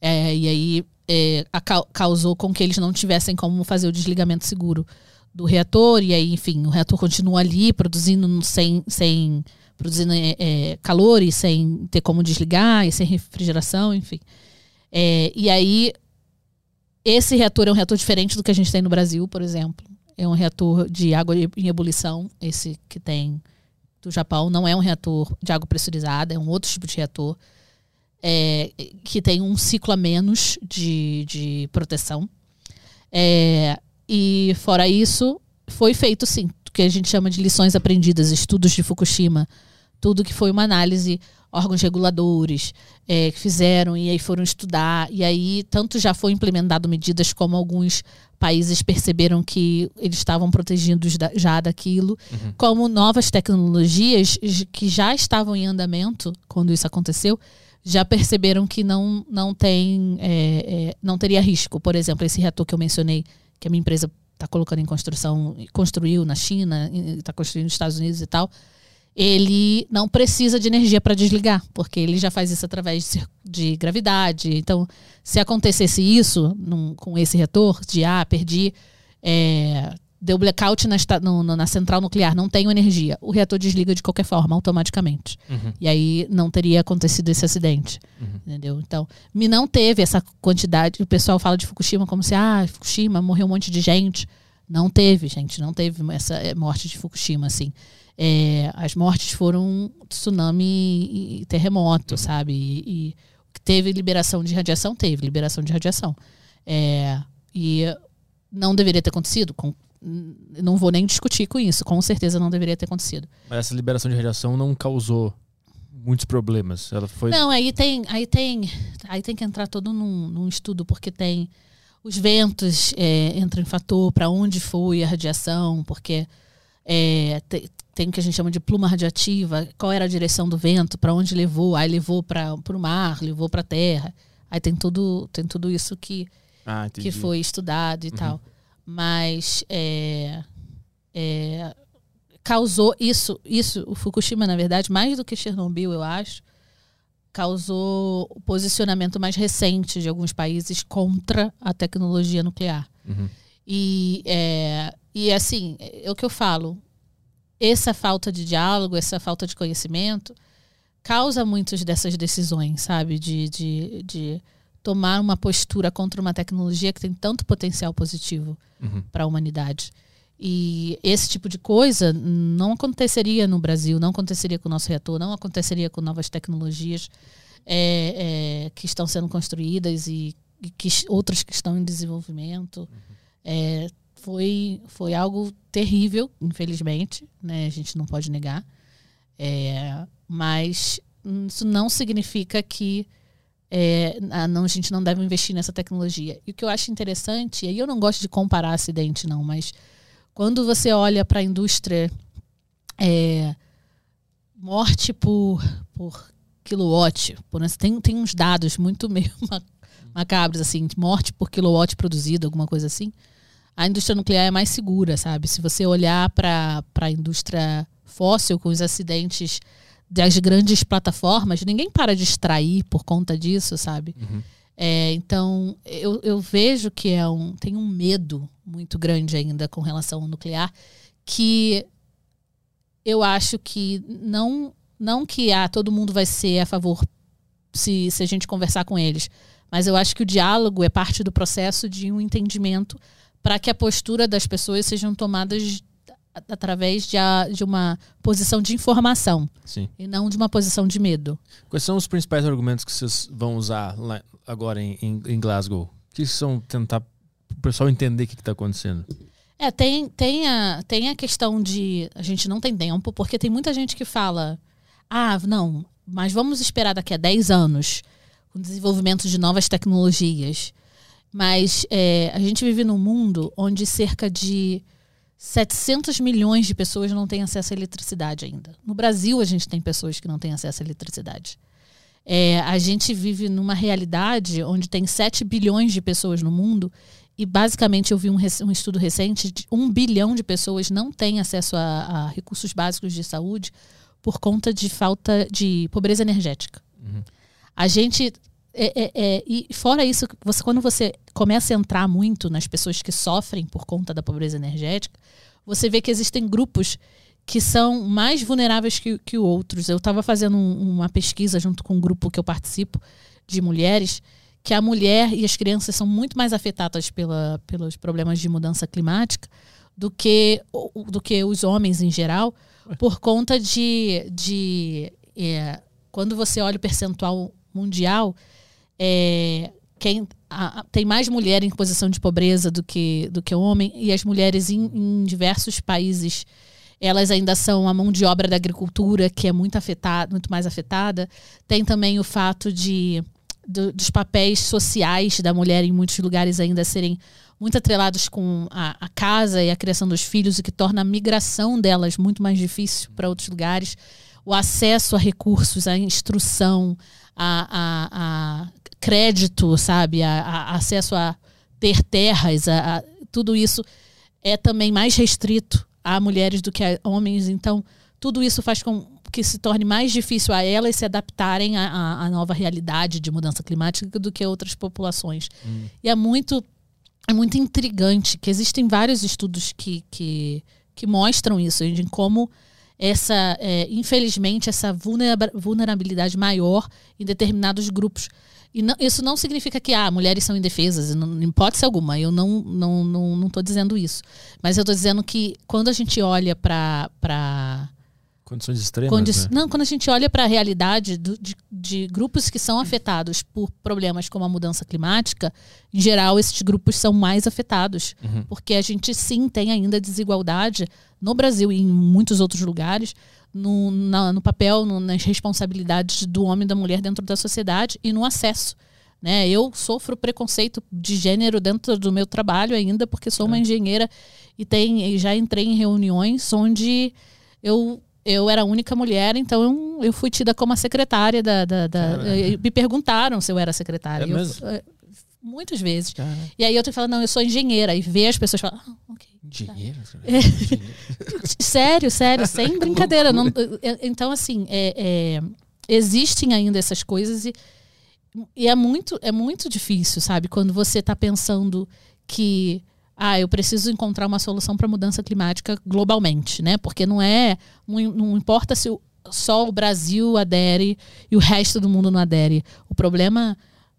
É, e aí é, a cau- causou com que eles não tivessem como fazer o desligamento seguro do reator. E aí, enfim, o reator continua ali produzindo sem, sem produzindo é, é, calor e sem ter como desligar, e sem refrigeração, enfim. É, e aí, esse reator é um reator diferente do que a gente tem no Brasil, por exemplo. É um reator de água em ebulição, esse que tem do Japão. Não é um reator de água pressurizada, é um outro tipo de reator. É, que tem um ciclo a menos de, de proteção. É, e fora isso, foi feito sim, o que a gente chama de lições aprendidas, estudos de Fukushima, tudo que foi uma análise, órgãos reguladores é, que fizeram e aí foram estudar, e aí tanto já foi implementado medidas como alguns países perceberam que eles estavam protegidos já daquilo, uhum. como novas tecnologias que já estavam em andamento quando isso aconteceu, já perceberam que não, não tem é, é, não teria risco. Por exemplo, esse reator que eu mencionei, que a minha empresa está colocando em construção, construiu na China, está construindo nos Estados Unidos e tal, ele não precisa de energia para desligar, porque ele já faz isso através de, de gravidade. Então, se acontecesse isso num, com esse reator de ah, perdi é, deu blackout na, no, na, central nuclear, não tenho energia, o reator desliga de qualquer forma, automaticamente. Uhum. E aí não teria acontecido esse acidente. Uhum. Entendeu? Então, me não teve essa quantidade. O pessoal fala de Fukushima como se, ah, Fukushima morreu um monte de gente. Não teve, gente, não teve essa é, morte de Fukushima, assim. É, as mortes foram tsunami e terremoto, uhum. sabe? E, e, teve liberação de radiação? Teve liberação de radiação. É, e não deveria ter acontecido? Com, não vou nem discutir com isso. Com certeza não deveria ter acontecido. Mas essa liberação de radiação não causou muitos problemas. Ela foi. Não, aí tem, aí tem, aí tem que entrar todo num, num estudo porque tem os ventos é, entram em fator para onde foi a radiação, porque é, tem o que a gente chama de pluma radiativa. Qual era a direção do vento? Para onde levou? Aí levou para o mar, levou para a terra. Aí tem tudo, tem tudo isso que ah, que foi estudado e uhum. tal mas é, é, causou isso, isso, o Fukushima, na verdade, mais do que Chernobyl, eu acho, causou o posicionamento mais recente de alguns países contra a tecnologia nuclear. Uhum. E, é, e assim, é o que eu falo, essa falta de diálogo, essa falta de conhecimento, causa muitas dessas decisões, sabe? De, de, de tomar uma postura contra uma tecnologia que tem tanto potencial positivo uhum. para a humanidade. E esse tipo de coisa não aconteceria no Brasil, não aconteceria com o nosso reator, não aconteceria com novas tecnologias é, é, que estão sendo construídas e, e, que outras que estão em desenvolvimento. Uhum. É, foi, foi algo terrível, infelizmente, né? a gente não pode negar. É, mas isso não significa que é, não, a gente não deve investir nessa tecnologia. E o que eu acho interessante, e aí eu não gosto de comparar acidente, não, mas quando você olha para a indústria é, morte por, por kilowatt, por, tem, tem uns dados muito meio macabros, assim, morte por kilowatt produzido, alguma coisa assim. A indústria nuclear é mais segura, sabe? Se você olhar para a indústria fóssil, com os acidentes das grandes plataformas, ninguém para de extrair por conta disso, sabe? Uhum. É, então, eu, eu vejo que é um, tem um medo muito grande ainda com relação ao nuclear, que eu acho que não, não que ah, todo mundo vai ser a favor se, se a gente conversar com eles, mas eu acho que o diálogo é parte do processo de um entendimento para que a postura das pessoas sejam tomadas através de, a, de uma posição de informação Sim. e não de uma posição de medo. Quais são os principais argumentos que vocês vão usar lá, agora em, em, Glasgow? Que são tentar o pessoal entender o que está acontecendo? É, tem, tem, a, tem a questão de a gente não tem tempo, porque tem muita gente que fala: ah, não, mas vamos esperar daqui a 10 anos o desenvolvimento de novas tecnologias. Mas é, a gente vive num mundo onde cerca de 700 milhões de pessoas não têm acesso à eletricidade ainda. No Brasil, a gente tem pessoas que não têm acesso à eletricidade. É, a gente vive numa realidade onde tem 7 bilhões de pessoas no mundo e, basicamente, eu vi um, um estudo recente de 1 bilhão de pessoas não têm acesso a, a, recursos básicos de saúde por conta de falta de pobreza energética. Uhum. A gente é, é, é, e fora isso, você, quando você começa a entrar muito nas pessoas que sofrem por conta da pobreza energética, você vê que existem grupos que são mais vulneráveis que, que outros. Eu estava fazendo um, uma pesquisa junto com um grupo que eu participo de mulheres, que a mulher e as crianças são muito mais afetadas pela, pelos problemas de mudança climática do que, do que os homens em geral, por conta de, de é, quando você olha o percentual mundial, é, quem a, tem mais mulher em posição de pobreza do que, do que homem, e as mulheres em, em diversos países elas ainda são a mão de obra da agricultura, que é muito afetada, muito mais afetada. Tem também o fato de do, dos papéis sociais da mulher em muitos lugares ainda serem muito atrelados com a, a, casa e a criação dos filhos, o que torna a migração delas muito mais difícil para outros lugares. O acesso a recursos, a instrução, a, a, a crédito, sabe? A, a, acesso a ter terras, a, a, tudo isso é também mais restrito a mulheres do que a homens. Então, tudo isso faz com que se torne mais difícil a elas se adaptarem à, nova realidade de mudança climática do que outras populações. Hum. E é muito, é muito intrigante que existem vários estudos que, que, que mostram isso, de como essa, é, infelizmente, essa vulnerabilidade maior em determinados grupos. E não, isso não significa que ah, mulheres são indefesas, não, em hipótese alguma. Eu não estou não, não, não dizendo isso. Mas eu estou dizendo que quando a gente olha para. Condições extremas. Condi né? Não, quando a gente olha para a realidade do, de, de, grupos que são afetados por problemas como a mudança climática, em geral, esses grupos são mais afetados. Uhum. Porque a gente sim tem ainda desigualdade no Brasil e em muitos outros lugares no, na, no papel, no, nas responsabilidades do homem e da mulher dentro da sociedade e no acesso. Né? Eu sofro preconceito de gênero dentro do meu trabalho ainda, porque sou uma é. engenheira e, tem, já entrei em reuniões onde eu eu era a única mulher, então eu, fui tida como a secretária da. da, da me perguntaram se eu era secretária. É mesmo? Eu, muitas vezes. E aí eu tenho que falar, não, eu sou engenheira. E ver as pessoas falar, ah, ok. Engenheira? Tá. É. sério, sério, sem brincadeira. Não, então, assim, é, é, existem ainda essas coisas e, e é, muito, é muito difícil, sabe? Quando você está pensando que ah, eu preciso encontrar uma solução para a mudança climática globalmente, né? Porque não é, não, não importa se o, só o Brasil adere e o resto do mundo não adere. O problema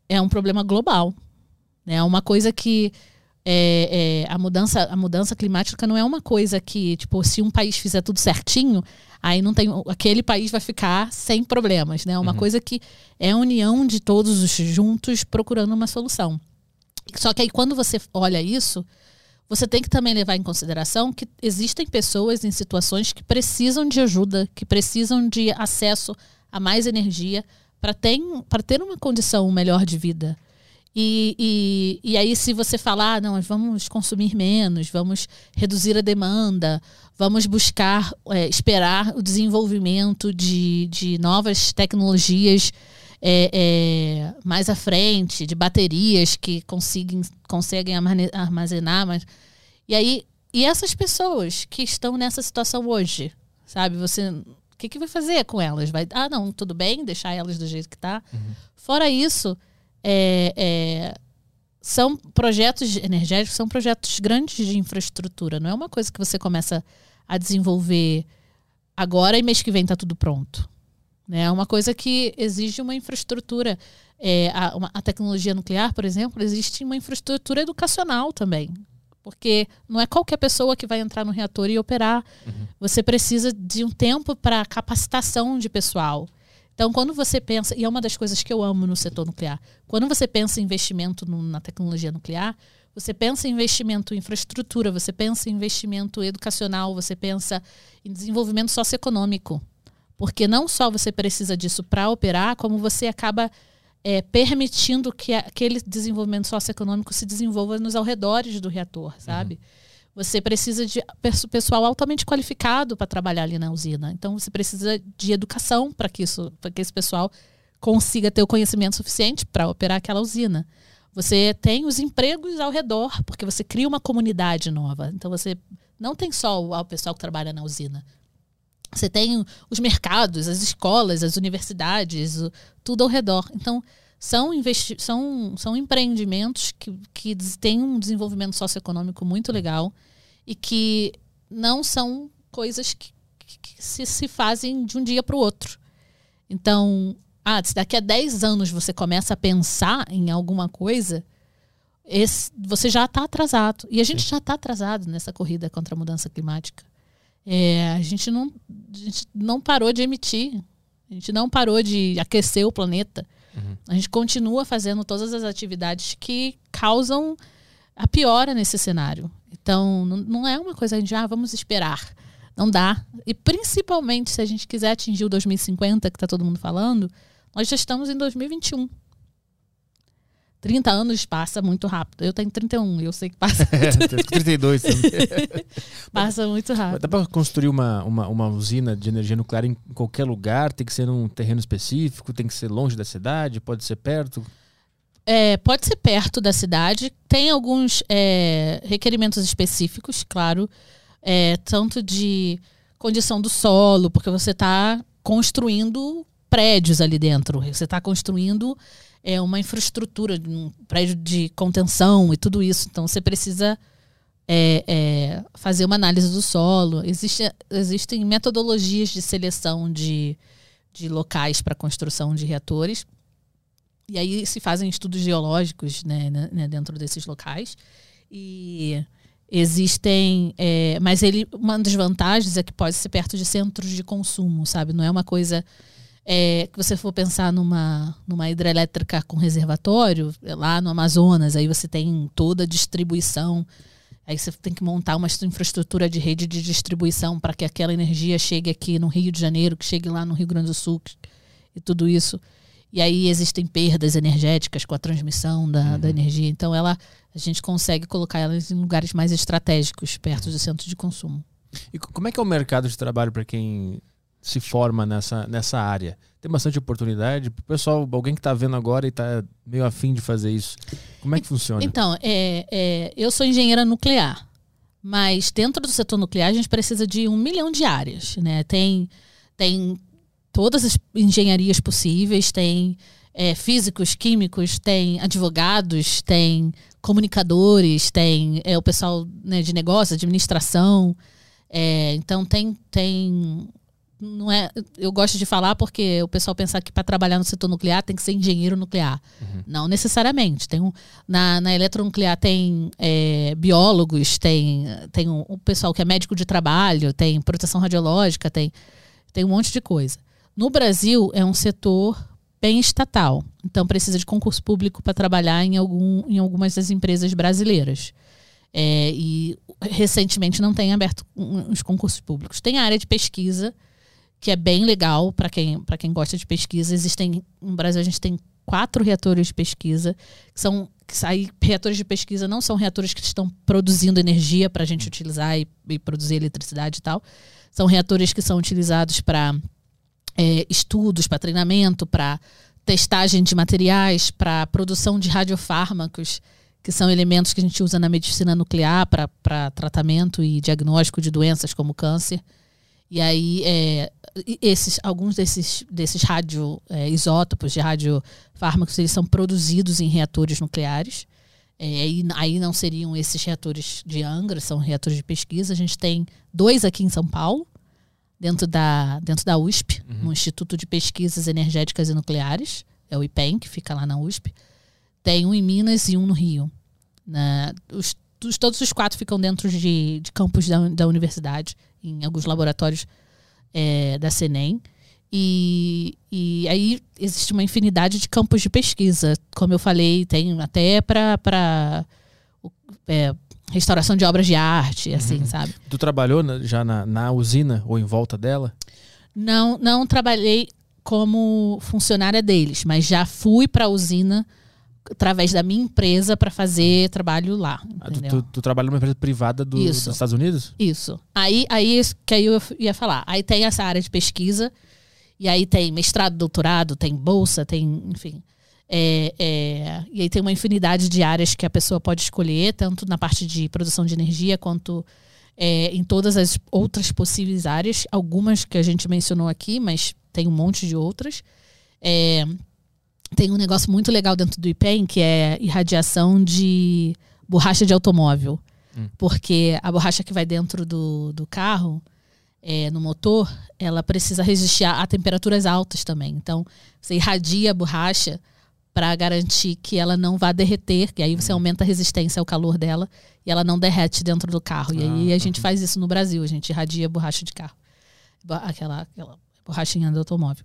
é um problema global, né? Uma coisa que é, é, a, mudança, a mudança climática não é uma coisa que, tipo, se um país fizer tudo certinho, aí não tem. Aquele país vai ficar sem problemas. Né? É uma uhum. coisa que é a união de todos os juntos procurando uma solução. Só que aí quando você olha isso, você tem que também levar em consideração que existem pessoas em situações que precisam de ajuda, que precisam de acesso a mais energia para ter, ter uma condição melhor de vida. E, e, e aí, se você falar, ah, não, vamos consumir menos, vamos reduzir a demanda, vamos buscar, é, esperar o desenvolvimento de, de novas tecnologias é, é, mais à frente, de baterias que conseguem, conseguem armazenar. Mas... E aí, e essas pessoas que estão nessa situação hoje, sabe? Você. O que, que vai fazer com elas? Vai, ah, não, tudo bem, deixar elas do jeito que tá. Uhum. Fora isso é, é, são projetos energéticos, são projetos grandes de infraestrutura. Não é uma coisa que você começa a desenvolver agora e mês que vem está tudo pronto. Né? É uma coisa que exige uma infraestrutura. É, a, uma, a tecnologia nuclear, por exemplo, existe uma infraestrutura educacional também. Porque não é qualquer pessoa que vai entrar no reator e operar. Uhum. Você precisa de um tempo para capacitação de pessoal. Então, quando você pensa, e é uma das coisas que eu amo no setor nuclear, quando você pensa em investimento no, na tecnologia nuclear, você pensa em investimento em infraestrutura, você pensa em investimento educacional, você pensa em desenvolvimento socioeconômico. Porque não só você precisa disso para operar, como você acaba é, permitindo que aquele desenvolvimento socioeconômico se desenvolva nos arredores do reator, sabe? Uhum. Você precisa de pessoal altamente qualificado para trabalhar ali na usina. Então você precisa de educação para que isso, para que esse pessoal consiga ter o conhecimento suficiente para operar aquela usina. Você tem os empregos ao redor, porque você cria uma comunidade nova. Então você não tem só o pessoal que trabalha na usina. Você tem os mercados, as escolas, as universidades, tudo ao redor. Então, são, investi são, são empreendimentos que, que têm um desenvolvimento socioeconômico muito legal e que não são coisas que, que, se, se fazem de um dia para o outro. Então, ah, se daqui a 10 anos você começa a pensar em alguma coisa, esse, você já está atrasado. E a gente Sim. já está atrasado nessa corrida contra a mudança climática. É, a, gente não, a gente não parou de emitir, a gente não parou de aquecer o planeta. Uhum. A gente continua fazendo todas as atividades que causam a piora nesse cenário. Então, não, é uma coisa de, ah, vamos esperar. Não dá. E principalmente se a gente quiser atingir o 2050, que está todo mundo falando, nós já estamos em 2021. 30 anos passa muito rápido. Eu tenho 31, eu sei que passa. É, 32 também. passa muito rápido. Dá para construir uma, uma, uma, usina de energia nuclear em qualquer lugar? Tem que ser num terreno específico? Tem que ser longe da cidade? Pode ser perto? É, pode ser perto da cidade. Tem alguns é, requerimentos específicos, claro. É, tanto de condição do solo, porque você está construindo prédios ali dentro. Você está construindo é, uma infraestrutura, um prédio de contenção e tudo isso. Então você precisa é, é, fazer uma análise do solo. Existe, existem metodologias de seleção de, de locais para construção de reatores. E aí se fazem estudos geológicos né, né, né dentro desses locais. E existem. É, mas ele, uma das vantagens é que pode ser perto de centros de consumo, sabe? Não é uma coisa é, que você for pensar numa, numa hidrelétrica com reservatório, é lá no Amazonas, aí você tem toda a distribuição. Aí você tem que montar uma infraestrutura de rede de distribuição para que aquela energia chegue aqui no Rio de Janeiro, que chegue lá no Rio Grande do Sul e tudo isso. E aí existem perdas energéticas com a transmissão da, uhum. da energia. Então ela, a gente consegue colocar elas em lugares mais estratégicos, perto do centro de consumo. E como é que é o mercado de trabalho para quem se forma nessa, nessa área? Tem bastante oportunidade? O pessoal, alguém que está vendo agora e está meio afim de fazer isso, como é que funciona? Então, é, é, eu sou engenheira nuclear, mas dentro do setor nuclear a gente precisa de um milhão de áreas. Né? Tem, tem todas as engenharias possíveis, tem é, físicos, químicos, tem advogados, tem comunicadores, tem é, o pessoal né, de negócio, administração. É, então tem, tem não é. Eu gosto de falar porque o pessoal pensa que para trabalhar no setor nuclear tem que ser engenheiro nuclear. Uhum. Não necessariamente. Tem um, na, na eletronuclear tem é, biólogos, tem, tem um, um, pessoal que é médico de trabalho, tem proteção radiológica, tem, tem um monte de coisa. No Brasil é um setor bem estatal. Então precisa de concurso público para trabalhar em, algum, em algumas das empresas brasileiras. É, e recentemente não tem aberto os concursos públicos. Tem a área de pesquisa que é bem legal para quem, quem gosta de pesquisa. Existem, no Brasil, a gente tem quatro reatores de pesquisa, que são que aí, reatores de pesquisa não são reatores que estão produzindo energia para a gente utilizar e, e, produzir eletricidade e tal. São reatores que são utilizados para é, estudos, para treinamento, para testagem de materiais, para produção de radiofármacos, que são elementos que a gente usa na medicina nuclear para tratamento e diagnóstico de doenças como câncer. E aí, é, esses, alguns desses, desses radioisótopos é, de radiofármacos, eles são produzidos em reatores nucleares. É, aí, aí não seriam esses reatores de Angra, são reatores de pesquisa. A gente tem dois aqui em São Paulo, dentro da, dentro da USP, uhum. no Instituto de Pesquisas Energéticas e Nucleares, é o IPEN, que fica lá na USP. Tem um em Minas e um no Rio. Na, os, os, todos os quatro ficam dentro de, de campos da, da universidade em alguns laboratórios é, da CENEM. E, e aí existe uma infinidade de campos de pesquisa. Como eu falei, tem até para é, restauração de obras de arte, assim, uhum. sabe? Tu trabalhou na, já na, na usina ou em volta dela? Não, não trabalhei como funcionária deles, mas já fui para a usina através da minha empresa para fazer trabalho lá. Ah, tu, tu, tu, trabalha numa empresa privada do, dos Estados Unidos? Isso. Aí, aí que aí eu ia falar. Aí tem essa área de pesquisa, e aí tem mestrado, doutorado, tem bolsa, tem, enfim. É, é, e aí tem uma infinidade de áreas que a pessoa pode escolher, tanto na parte de produção de energia quanto é, em todas as outras possíveis áreas. Algumas que a gente mencionou aqui, mas tem um monte de outras. É, tem um negócio muito legal dentro do IPEM, que é irradiação de borracha de automóvel. Hum. Porque a borracha que vai dentro do, do carro, é, no motor, ela precisa resistir a, a temperaturas altas também. Então, você irradia a borracha para garantir que ela não vá derreter, que aí você Uhum. aumenta a resistência ao calor dela e ela não derrete dentro do carro. E aí Ah, a gente faz isso no Brasil, a gente irradia a borracha de carro. Aquela, aquela borrachinha do automóvel.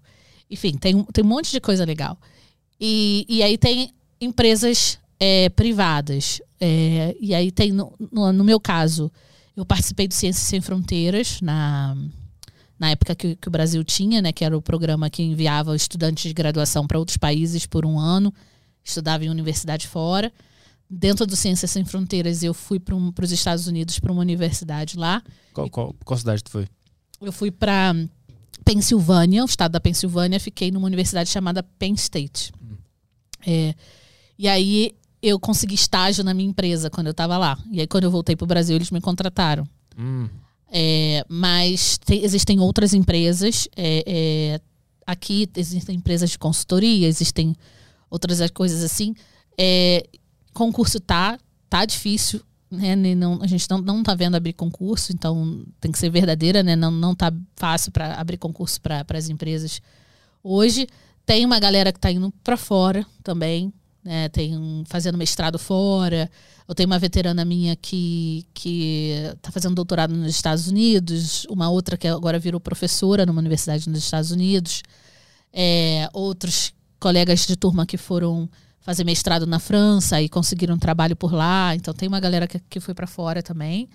Enfim, tem, tem um monte de coisa legal. E, e aí tem empresas é, privadas. É, e aí tem, no, no, no meu caso, eu participei do Ciências Sem Fronteiras na, na época que, que o Brasil tinha, né, que era o programa que enviava estudantes de graduação para outros países por um ano, estudava em universidade fora. Dentro do Ciências Sem Fronteiras, eu fui para um, os Estados Unidos para uma universidade lá. Qual, qual, qual cidade tu foi? Eu fui para Pensilvânia, o estado da Pensilvânia, fiquei numa universidade chamada Penn State. É, e aí eu consegui estágio na minha empresa quando eu estava lá. E aí quando eu voltei para o Brasil, eles me contrataram. Hum, É, mas tem- existem outras empresas. é, é, aqui existem empresas de consultoria, existem outras coisas assim. É, concurso tá, tá difícil. Né? Não, a gente não, não tá vendo abrir concurso, então tem que ser verdadeira, né? Não, não tá fácil para abrir concurso para as empresas hoje. Tem uma galera que tá indo para fora também, né? Tem um- fazendo mestrado fora. Eu tenho uma veterana minha que que está fazendo doutorado nos Estados Unidos, uma outra que agora virou professora numa universidade nos Estados Unidos, É, outros colegas de turma que foram fazer mestrado na França e conseguiram um trabalho por lá. Então tem uma galera que, que foi para fora também.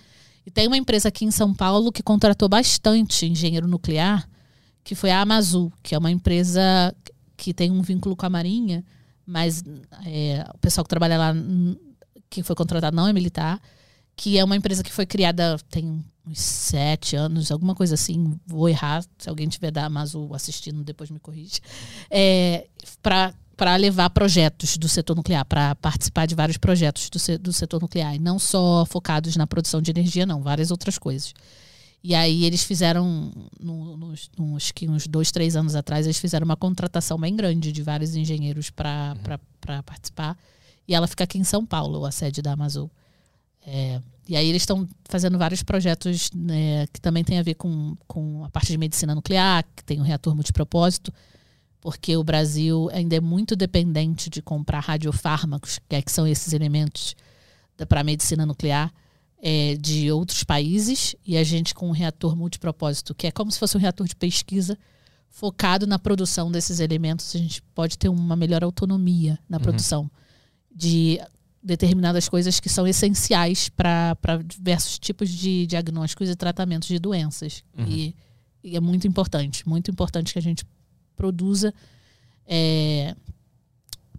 E tem uma empresa aqui em São Paulo que contratou bastante engenheiro nuclear, que foi a Amazul, que é uma empresa que tem um vínculo com a Marinha, mas é, o pessoal que trabalha lá, hum, que foi contratado, não é militar, que é uma empresa que foi criada tem uns sete anos, alguma coisa assim. Vou errar, se alguém tiver da Amazul assistindo, depois me corrige. É, para levar projetos do setor nuclear, para participar de vários projetos do, do setor nuclear, e não só focados na produção de energia, não, várias outras coisas. E aí eles fizeram, no- nos, nos, que uns dois, três anos atrás, eles fizeram uma contratação bem grande de vários engenheiros para participar. E ela fica aqui em São Paulo, a sede da Amazon. É, e aí eles estão fazendo vários projetos né, que também tem a ver com, com a parte de medicina nuclear, que tem o reator multipropósito, porque o Brasil ainda é muito dependente de comprar radiofármacos, que, é, que são esses elementos para a medicina nuclear, é, de outros países, e a gente com um reator multipropósito, que é como se fosse um reator de pesquisa, focado na produção desses elementos, a gente pode ter uma melhor autonomia na produção de determinadas coisas que são essenciais para diversos tipos de diagnósticos e tratamentos de doenças. E, e é muito importante, muito importante que a gente produza. é,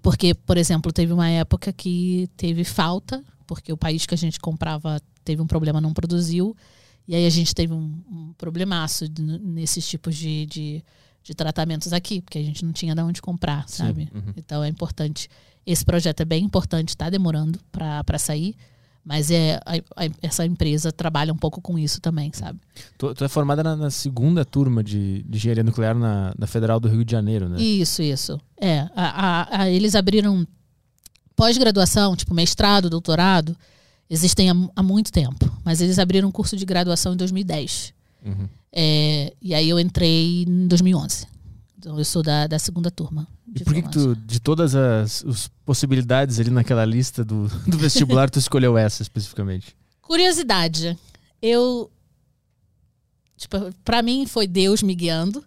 porque, por exemplo, teve uma época que teve falta, porque o país que a gente comprava teve um problema, não produziu. E aí a gente teve um, um problemaço nesses tipos de, de, de tratamentos aqui, porque a gente não tinha de onde comprar, sabe? uhum. Então é importante. Esse projeto é bem importante, está demorando para sair, mas é a- a- essa empresa trabalha um pouco com isso também, sabe? Tu, tu é formada na, na segunda turma de, de engenharia nuclear na, na Federal do Rio de Janeiro, né? Isso, isso. É, a- eles abriram pós-graduação, tipo mestrado, doutorado, existem há, há muito tempo, mas eles abriram um curso de graduação em 2010. Uhum. É, e aí eu entrei em 2011. Então eu sou da, da segunda turma. E por que, que tu, de todas as os possibilidades ali naquela lista do, do vestibular, tu escolheu essa especificamente? Curiosidade. Eu. Tipo, pra mim foi Deus me guiando.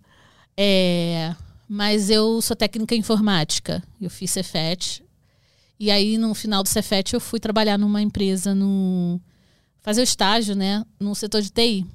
É, mas eu sou técnica informática. Eu fiz Cefet. E aí, no final do Cefet, eu fui trabalhar numa empresa no. fazer o estágio, né? No setor de TI.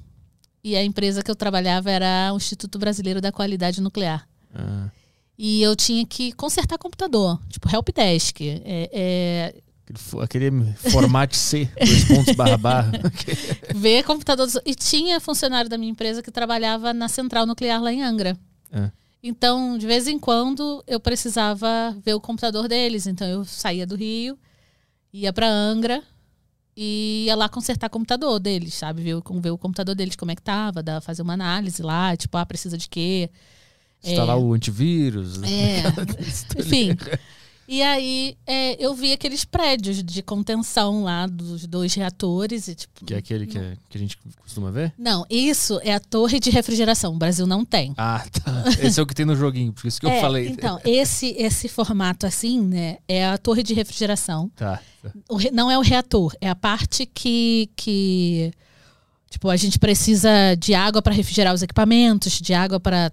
E a empresa que eu trabalhava era o Instituto Brasileiro da Qualidade Nuclear. Ah, E eu tinha que consertar computador, tipo helpdesk. É, é, aquele, aquele formato C, dois pontos barra barra. ver computador. E tinha funcionário da minha empresa que trabalhava na central nuclear lá em Angra. É. Então, de vez em quando, eu precisava ver o computador deles. Então, eu saía do Rio, ia para Angra e ia lá consertar o computador deles, sabe? Ver, o- ver o computador deles, como é que tava, dar, fazer uma análise lá, tipo, ah, precisa de quê? Instalar o antivírus. né? É, enfim. E aí é, eu vi aqueles prédios de contenção lá dos dois reatores. E, tipo, Que é aquele que, é- que a gente costuma ver? Não, isso é a torre de refrigeração. O Brasil não tem. Ah, tá. Esse é o que tem no joguinho, por isso que eu É, falei. Então, esse, esse formato assim, né, é a torre de refrigeração. Tá. O não é o reator, é a parte que, que tipo, a gente precisa de água para refrigerar os equipamentos, de água para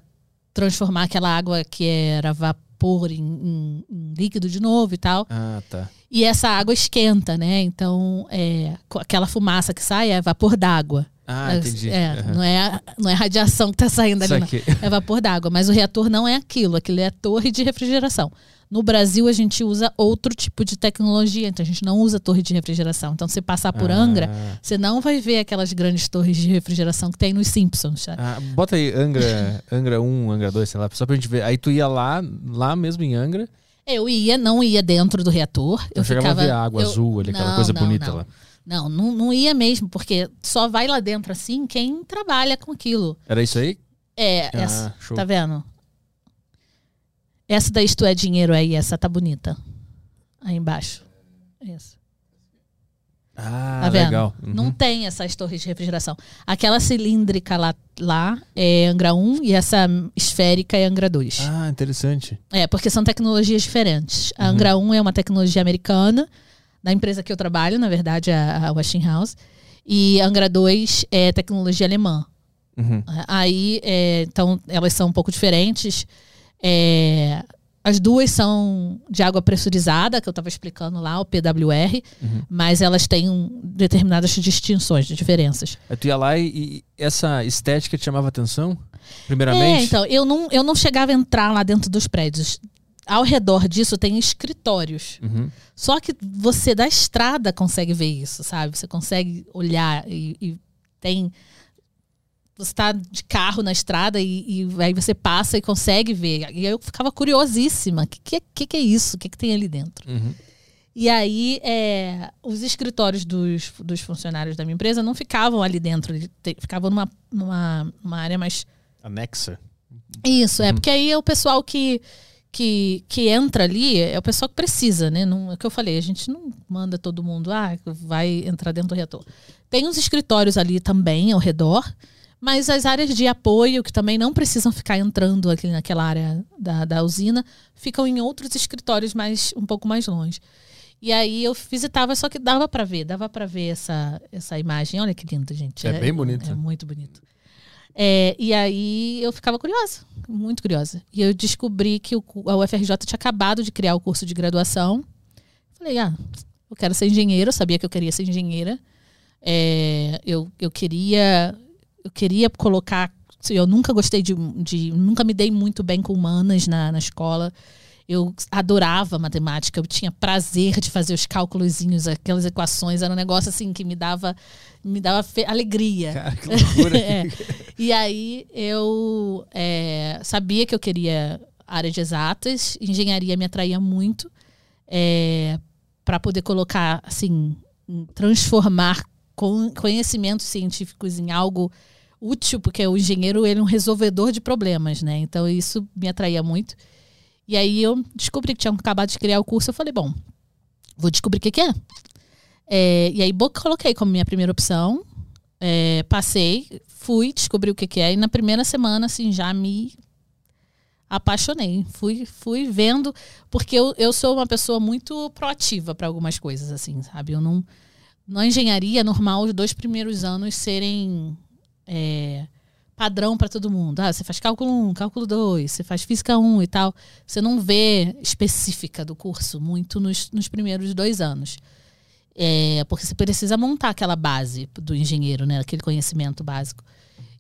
transformar aquela água que era vapor em, em- em líquido de novo e tal. Ah, tá. E essa água esquenta, né? Então, é, aquela fumaça que sai é vapor d'água. Ah, É, entendi. É, Aham. não, é, não é radiação que tá saindo ali, não. É vapor d'água. Mas o reator não é aquilo. Aquilo é a torre de refrigeração. No Brasil, a gente usa outro tipo de tecnologia. Então, a gente não usa torre de refrigeração. Então, se passar por Angra, Ah. você não vai ver aquelas grandes torres de refrigeração que tem nos Simpsons. Ah, bota aí Angra, Angra 1, Angra 2, sei lá, só pra gente ver. Aí tu ia lá, lá mesmo em Angra, Eu ia, não ia dentro do reator. eu eu chegava ficava, a ver a água eu- azul ali, aquela Não, coisa não, bonita não. lá. Não, não, não ia mesmo, porque só vai lá dentro assim quem trabalha com aquilo. Era isso aí? É, Ah, essa, show. tá vendo? Essa da Isto é Dinheiro aí, essa tá bonita. Aí embaixo. Isso. Ah, Tá legal. Uhum. Não tem essas torres de refrigeração. Aquela cilíndrica lá, lá é Angra 1 e essa esférica é Angra 2. Ah, interessante. É, porque são tecnologias diferentes. Uhum. A Angra 1 é uma tecnologia americana, da empresa que eu trabalho, na verdade, a, Westinghouse. E a Angra 2 é tecnologia alemã. Uhum. Aí, é, então, elas são um pouco diferentes. É, as duas são de água pressurizada, que eu estava explicando lá, o PWR, Uhum. mas elas têm um- determinadas distinções, diferenças. Aí tu ia lá e, e essa estética te chamava atenção? É, Primeiramente? então, eu não, eu não chegava a entrar lá dentro dos prédios. Ao redor disso tem escritórios. Uhum. Só que você da estrada consegue ver isso, sabe? Você consegue olhar e, e tem. Você tá de carro na estrada e, e aí você passa e consegue ver. E eu ficava curiosíssima. O que, que, que, é isso? O que, que tem ali dentro? Uhum. E aí, é, os escritórios dos, dos funcionários da minha empresa não ficavam ali dentro, te- ficavam numa, numa, numa área mais Anexa. isso, é Uhum. porque aí é o pessoal que, que, que entra ali, é o pessoal que precisa, né? Não, é o que eu falei, a gente não manda todo mundo, ah, vai entrar dentro do reator. Tem uns escritórios ali também ao redor, mas as áreas de apoio, que também não precisam ficar entrando aqui naquela área da, da usina, ficam em outros escritórios mais um pouco mais longe. E aí eu visitava, só que dava para ver, dava para ver essa, essa imagem. Olha que lindo, gente. É bem bonito. É muito bonito. É, e aí eu ficava curiosa, muito curiosa. E eu descobri que o, a UFRJ tinha acabado de criar o curso de graduação. Falei, ah, eu quero ser engenheira, eu sabia que eu queria ser engenheira. É, eu, eu queria eu queria colocar. Eu nunca gostei de, de. Nunca me dei muito bem com humanas na, na escola. Eu adorava matemática, eu tinha prazer de fazer os cálculozinhos, aquelas equações, era um negócio assim que me dava, me dava alegria. Cara, que loucura. É. E aí eu é, sabia que eu queria área de exatas, engenharia me atraía muito para poder colocar, assim, transformar conhecimentos científicos em algo útil, porque o engenheiro ele é um resolvedor de problemas, né? Então isso me atraía muito. E aí eu descobri que tinham acabado de criar o curso, eu falei, bom, vou descobrir o que, que é. É, e aí coloquei como minha primeira opção, é, passei, fui, descobri o que, que é, e na primeira semana, assim, já me apaixonei. Fui, fui vendo, porque eu, eu sou uma pessoa muito proativa para algumas coisas, assim, sabe? Eu não. Na engenharia, é normal os dois primeiros anos serem é, padrão para todo mundo. Ah, você faz cálculo 1, cálculo 2, você faz física 1 e tal. Você não vê específica do curso muito nos, nos primeiros dois anos. É, porque você precisa montar aquela base do engenheiro, né? Aquele conhecimento básico.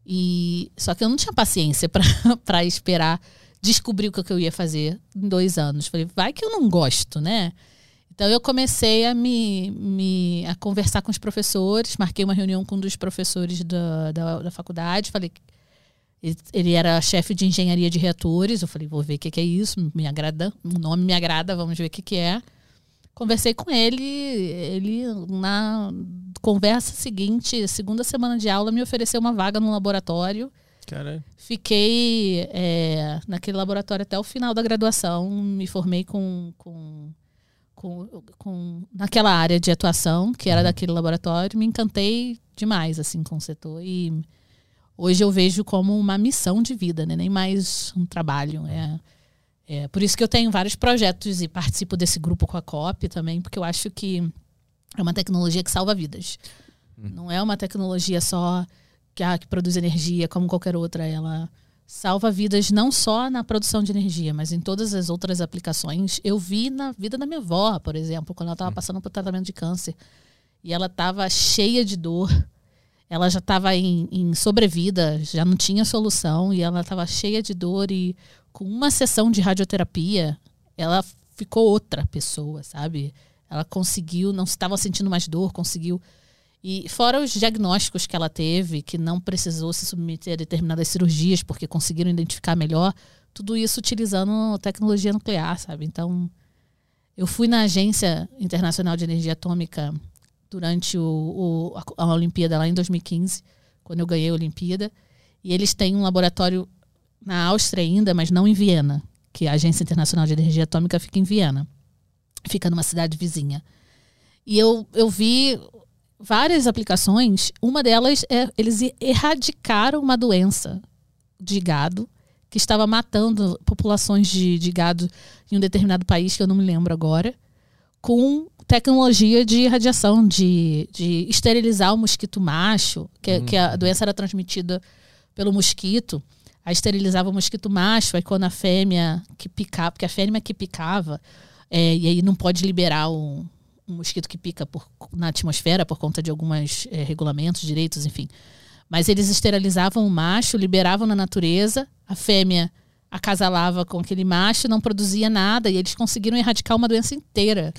E só que eu não tinha paciência para esperar descobrir o que eu ia fazer em dois anos. Falei, vai que eu não gosto, né? Então eu comecei a me, me a conversar com os professores, marquei uma reunião com um dos professores da, da, da faculdade, falei que ele- ele era chefe de engenharia de reatores. Eu falei, vou ver o que, que é isso, me agrada, o nome me agrada, vamos ver o que, que é. Conversei com ele, ele na conversa seguinte, segunda semana de aula, me ofereceu uma vaga no laboratório. Caralho. Fiquei é, naquele laboratório até o final da graduação. Me formei com, com, com, com naquela área de atuação, que era daquele laboratório. Me encantei demais assim com o setor. E hoje eu vejo como uma missão de vida, né? nem mais um trabalho. É, é por isso que eu tenho vários projetos e participo desse grupo com a COP também, porque eu acho que é uma tecnologia que salva vidas. Não é uma tecnologia só que, ah, que produz energia como qualquer outra. Ela salva vidas não só na produção de energia, mas em todas as outras aplicações. Eu vi na vida da minha avó, por exemplo, quando ela estava passando por tratamento de câncer. E ela estava cheia de dor. Ela já estava em, em sobrevida, já não tinha solução. E ela estava cheia de dor. E com uma sessão de radioterapia, ela ficou outra pessoa, sabe? Ela conseguiu, não estava sentindo mais dor, conseguiu e fora os diagnósticos que ela teve, que não precisou se submeter a determinadas cirurgias porque conseguiram identificar melhor, tudo isso utilizando tecnologia nuclear, sabe? Então, eu fui na Agência Internacional de Energia Atômica durante o, o, a, Olimpíada lá em 2015, quando eu ganhei a Olimpíada, e eles têm um laboratório na Áustria ainda, mas não em Viena, que a Agência Internacional de Energia Atômica fica em Viena. Fica numa cidade vizinha. E eu, eu vi várias aplicações. Uma delas é eles erradicaram uma doença de gado que estava matando populações de, de gado em um determinado país, que eu não me lembro agora, com tecnologia de radiação, de, de esterilizar o mosquito macho, que, uhum. que a doença era transmitida pelo mosquito. Aí esterilizava o mosquito macho, aí quando a fêmea que picava, porque a fêmea que picava, é, e aí não pode liberar o, um mosquito que pica por, na atmosfera por conta de alguns é, regulamentos, direitos, enfim. Mas eles esterilizavam o macho, liberavam na natureza, a fêmea acasalava com aquele macho, não produzia nada, e eles conseguiram erradicar uma doença inteira.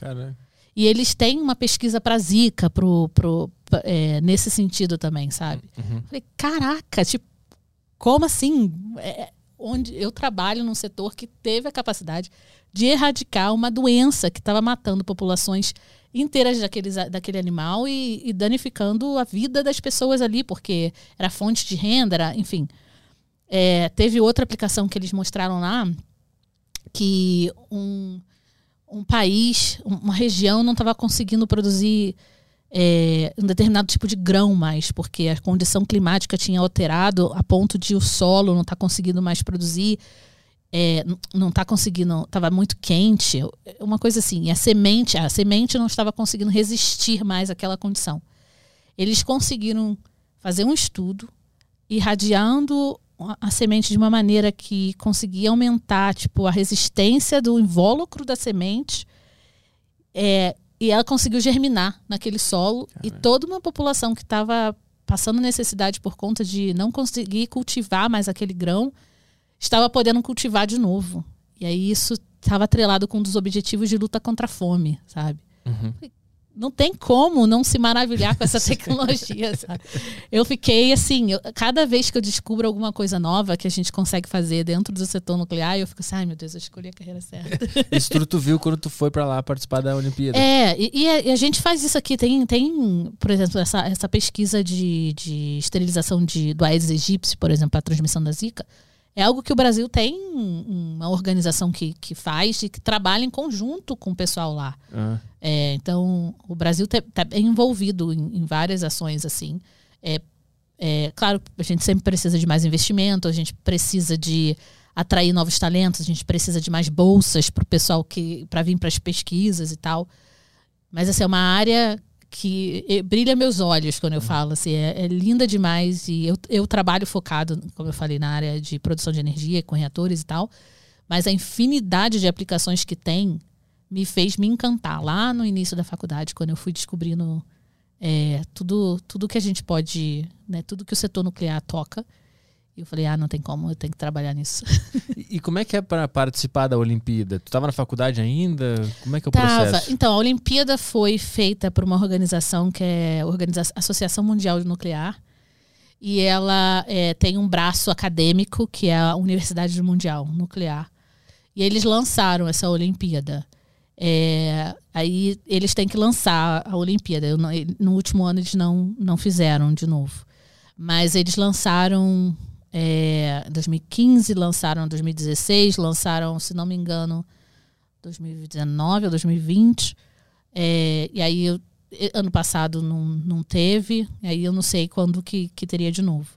E eles têm uma pesquisa para Zika, pro, pro, é, nesse sentido também, sabe? Uhum. Falei, caraca, tipo, como assim? É, onde eu trabalho num setor que teve a capacidade de erradicar uma doença que estava matando populações inteiras daqueles, daquele animal e, e, danificando a vida das pessoas ali, porque era fonte de renda, era, enfim. É, teve outra aplicação que eles mostraram lá que um, um país, uma região não estava conseguindo produzir é, um determinado tipo de grão mais, porque a condição climática tinha alterado a ponto de o solo não estar tá conseguindo mais produzir é, não está conseguindo, estava muito quente, uma coisa assim, a semente, a semente não estava conseguindo resistir mais àquela condição. Eles conseguiram fazer um estudo irradiando a semente de uma maneira que conseguia aumentar tipo a resistência do invólucro da semente é, e ela conseguiu germinar naquele solo Caramba. e toda uma população que estava passando necessidade por conta de não conseguir cultivar mais aquele grão estava podendo cultivar de novo. E aí isso estava atrelado com um dos objetivos de luta contra a fome, sabe? Uhum. Não tem como não se maravilhar com essa tecnologia, sabe? Eu fiquei assim, eu, cada vez que eu descubro alguma coisa nova que a gente consegue fazer dentro do setor nuclear, eu fico assim, ai meu Deus, eu escolhi a carreira certa. Isso tudo tu viu quando tu foi para lá participar da Olimpíada. É, e, e, a, e, a, gente faz isso aqui, tem, tem por exemplo, essa, essa pesquisa de, de esterilização de, do Aedes aegypti, por exemplo, a transmissão da Zika, é algo que o Brasil tem uma organização que, que faz e que trabalha em conjunto com o pessoal lá. Uhum. É, então, o Brasil está envolvido em, em, várias ações assim. É, é, claro, a gente sempre precisa de mais investimento, a gente precisa de atrair novos talentos, a gente precisa de mais bolsas para o pessoal que para vir para as pesquisas e tal. Mas essa assim, é uma área que brilha meus olhos quando eu uhum. falo, assim, é, é, linda demais e eu, eu trabalho focado, como eu falei, na área de produção de energia com reatores e tal, mas a infinidade de aplicações que tem me fez me encantar lá no início da faculdade, quando eu fui descobrindo é, tudo, tudo que a gente pode, né, tudo que o setor nuclear toca, e eu falei, ah, não tem como, eu tenho que trabalhar nisso. E, como é que é para participar da Olimpíada? Tu estava na faculdade ainda? Como é que é o Tava. processo? Então, a Olimpíada foi feita por uma organização que é a Associação Mundial de Nuclear. E ela é, tem um braço acadêmico, que é a Universidade Mundial Nuclear. E eles lançaram essa Olimpíada. É, aí eles têm que lançar a Olimpíada. No último ano eles não, não fizeram de novo. Mas eles lançaram É, 2015 lançaram 2016, lançaram, se não me engano, 2019 ou 2020. É, e aí ano passado não, não teve, aí eu não sei quando que, que teria de novo.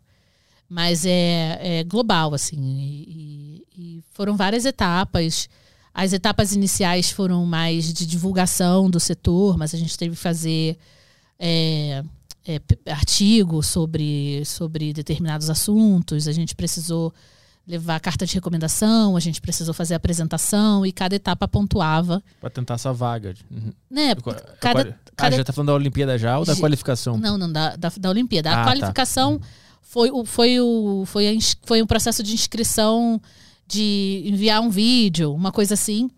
Mas é, é global, assim. E, e, foram várias etapas. As etapas iniciais foram mais de divulgação do setor, mas a gente teve que fazer é, é, artigo sobre, sobre determinados assuntos, a gente precisou levar carta de recomendação, a gente precisou fazer apresentação e cada etapa pontuava. Para tentar essa vaga. Uhum. Né? Cada, ah, cada... já está falando da Olimpíada já ou da qualificação? Não, não, da, da, da Olimpíada. Ah, a tá. qualificação tá. foi, o, foi, o, foi, a, foi um processo de inscrição de enviar um vídeo, uma coisa assim.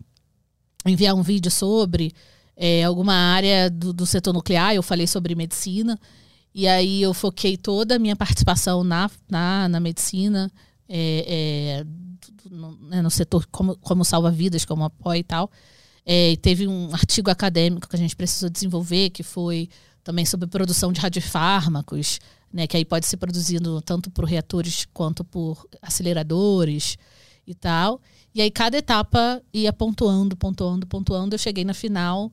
Enviar um vídeo sobre é, alguma área do, do setor nuclear, eu falei sobre medicina. E aí eu foquei toda a minha participação na, na, na medicina, é, é, no, né, no, setor como, como salva-vidas, como apoio e tal. É, e teve um artigo acadêmico que a gente precisou desenvolver, que foi também sobre produção de radiofármacos, né, que aí pode ser produzido tanto por reatores quanto por aceleradores e tal. E aí cada etapa ia pontuando, pontuando, pontuando. Eu cheguei na final,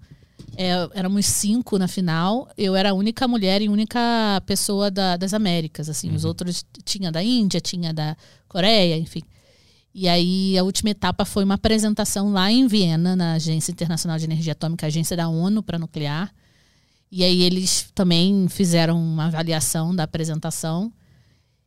é, éramos cinco na final. Eu era a única mulher e única pessoa da, das Américas. Assim, uhum. os outros tinha da Índia, tinha da Coreia, enfim. E aí a última etapa foi uma apresentação lá em Viena, na Agência Internacional de Energia Atômica, agência da ONU para nuclear. E aí eles também fizeram uma avaliação da apresentação.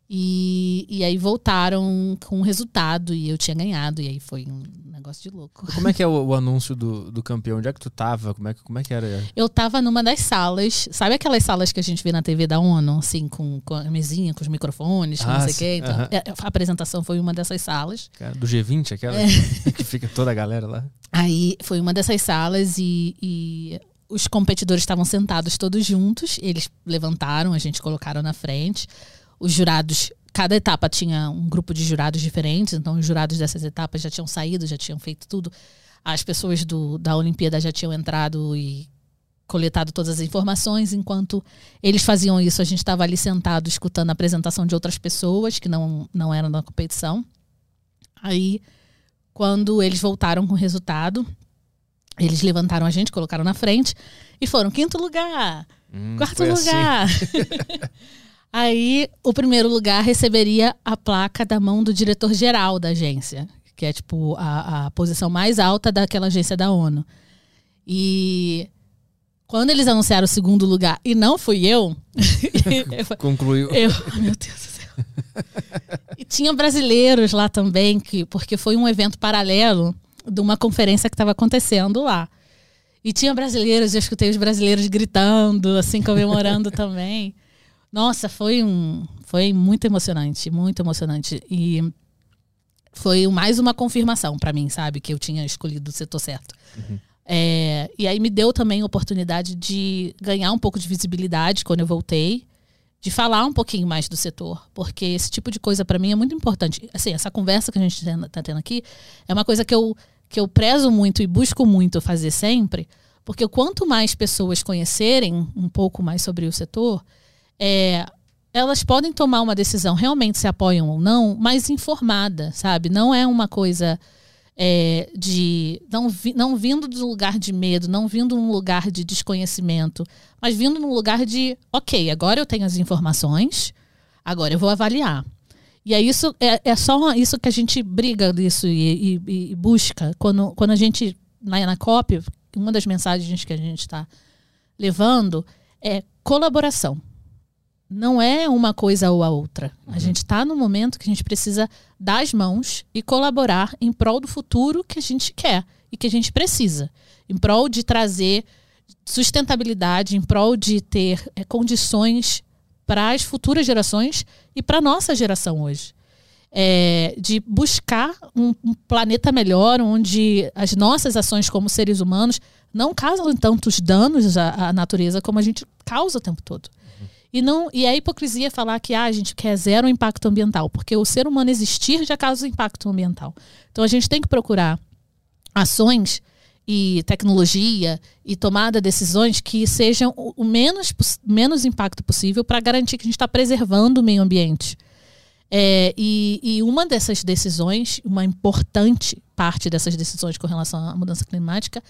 E, e aí voltaram com o resultado e eu tinha ganhado. E aí foi um negócio de louco. Como é que é o, o, anúncio do, do campeão? Onde é que tu tava? Como é, que, como é que era? Eu tava numa das salas. Sabe aquelas salas que a gente vê na TV da ONU? Assim, com, com a mesinha, com os microfones, ah, não sei o quê. Então, uh -huh. A apresentação foi uma dessas salas. Cara, do G20, aquela é. que fica toda a galera lá. Aí foi uma dessas salas e, e os competidores estavam sentados todos juntos. Eles levantaram, a gente colocaram na frente os jurados, cada etapa tinha um grupo de jurados diferentes, então os jurados dessas etapas já tinham saído, já tinham feito tudo. As pessoas do, da Olimpíada já tinham entrado e coletado todas as informações. Enquanto eles faziam isso, a gente estava ali sentado escutando a apresentação de outras pessoas que não, não eram da competição. Aí, quando eles voltaram com o resultado, eles levantaram a gente, colocaram na frente e foram quinto lugar, hum, quarto lugar. Assim. Aí, o primeiro lugar receberia a placa da mão do diretor-geral da agência, que é, tipo, a, a posição mais alta daquela agência da ONU. E quando eles anunciaram o segundo lugar e não fui eu. Concluiu. Eu, meu Deus do céu. E tinha brasileiros lá também, que, porque foi um evento paralelo de uma conferência que estava acontecendo lá. E tinha brasileiros, eu escutei os brasileiros gritando, assim, comemorando também. Nossa, foi um, foi muito emocionante, muito emocionante e foi mais uma confirmação para mim, sabe, que eu tinha escolhido o setor certo. Uhum. É, e aí me deu também a oportunidade de ganhar um pouco de visibilidade quando eu voltei, de falar um pouquinho mais do setor, porque esse tipo de coisa para mim é muito importante. Assim, essa conversa que a gente está tendo aqui é uma coisa que eu, que eu prezo muito e busco muito fazer sempre, porque quanto mais pessoas conhecerem um pouco mais sobre o setor, é, elas podem tomar uma decisão, realmente se apoiam ou não, mais informada, sabe? Não é uma coisa é, de. Não, vi, não vindo de um lugar de medo, não vindo de um lugar de desconhecimento, mas vindo num lugar de, ok, agora eu tenho as informações, agora eu vou avaliar. E é isso, é, é só isso que a gente briga disso e, e, e busca. Quando, quando a gente, lá na COP, uma das mensagens que a gente está levando é colaboração não é uma coisa ou a outra. Uhum. A gente está no momento que a gente precisa dar as mãos e colaborar em prol do futuro que a gente quer e que a gente precisa. Em prol de trazer sustentabilidade, em prol de ter é, condições para as futuras gerações e para a nossa geração hoje. É, de buscar um, um, planeta melhor, onde as nossas ações como seres humanos não causam tantos danos à, à natureza como a gente causa o tempo todo. E, não, e é hipocrisia falar que ah, a gente quer zero impacto ambiental, porque o ser humano existir já causa impacto ambiental. Então a gente tem que procurar ações e tecnologia e tomada de decisões que sejam o menos, menos impacto possível para garantir que a gente está preservando o meio ambiente. É, e, e uma dessas decisões, uma importante parte dessas decisões com relação à mudança climática,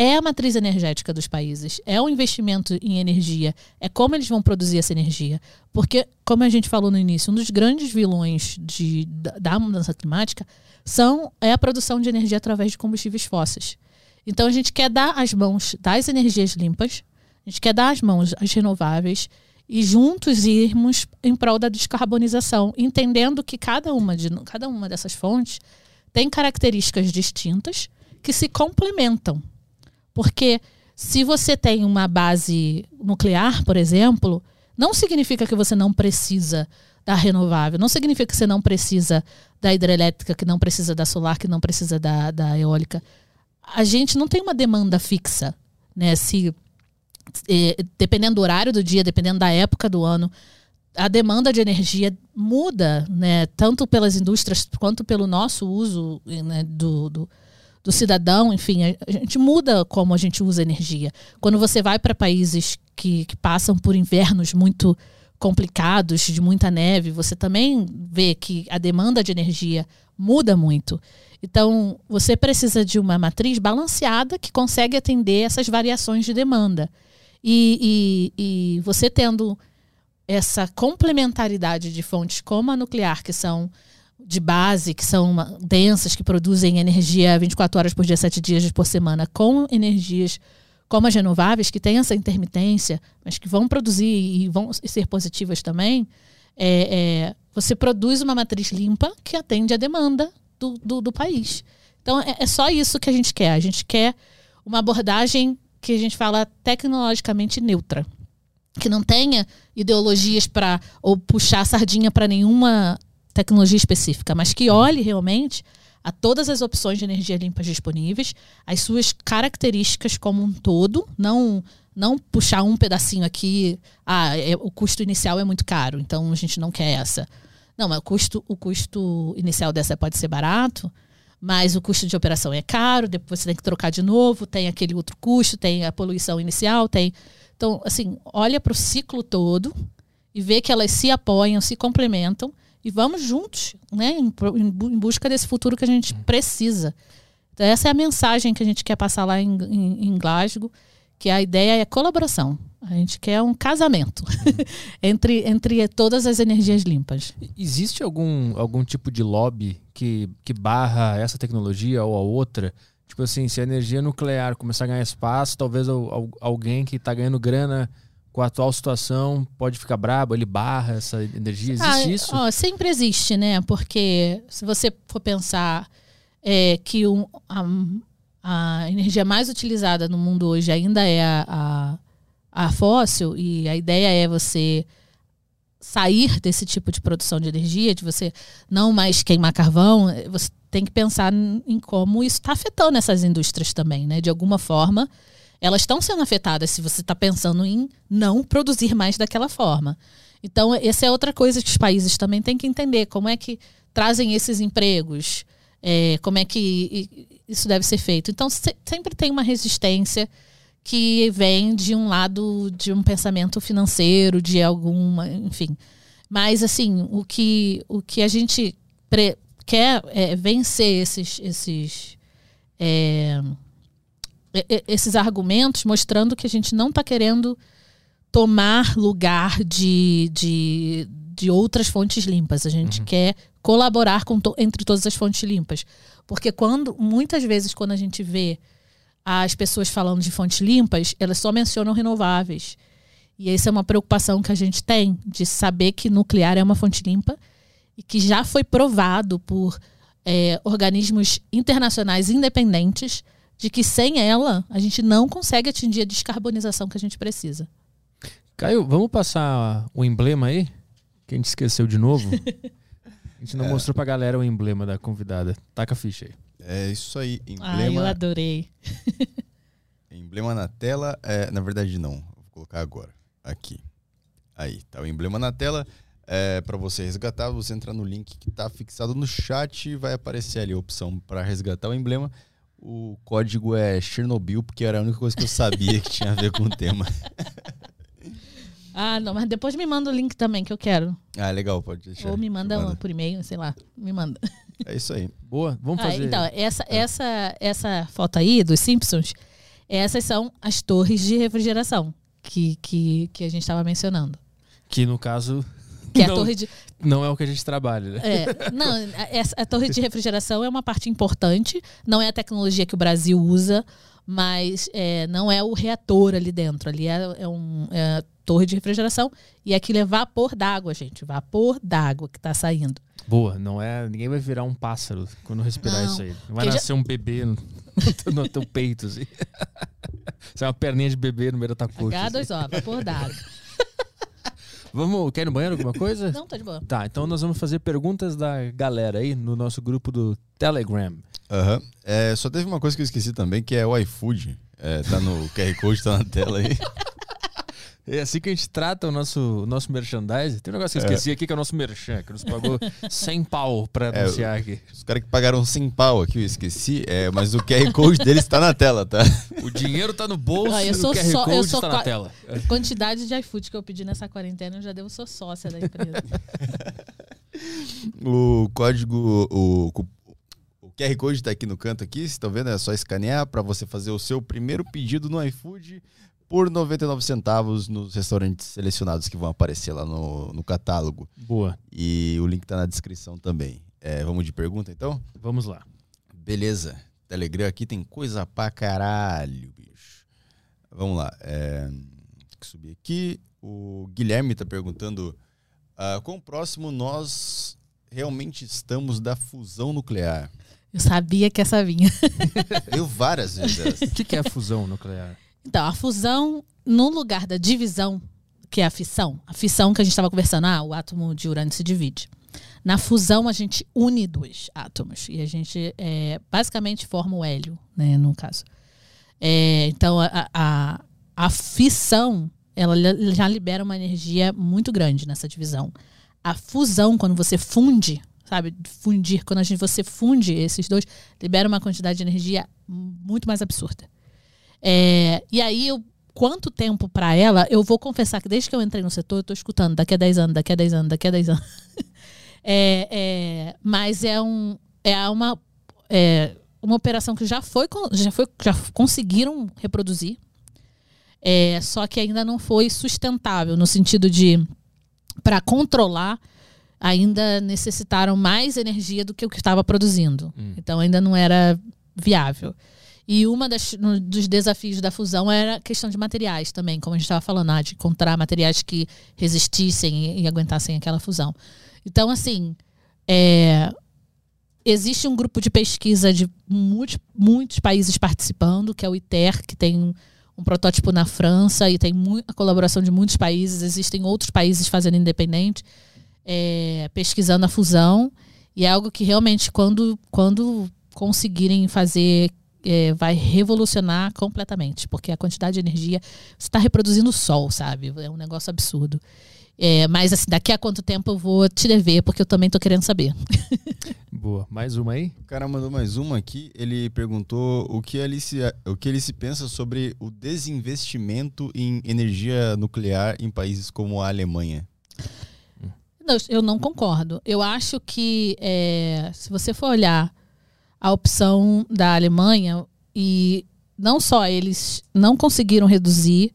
é a matriz energética dos países, é o investimento em energia, é como eles vão produzir essa energia. Porque, como a gente falou no início, um dos grandes vilões de, da, da mudança climática são, é a produção de energia através de combustíveis fósseis. Então a gente quer dar as mãos das energias limpas, a gente quer dar as mãos às renováveis e juntos irmos em prol da descarbonização, entendendo que cada uma, de, cada uma dessas fontes tem características distintas que se complementam. Porque se você tem uma base nuclear, por exemplo, não significa que você não precisa da renovável, não significa que você não precisa da hidrelétrica, que não precisa da solar, que não precisa da, da eólica. A gente não tem uma demanda fixa, né? Se eh, dependendo do horário do dia, dependendo da época do ano, a demanda de energia muda, né? Tanto pelas indústrias quanto pelo nosso uso né? do, do do cidadão, enfim, a, gente muda como a gente usa energia. Quando você vai para países que, que passam por invernos muito complicados, de muita neve, você também vê que a demanda de energia muda muito. Então, você precisa de uma matriz balanceada que consegue atender essas variações de demanda. E, e, e você tendo essa complementaridade de fontes como a nuclear, que são de base, que são densas, que produzem energia 24 horas por dia, 7 dias por semana, com energias como as renováveis, que têm essa intermitência, mas que vão produzir e vão ser positivas também, é, é, você produz uma matriz limpa que atende à demanda do, do, do país. Então, é, é só isso que a gente quer. A gente quer uma abordagem que a gente fala tecnologicamente neutra que não tenha ideologias para ou puxar sardinha para nenhuma tecnologia específica, mas que olhe realmente a todas as opções de energia limpa disponíveis, as suas características como um todo, não não puxar um pedacinho aqui, ah, é, o custo inicial é muito caro, então a gente não quer essa. Não, mas o custo, o custo inicial dessa pode ser barato, mas o custo de operação é caro, depois você tem que trocar de novo, tem aquele outro custo, tem a poluição inicial, tem. Então, assim, olha para o ciclo todo e vê que elas se apoiam, se complementam e vamos juntos, né, em, em, busca desse futuro que a gente precisa. Então, essa é a mensagem que a gente quer passar lá em, em, em Glasgow, que a ideia é colaboração. A gente quer um casamento entre, entre todas as energias limpas. Existe algum, algum tipo de lobby que, que barra essa tecnologia ou a outra? Tipo assim, se a energia nuclear começar a ganhar espaço, talvez alguém que está ganhando grana com a atual situação pode ficar brabo, ele barra essa energia? Existe ah, isso? Ó, sempre existe, né? Porque se você for pensar é, que um, a, a, energia mais utilizada no mundo hoje ainda é a, a, a fóssil, e a ideia é você sair desse tipo de produção de energia, de você não mais queimar carvão, você tem que pensar em como isso está afetando essas indústrias também, né? De alguma forma, elas estão sendo afetadas se você está pensando em não produzir mais daquela forma. Então, essa é outra coisa que os países também têm que entender: como é que trazem esses empregos, é, como é que isso deve ser feito. Então, se, sempre tem uma resistência que vem de um lado de um pensamento financeiro, de alguma, enfim. Mas, assim, o que, o que a gente quer é vencer esses. esses é, esses argumentos mostrando que a gente não está querendo tomar lugar de, de, de, outras fontes limpas. A gente uhum. quer colaborar com to, entre todas as fontes limpas. Porque quando, muitas vezes, quando a gente vê as pessoas falando de fontes limpas, elas só mencionam renováveis. E essa é uma preocupação que a gente tem, de saber que nuclear é uma fonte limpa e que já foi provado por é, organismos internacionais independentes de que sem ela a gente não consegue atingir a descarbonização que a gente precisa. Caio, vamos passar o emblema aí? Que a gente esqueceu de novo. A gente não é. mostrou pra galera o emblema da convidada. Taca a ficha aí. É isso aí. Emblema. Ah, eu adorei. emblema na tela. É, na verdade, não. Vou colocar agora. Aqui. Aí, tá o emblema na tela. É, para você resgatar, você entra no link que está fixado no chat, vai aparecer ali a opção para resgatar o emblema. O código é Chernobyl, porque era a única coisa que eu sabia que tinha a ver com o tema. Ah, não, mas depois me manda o link também, que eu quero. Ah, legal, pode deixar. Ou me manda, Manda. por e-mail, sei lá. Me manda. É isso aí. Boa, vamos Ah, fazer. então, essa, essa, essa foto aí dos Simpsons, essas são as torres de refrigeração que, que, que a gente estava mencionando. Que no caso. Que é a não, torre de. não é o que a gente trabalha, né? É, não, a, essa- a torre de refrigeração é uma parte importante. Não é a tecnologia que o Brasil usa, mas é, não é o reator ali dentro. Ali é, é um é a torre de refrigeração e aquilo é vapor d'água, gente. Vapor d'água que está saindo. Boa, não é. Ninguém vai virar um pássaro quando respirar Não, isso aí. Não vai porque já- nascer um bebê no, no teu peito, assim. Isso é uma perninha de bebê no meio da tua coxa. assim. H2O, vapor d'água. Vamos, quer ir no banheiro alguma coisa? Não, tá de boa. Tá, então nós vamos fazer perguntas da galera aí no nosso grupo do Telegram. Aham. É, só teve uma coisa que eu esqueci também, que é o iFood. É, tá no QR Code, tá na tela aí. É assim que a gente trata o nosso, o nosso merchandising. Tem um negócio que eu esqueci aqui que é o nosso merchan, que nos pagou 100 pau pra É, anunciar aqui. Os caras que pagaram 100 pau aqui, eu esqueci, é, mas o QR Code deles tá na tela, tá? O dinheiro tá no bolso Ah, eu e o sou QR só- eu Code sou tá na tela. Quantidade de iFood que eu pedi nessa quarentena, eu já devo sou sócia da empresa. O código, o, o QR Code tá aqui no canto aqui, vocês estão vendo? É só escanear para você fazer o seu primeiro pedido no iFood por 99 centavos nos restaurantes selecionados que vão aparecer lá no, no catálogo. Boa, E o link tá na descrição também. É, vamos de pergunta então? vamos lá. Beleza. Telegram aqui tem coisa pra caralho, bicho. Vamos lá. É, tem que subir aqui. O Guilherme tá perguntando ah, quão próximo nós realmente estamos da fusão nuclear. Eu sabia que essa vinha. Veio várias vezes. O que, que é a fusão nuclear? Então, a fusão, no lugar da divisão, que é a fissão, a fissão que a gente estava conversando, ah, o átomo de urânio se divide. Na fusão, a gente une dois átomos e a gente é, basicamente forma o hélio, né, no caso. É, então, a, a, a fissão, ela já libera uma energia muito grande nessa divisão. A fusão, quando você funde, sabe, fundir, quando a gente, você funde esses dois, libera uma quantidade de energia muito mais absurda. É, e aí, eu, quanto tempo para ela, eu vou confessar que desde que eu entrei no setor, eu tô escutando daqui a 10 anos, daqui a 10 anos, daqui a 10 anos. É, é, mas é, um, é uma, é uma operação que já foi, já foi, já conseguiram reproduzir. É, só que ainda não foi sustentável, no sentido de, para controlar, ainda necessitaram mais energia do que o que estava produzindo. Hum. Então ainda não era viável. E uma das, um dos desafios da fusão era a questão de materiais também, como a gente estava falando, ah, de encontrar materiais que resistissem e, e aguentassem aquela fusão. Então, assim, é, existe um grupo de pesquisa de muitos, muitos países participando, que é o ITER, que tem um, um protótipo na França e tem a colaboração de muitos países. Existem outros países fazendo independente, é, pesquisando a fusão. E é algo que realmente, quando, quando conseguirem fazer, é, vai revolucionar completamente. Porque a quantidade de energia. Está reproduzindo o sol, sabe? É um negócio absurdo. É, mas assim, daqui a quanto tempo eu vou te dever, porque eu também tô querendo saber. Boa, mais uma aí? O cara mandou mais uma aqui. Ele perguntou o que ele se, o que ele se pensa sobre o desinvestimento em energia nuclear em países como a Alemanha. Não, eu não concordo. Eu acho que é, se você for olhar a opção da Alemanha, e não só eles não conseguiram reduzir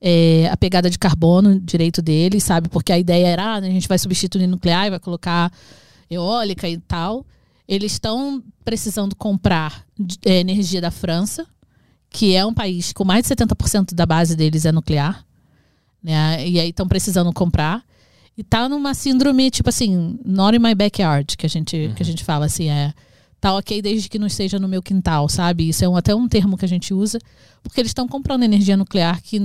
é, a pegada de carbono direito deles, sabe? Porque a ideia era, ah, a gente vai substituir nuclear e vai colocar eólica e tal. Eles estão precisando comprar é, energia da França, que é um país com mais de 70% da base deles é nuclear. Né? E aí estão precisando comprar. E tá numa síndrome, tipo assim, not in my backyard, que a gente, que a gente fala assim, é. Tá ok desde que não esteja no meu quintal, sabe? Isso é um, até um termo que a gente usa, porque eles estão comprando energia nuclear que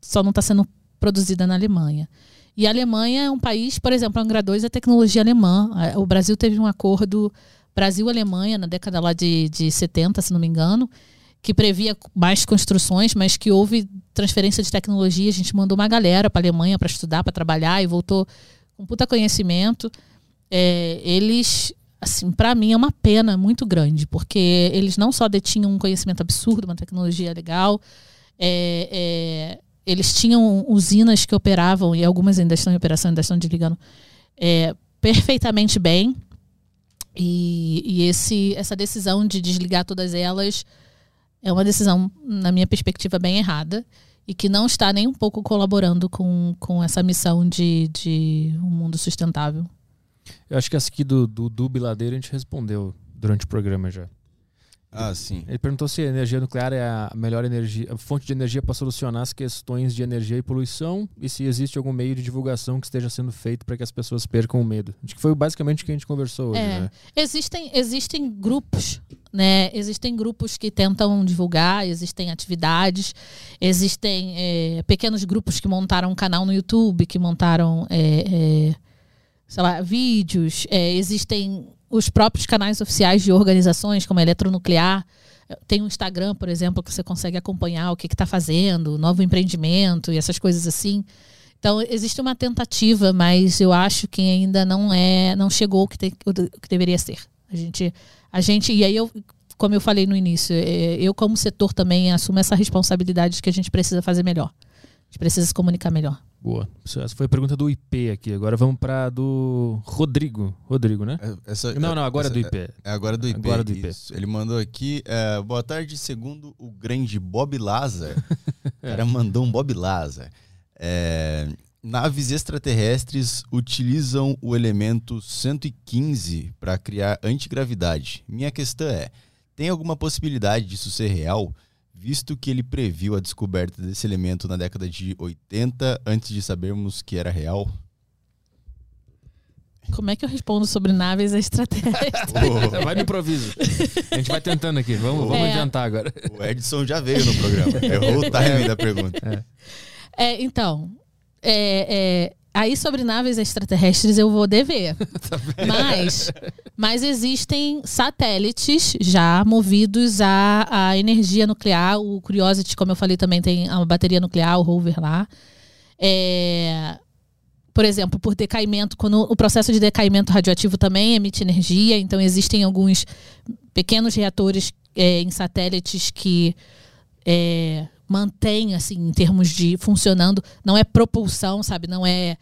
só não está sendo produzida na Alemanha. E a Alemanha é um país, por exemplo, a Angra 2 é tecnologia alemã. O Brasil teve um acordo Brasil-Alemanha na década lá de, de 70, se não me engano, que previa mais construções, mas que houve transferência de tecnologia. A gente mandou uma galera para a Alemanha para estudar, para trabalhar e voltou com puta conhecimento. É, eles, assim, para mim é uma pena muito grande, porque eles não só detinham um conhecimento absurdo, uma tecnologia legal, é, é, eles tinham usinas que operavam, e algumas ainda estão em operação, ainda estão desligando, é, perfeitamente bem. E, e esse, essa decisão de desligar todas elas é uma decisão, na minha perspectiva, bem errada e que não está nem um pouco colaborando com, com essa missão de, de um mundo sustentável. Eu acho que essa aqui do, do, do Biladeiro a gente respondeu durante o programa já. Ah, sim. Ele perguntou se a energia nuclear é a melhor energia, a fonte de energia para solucionar as questões de energia e poluição e se existe algum meio de divulgação que esteja sendo feito para que as pessoas percam o medo. Acho que foi basicamente o que a gente conversou hoje, É. né? Existem, existem grupos, né? Existem grupos que tentam divulgar, existem atividades, existem é, pequenos grupos que montaram um canal no YouTube, que montaram, é, é, sei lá, vídeos. É, existem os próprios canais oficiais de organizações, como a Eletronuclear. Tem um Instagram, por exemplo, que você consegue acompanhar o que está fazendo, novo empreendimento e essas coisas assim. Então, existe uma tentativa, mas eu acho que ainda não é, não chegou o que, te- o que deveria ser. A gente, a gente, e aí eu, como eu falei no início, é, eu como setor também assumo essa responsabilidade de que a gente precisa fazer melhor. A gente precisa se comunicar melhor. Boa. Essa foi a pergunta do IP aqui. Agora vamos para do Rodrigo. Rodrigo, né? É, Essa, Não, não, agora é essa- do IP. É agora do IP. Agora do IP. isso. Ele mandou aqui. é, boa tarde, segundo o grande Bob Lazar. o cara mandou um Bob Lazar. É, naves extraterrestres utilizam o elemento 115 para criar antigravidade. Minha questão é: tem alguma possibilidade disso ser real? Visto que ele previu a descoberta desse elemento na década de 80, antes de sabermos que era real? Como é que eu respondo sobre naves extraterrestres? Vai no improviso. A gente vai tentando aqui. Vamos, vamos É. inventar agora. O Edson já veio no programa. Errou o timing da pergunta. É, então, é, é, aí sobre naves extraterrestres eu vou dever. mas, mas existem satélites já movidos à, à energia nuclear. O Curiosity, como eu falei, também tem uma bateria nuclear, o rover lá. É, por exemplo, por decaimento, quando o processo de decaimento radioativo também emite energia, então existem alguns pequenos reatores é, em satélites que é, mantém, assim, em termos de funcionando, não é propulsão, sabe? Não é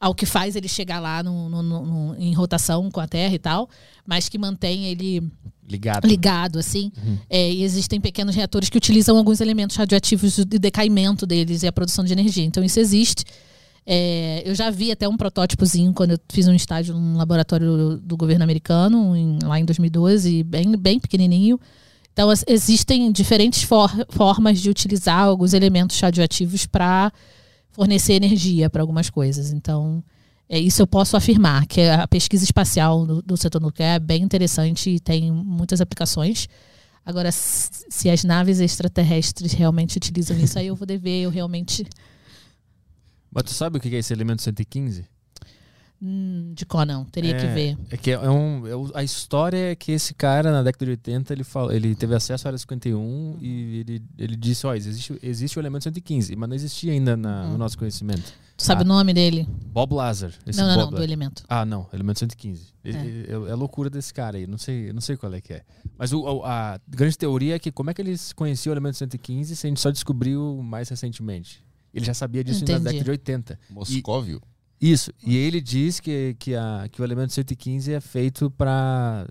ao que faz ele chegar lá no, no- no- em rotação com a Terra e tal, mas que mantém ele Ligado. ligado, assim. É, e existem pequenos reatores que utilizam alguns elementos radioativos de decaimento deles e a produção de energia. Então, isso existe. É, eu já vi até um protótipozinho quando eu fiz um estágio num laboratório do governo americano, em- lá em 2012, bem, bem pequenininho. Então, existem diferentes for- formas de utilizar alguns elementos radioativos para fornecer energia para algumas coisas. Então, é isso eu posso afirmar, que a pesquisa espacial do, do setor nuclear é bem interessante e tem muitas aplicações. Agora, se as naves extraterrestres realmente utilizam isso, aí eu vou dever, eu realmente. Mas tu sabe o que é esse elemento 115? Hum, de qual não, teria que É, ver. É que é um, é a história é que esse cara, na década de 80, ele, fala, ele teve acesso à área 51 e ele, ele disse: Ó, existe, existe o elemento 115, mas não existia ainda na- no Hum. nosso conhecimento. Tu sabe ah. o nome dele? Bob Lazar. Esse não, não, não, Bob do elemento. Ah, não, elemento 115. É. É. É, é a loucura desse cara aí, não sei, eu não sei qual é que é. Mas o- o- a grande teoria é que como é que eles conheciam o elemento 115 se a gente só descobriu mais recentemente? Ele já sabia disso na década de 80. Moscóvio? Isso, e ele diz que, que, a, que o elemento 115 é feito para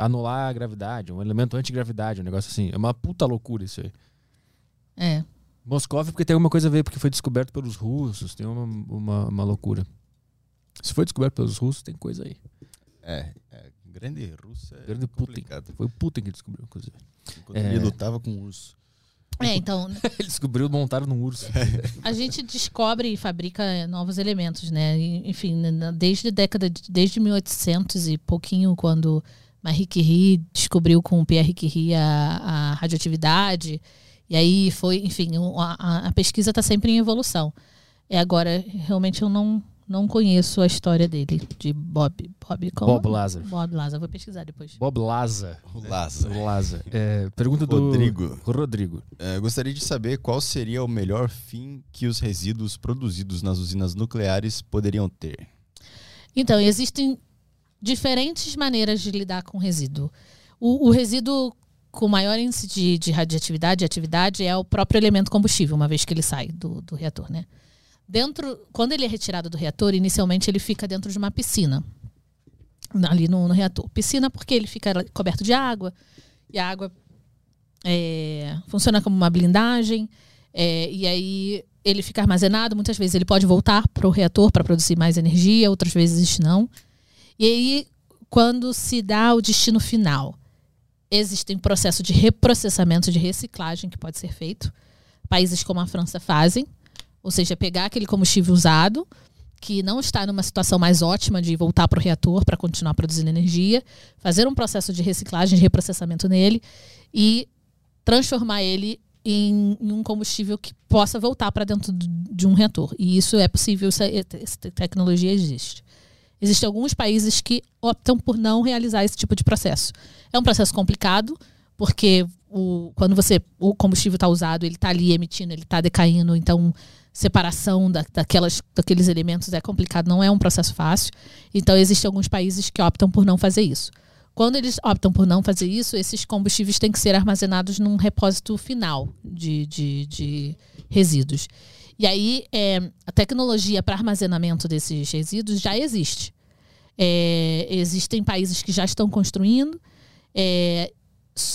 anular a gravidade, um elemento antigravidade, um negócio assim. É uma puta loucura isso aí. É. Moscou porque tem alguma coisa a ver, porque foi descoberto pelos russos, tem uma, uma, uma loucura. Se foi descoberto pelos russos, tem coisa aí. É, é, grande russo é Grande Putin. complicado. Foi o Putin que descobriu, inclusive. Enquanto É. ele lutava com o urso. É, então, Ele descobriu montar num urso. a gente descobre e fabrica novos elementos, né? Enfim, na- desde a década de, desde 1800 e pouquinho, quando Marie Curie descobriu com o Pierre Curie a, a radioatividade, e aí foi, enfim, a- a pesquisa está sempre em evolução. É agora, realmente eu não não conheço a história dele, de Bob. Bob, como? Bob Lazar. Bob Lazar, vou pesquisar depois. Bob Laza. O Lázaro. Laza. É, pergunta do Rodrigo. Rodrigo. É, gostaria de saber qual seria o melhor fim que os resíduos produzidos nas usinas nucleares poderiam ter. Então, existem diferentes maneiras de lidar com resíduo. O, o resíduo com maior índice de, de radioatividade e atividade é o próprio elemento combustível, uma vez que ele sai do, do reator, né? Dentro, quando ele é retirado do reator, inicialmente ele fica dentro de uma piscina, ali no, no reator. Piscina porque ele fica coberto de água, e a água é, funciona como uma blindagem, é, e aí ele fica armazenado. Muitas vezes ele pode voltar para o reator para produzir mais energia, outras vezes não. E aí, quando se dá o destino final, existem processos de reprocessamento, de reciclagem que pode ser feito. Países como a França fazem, ou seja, pegar aquele combustível usado, que não está numa situação mais ótima de voltar para o reator para continuar produzindo energia, fazer um processo de reciclagem, de reprocessamento nele e transformar ele em, um combustível que possa voltar para dentro de um reator. E isso é possível, essa, essa tecnologia existe. Existem alguns países que optam por não realizar esse tipo de processo. É um processo complicado, porque o, quando você o combustível está usado, ele está ali emitindo, ele está decaindo, então separação da, daquelas, daqueles elementos é complicado, não é um processo fácil. Então existem alguns países que optam por não fazer isso. Quando eles optam por não fazer isso, esses combustíveis têm que ser armazenados num repósito final de, de, de resíduos. E aí, é, a tecnologia para armazenamento desses resíduos já existe. É, existem países que já estão construindo, é,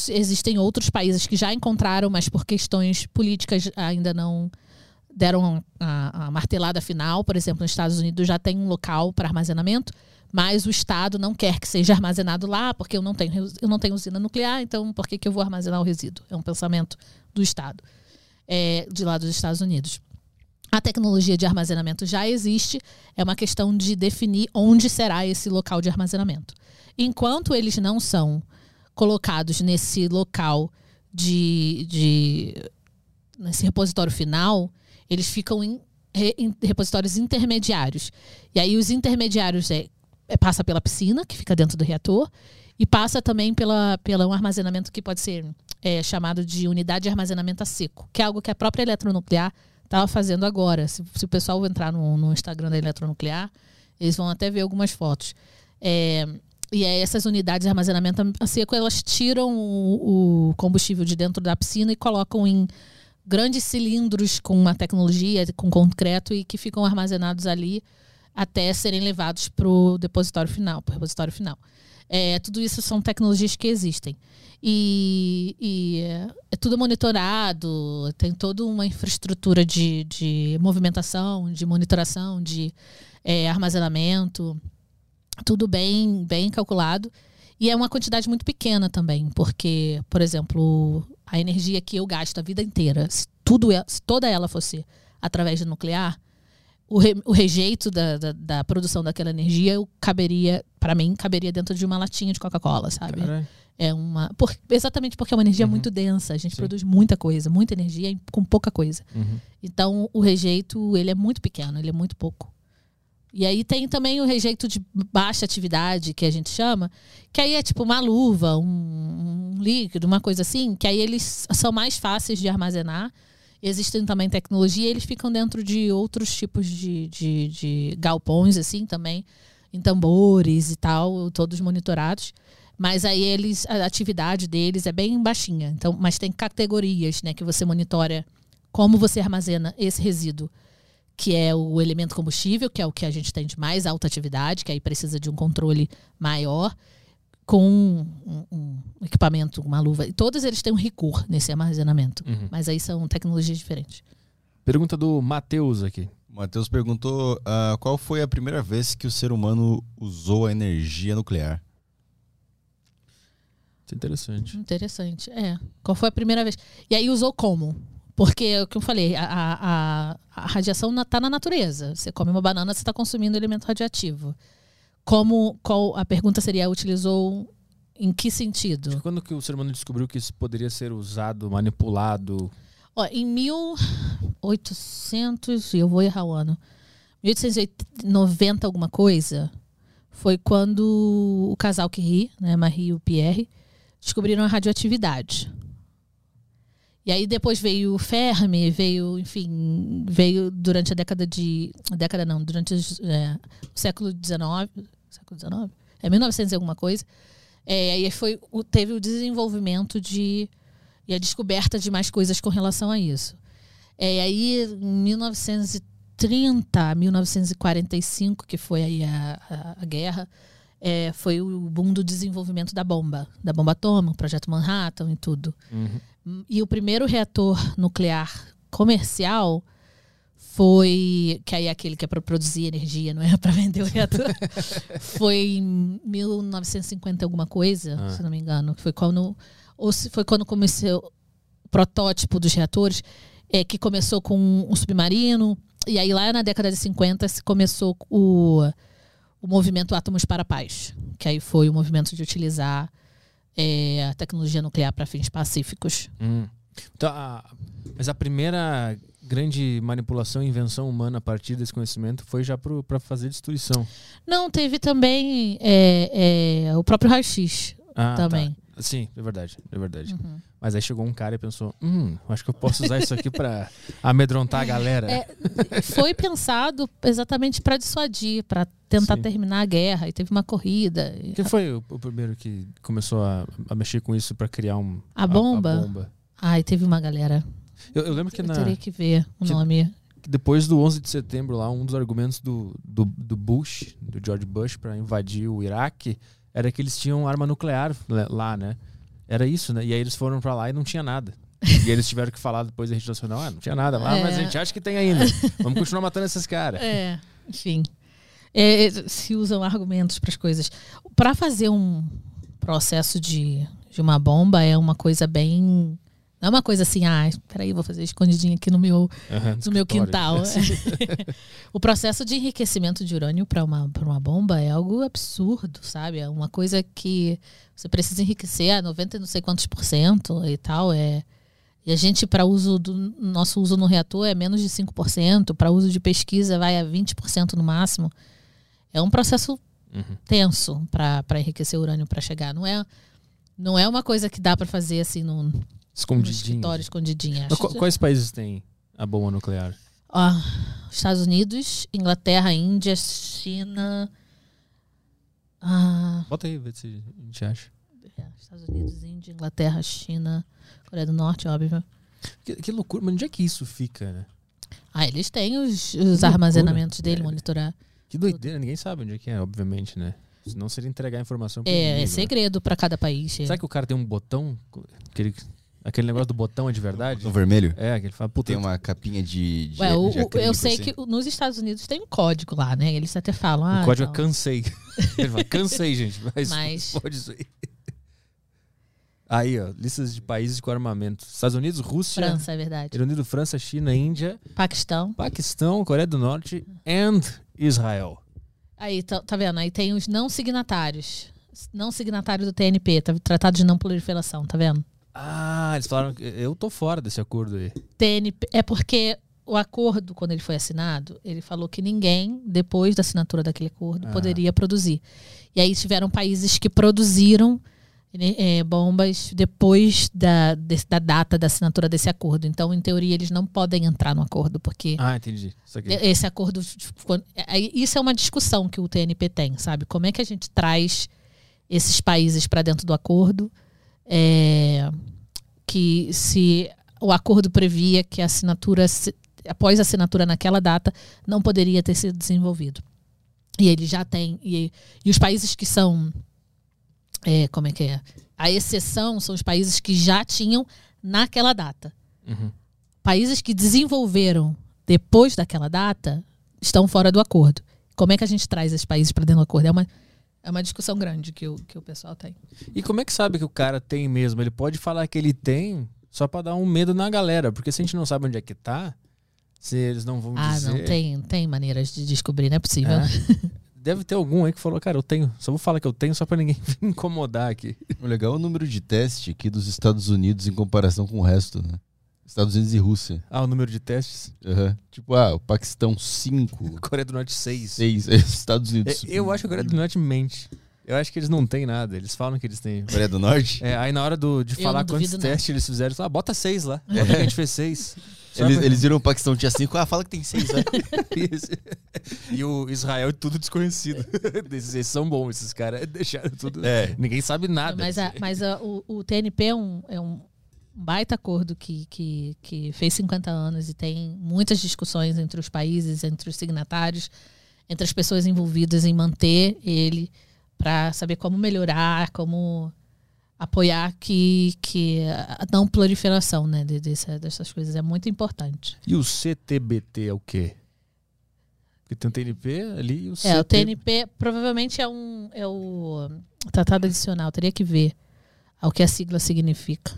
existem outros países que já encontraram, mas por questões políticas ainda não deram a, a martelada final. Por exemplo, nos Estados Unidos já tem um local para armazenamento mas o Estado não quer que seja armazenado lá, porque eu não tenho, eu não tenho usina nuclear, então por que, que eu vou armazenar o resíduo? É um pensamento do Estado, é, de lá dos Estados Unidos. A tecnologia de armazenamento já existe, é uma questão de definir onde será esse local de armazenamento. Enquanto eles não são colocados nesse local de, de nesse repositório final, eles ficam em, em repositórios intermediários. E aí os intermediários é é, passa pela piscina, que fica dentro do reator, e passa também pela, pela um armazenamento que pode ser é, chamado de unidade de armazenamento a seco, que é algo que a própria eletronuclear estava fazendo agora. Se, se, o pessoal entrar no, no, Instagram da eletronuclear, eles vão até ver algumas fotos. É, e é essas unidades de armazenamento a seco, elas tiram o, o combustível de dentro da piscina e colocam em grandes cilindros com uma tecnologia, com concreto, e que ficam armazenados ali até serem levados para o depositório final, para o repositório final. É, tudo isso são tecnologias que existem. E, e é, é, tudo monitorado, tem toda uma infraestrutura de, de movimentação, de monitoração, de é, armazenamento, tudo bem, bem calculado. E é uma quantidade muito pequena também, porque, por exemplo, a energia que eu gasto a vida inteira, se, tudo, é, se toda ela fosse através de nuclear, o, re, o rejeito da, da, da, produção daquela energia eu caberia, para mim, caberia dentro de uma latinha de Coca-Cola, sabe? Caralho. É uma. Por, exatamente porque é uma energia uhum. muito densa. A gente Sim. produz muita coisa, muita energia com pouca coisa. Uhum. Então, o rejeito, ele é muito pequeno, ele é muito pouco. E aí tem também o rejeito de baixa atividade, que a gente chama, que aí é tipo uma luva, um, um líquido, uma coisa assim, que aí eles são mais fáceis de armazenar Existem também tecnologia, eles ficam dentro de outros tipos de, de, de galpões, assim, também, em tambores e tal, todos monitorados. Mas aí eles, a atividade deles é bem baixinha. Então, mas tem categorias, né, que você monitora como você armazena esse resíduo, que é o elemento combustível, que é o que a gente tem de mais alta atividade, que aí precisa de um controle maior com um, um, equipamento, uma luva. E todos eles têm um rigor nesse armazenamento. Uhum. Mas aí são tecnologias diferentes. Pergunta do Matheus aqui. Matheus perguntou uh, qual foi a primeira vez que o ser humano usou a energia nuclear? Isso é interessante. Interessante, é. Qual foi a primeira vez? E aí usou como? Porque, é o que eu falei, a, a, a radiação está na natureza. Você come uma banana, você está consumindo elemento radioativo. Como qual a pergunta seria utilizou em que sentido? Quando que o ser humano descobriu que isso poderia ser usado, manipulado? Ó, em 1800, eu vou errar o ano. 1890 alguma coisa, foi quando o casal Curie, né, Marie e o Pierre, descobriram a radioatividade. E aí depois veio o Fermi, veio, enfim, veio durante a década de. A década não, durante é, o século XIX. Século XIX? É 1900 e alguma coisa. É, aí foi, teve o desenvolvimento de e a descoberta de mais coisas com relação a isso. É, aí, em 1930, 1945, que foi aí a, a- a guerra, é, foi o boom do desenvolvimento da bomba, da bomba atômica, o projeto Manhattan e tudo. Uhum. E o primeiro reator nuclear comercial foi. Que aí é aquele que é para produzir energia, não é para vender o reator. foi em 1950 alguma coisa, Ah. se não me engano. Foi quando. Ou se foi quando começou o protótipo dos reatores, é, que começou com um submarino. E aí lá na década de 50 se começou o, o movimento Átomos para a Paz. Que aí foi o movimento de utilizar é, a tecnologia nuclear para fins pacíficos. Hum. Então, a- mas a primeira grande manipulação e invenção humana a partir desse conhecimento foi já para fazer destruição. Não, teve também é, é, o próprio raio-x Ah, também. tá. Sim, é verdade, é verdade. Uhum. Mas aí chegou um cara e pensou, hum, acho que eu posso usar isso aqui para amedrontar a galera. É, Foi pensado exatamente para dissuadir, para tentar Sim. terminar a guerra. E teve uma corrida. Quem foi o, o primeiro que começou a, a mexer com isso para criar um, A bomba? bomba? Ai, teve uma galera. Eu, eu lembro que Eu na, teria que ver o que- nome. depois do 11 de setembro lá, um dos argumentos do, do, do Bush, do George Bush, para invadir o Iraque, era que eles tinham arma nuclear lá- né? Era isso, né? E aí eles foram para lá e não tinha nada. E eles tiveram que falar depois da rede nacional, ah, não tinha nada lá, É. mas a gente acha que tem ainda. Vamos continuar matando esses caras. É, enfim. É, se usam argumentos para as coisas. Para fazer um processo de, de uma bomba é uma coisa bem. Não é uma coisa assim, ah, peraí, vou fazer escondidinho aqui no meu, Aham, no meu quintal. o processo de enriquecimento de urânio para uma, pra uma bomba é algo absurdo, sabe? É uma coisa que você precisa enriquecer a 90 e não sei quantos por cento e tal. É, e a gente, para uso do nosso uso no reator, é menos de 5%, para uso de pesquisa vai a 20% no máximo. É um processo Uhum. tenso para enriquecer urânio para chegar. Não é, não é uma coisa que dá para fazer assim no escritório escondidinha. Mas qu- quais países têm a bomba nuclear? Ó, Estados Unidos, Inglaterra, Índia, China. Ah, Bota aí, vê se a gente acha. é, Estados Unidos, Índia, Inglaterra, China, Coreia do Norte, óbvio. Que, que loucura, mas onde é que isso fica, né? Ah, eles têm os, os loucura. armazenamentos dele, É. monitorar. Que doideira, ninguém sabe onde é que é, obviamente, né? Senão seria entregar a informação pro É, é inimigo, né? segredo para cada país. é. Será que o cara tem um botão? Aquele, aquele negócio do botão é de verdade? No vermelho? É, que ele fala, puta, Tem uma capinha de. de, Ué, o- de eu sei assim. que nos Estados Unidos tem um código lá, né? Eles até falam. ah, o código é cansei. Ele fala, cansei, gente, mas, Mas- pode isso aí. Aí, ó, listas de países com armamento. Estados Unidos, Rússia, França, é verdade. Reino Unido, França, China, Índia, Paquistão. Paquistão, Coreia do Norte and Israel. Aí, tá, tá vendo? Aí tem os não signatários. Não signatário do TNP, tá- Tratado de Não Proliferação, tá vendo? Ah, eles falaram que eu tô fora desse acordo aí. TNP, é porque o acordo, quando ele foi assinado, ele falou que ninguém, depois da assinatura daquele acordo, Ah. poderia produzir. E aí tiveram países que produziram né, é, bombas depois da, desse- da data da assinatura desse acordo. Então, em teoria, eles não podem entrar no acordo, porque Ah, entendi. Isso aqui. esse acordo. ficou- aí Isso é uma discussão que o TNP tem, sabe? Como é que a gente traz esses países para dentro do acordo? É, que se o acordo previa que a assinatura, após a assinatura naquela data, não poderia ter sido desenvolvido. E ele já tem. E, e os países que são. é, como é que é? A exceção são os países que já tinham naquela data Uhum. países que desenvolveram depois daquela data estão fora do acordo. Como é que a gente traz esses países para dentro do acordo? É uma, é uma discussão grande que o, que o pessoal tem. E como é que sabe que o cara tem mesmo? Ele pode falar que ele tem só pra dar um medo na galera. Porque se a gente não sabe onde é que tá, se eles não vão Ah, dizer... não, tem, tem maneiras de descobrir, não é possível. É. Deve ter algum aí que falou, cara, eu tenho. Só vou falar que eu tenho só pra ninguém me incomodar aqui. O legal é o número de teste aqui dos Estados Unidos em comparação com o resto, né? Estados Unidos e Rússia. Ah, o número de testes. Aham. Tipo, ah, o Paquistão 5, Coreia do Norte 6. 6, Estados Unidos. Eu acho que a Coreia do Norte mente. Eu acho que eles não têm nada. Eles falam que eles têm. Coreia do Norte? É, aí na hora do, de Eu falar quantos não. testes eles fizeram, eles falam, ah, bota seis lá. Bota que a gente fez seis. Eles, eles viram o Paquistão tinha cinco, ah, fala que tem seis, né? E o Israel é tudo desconhecido. Esses são bons, esses caras deixaram tudo. É. Ninguém sabe nada. Mas, a- mas a- o, o TNP é um, é um baita acordo que, que, que fez 50 anos e tem muitas discussões entre os países, entre os signatários, entre as pessoas envolvidas em manter ele para saber como melhorar, como apoiar que, que a não proliferação né, de- dessa- dessas coisas é muito importante. E o CTBT é o quê? Porque tem o TNP ali e o CT... É, o TNP provavelmente é um é o tratado adicional, teria que ver ao que a sigla significa.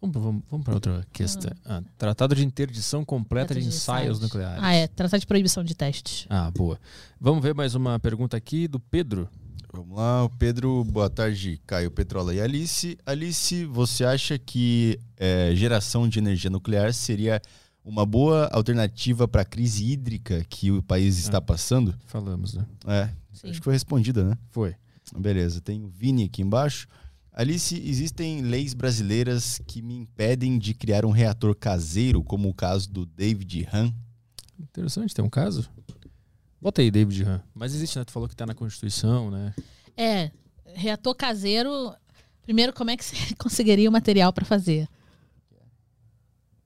Vamos, vamos, vamos para outra questão. Ah, tratado de interdição completa Tratado de de ensaios ensaios. nucleares. Ah, é, tratado de proibição de testes. Ah, boa. Vamos ver mais uma pergunta aqui do Pedro. Vamos lá, o Pedro, boa tarde, Caio Petrola e Alice. Alice, você acha que é, geração de energia nuclear seria uma boa alternativa para a crise hídrica que o país está Ah. passando? Falamos, né? É, Sim. acho que foi respondida, né? Foi. Beleza, tem o Vini aqui embaixo. Alice, existem leis brasileiras que me impedem de criar um reator caseiro, como o caso do David Han? Interessante, tem um caso. Bota aí, David Han. Mas existe, né? Tu falou que tá na Constituição, né? É, reator caseiro. Primeiro, como é que você conseguiria o material para fazer?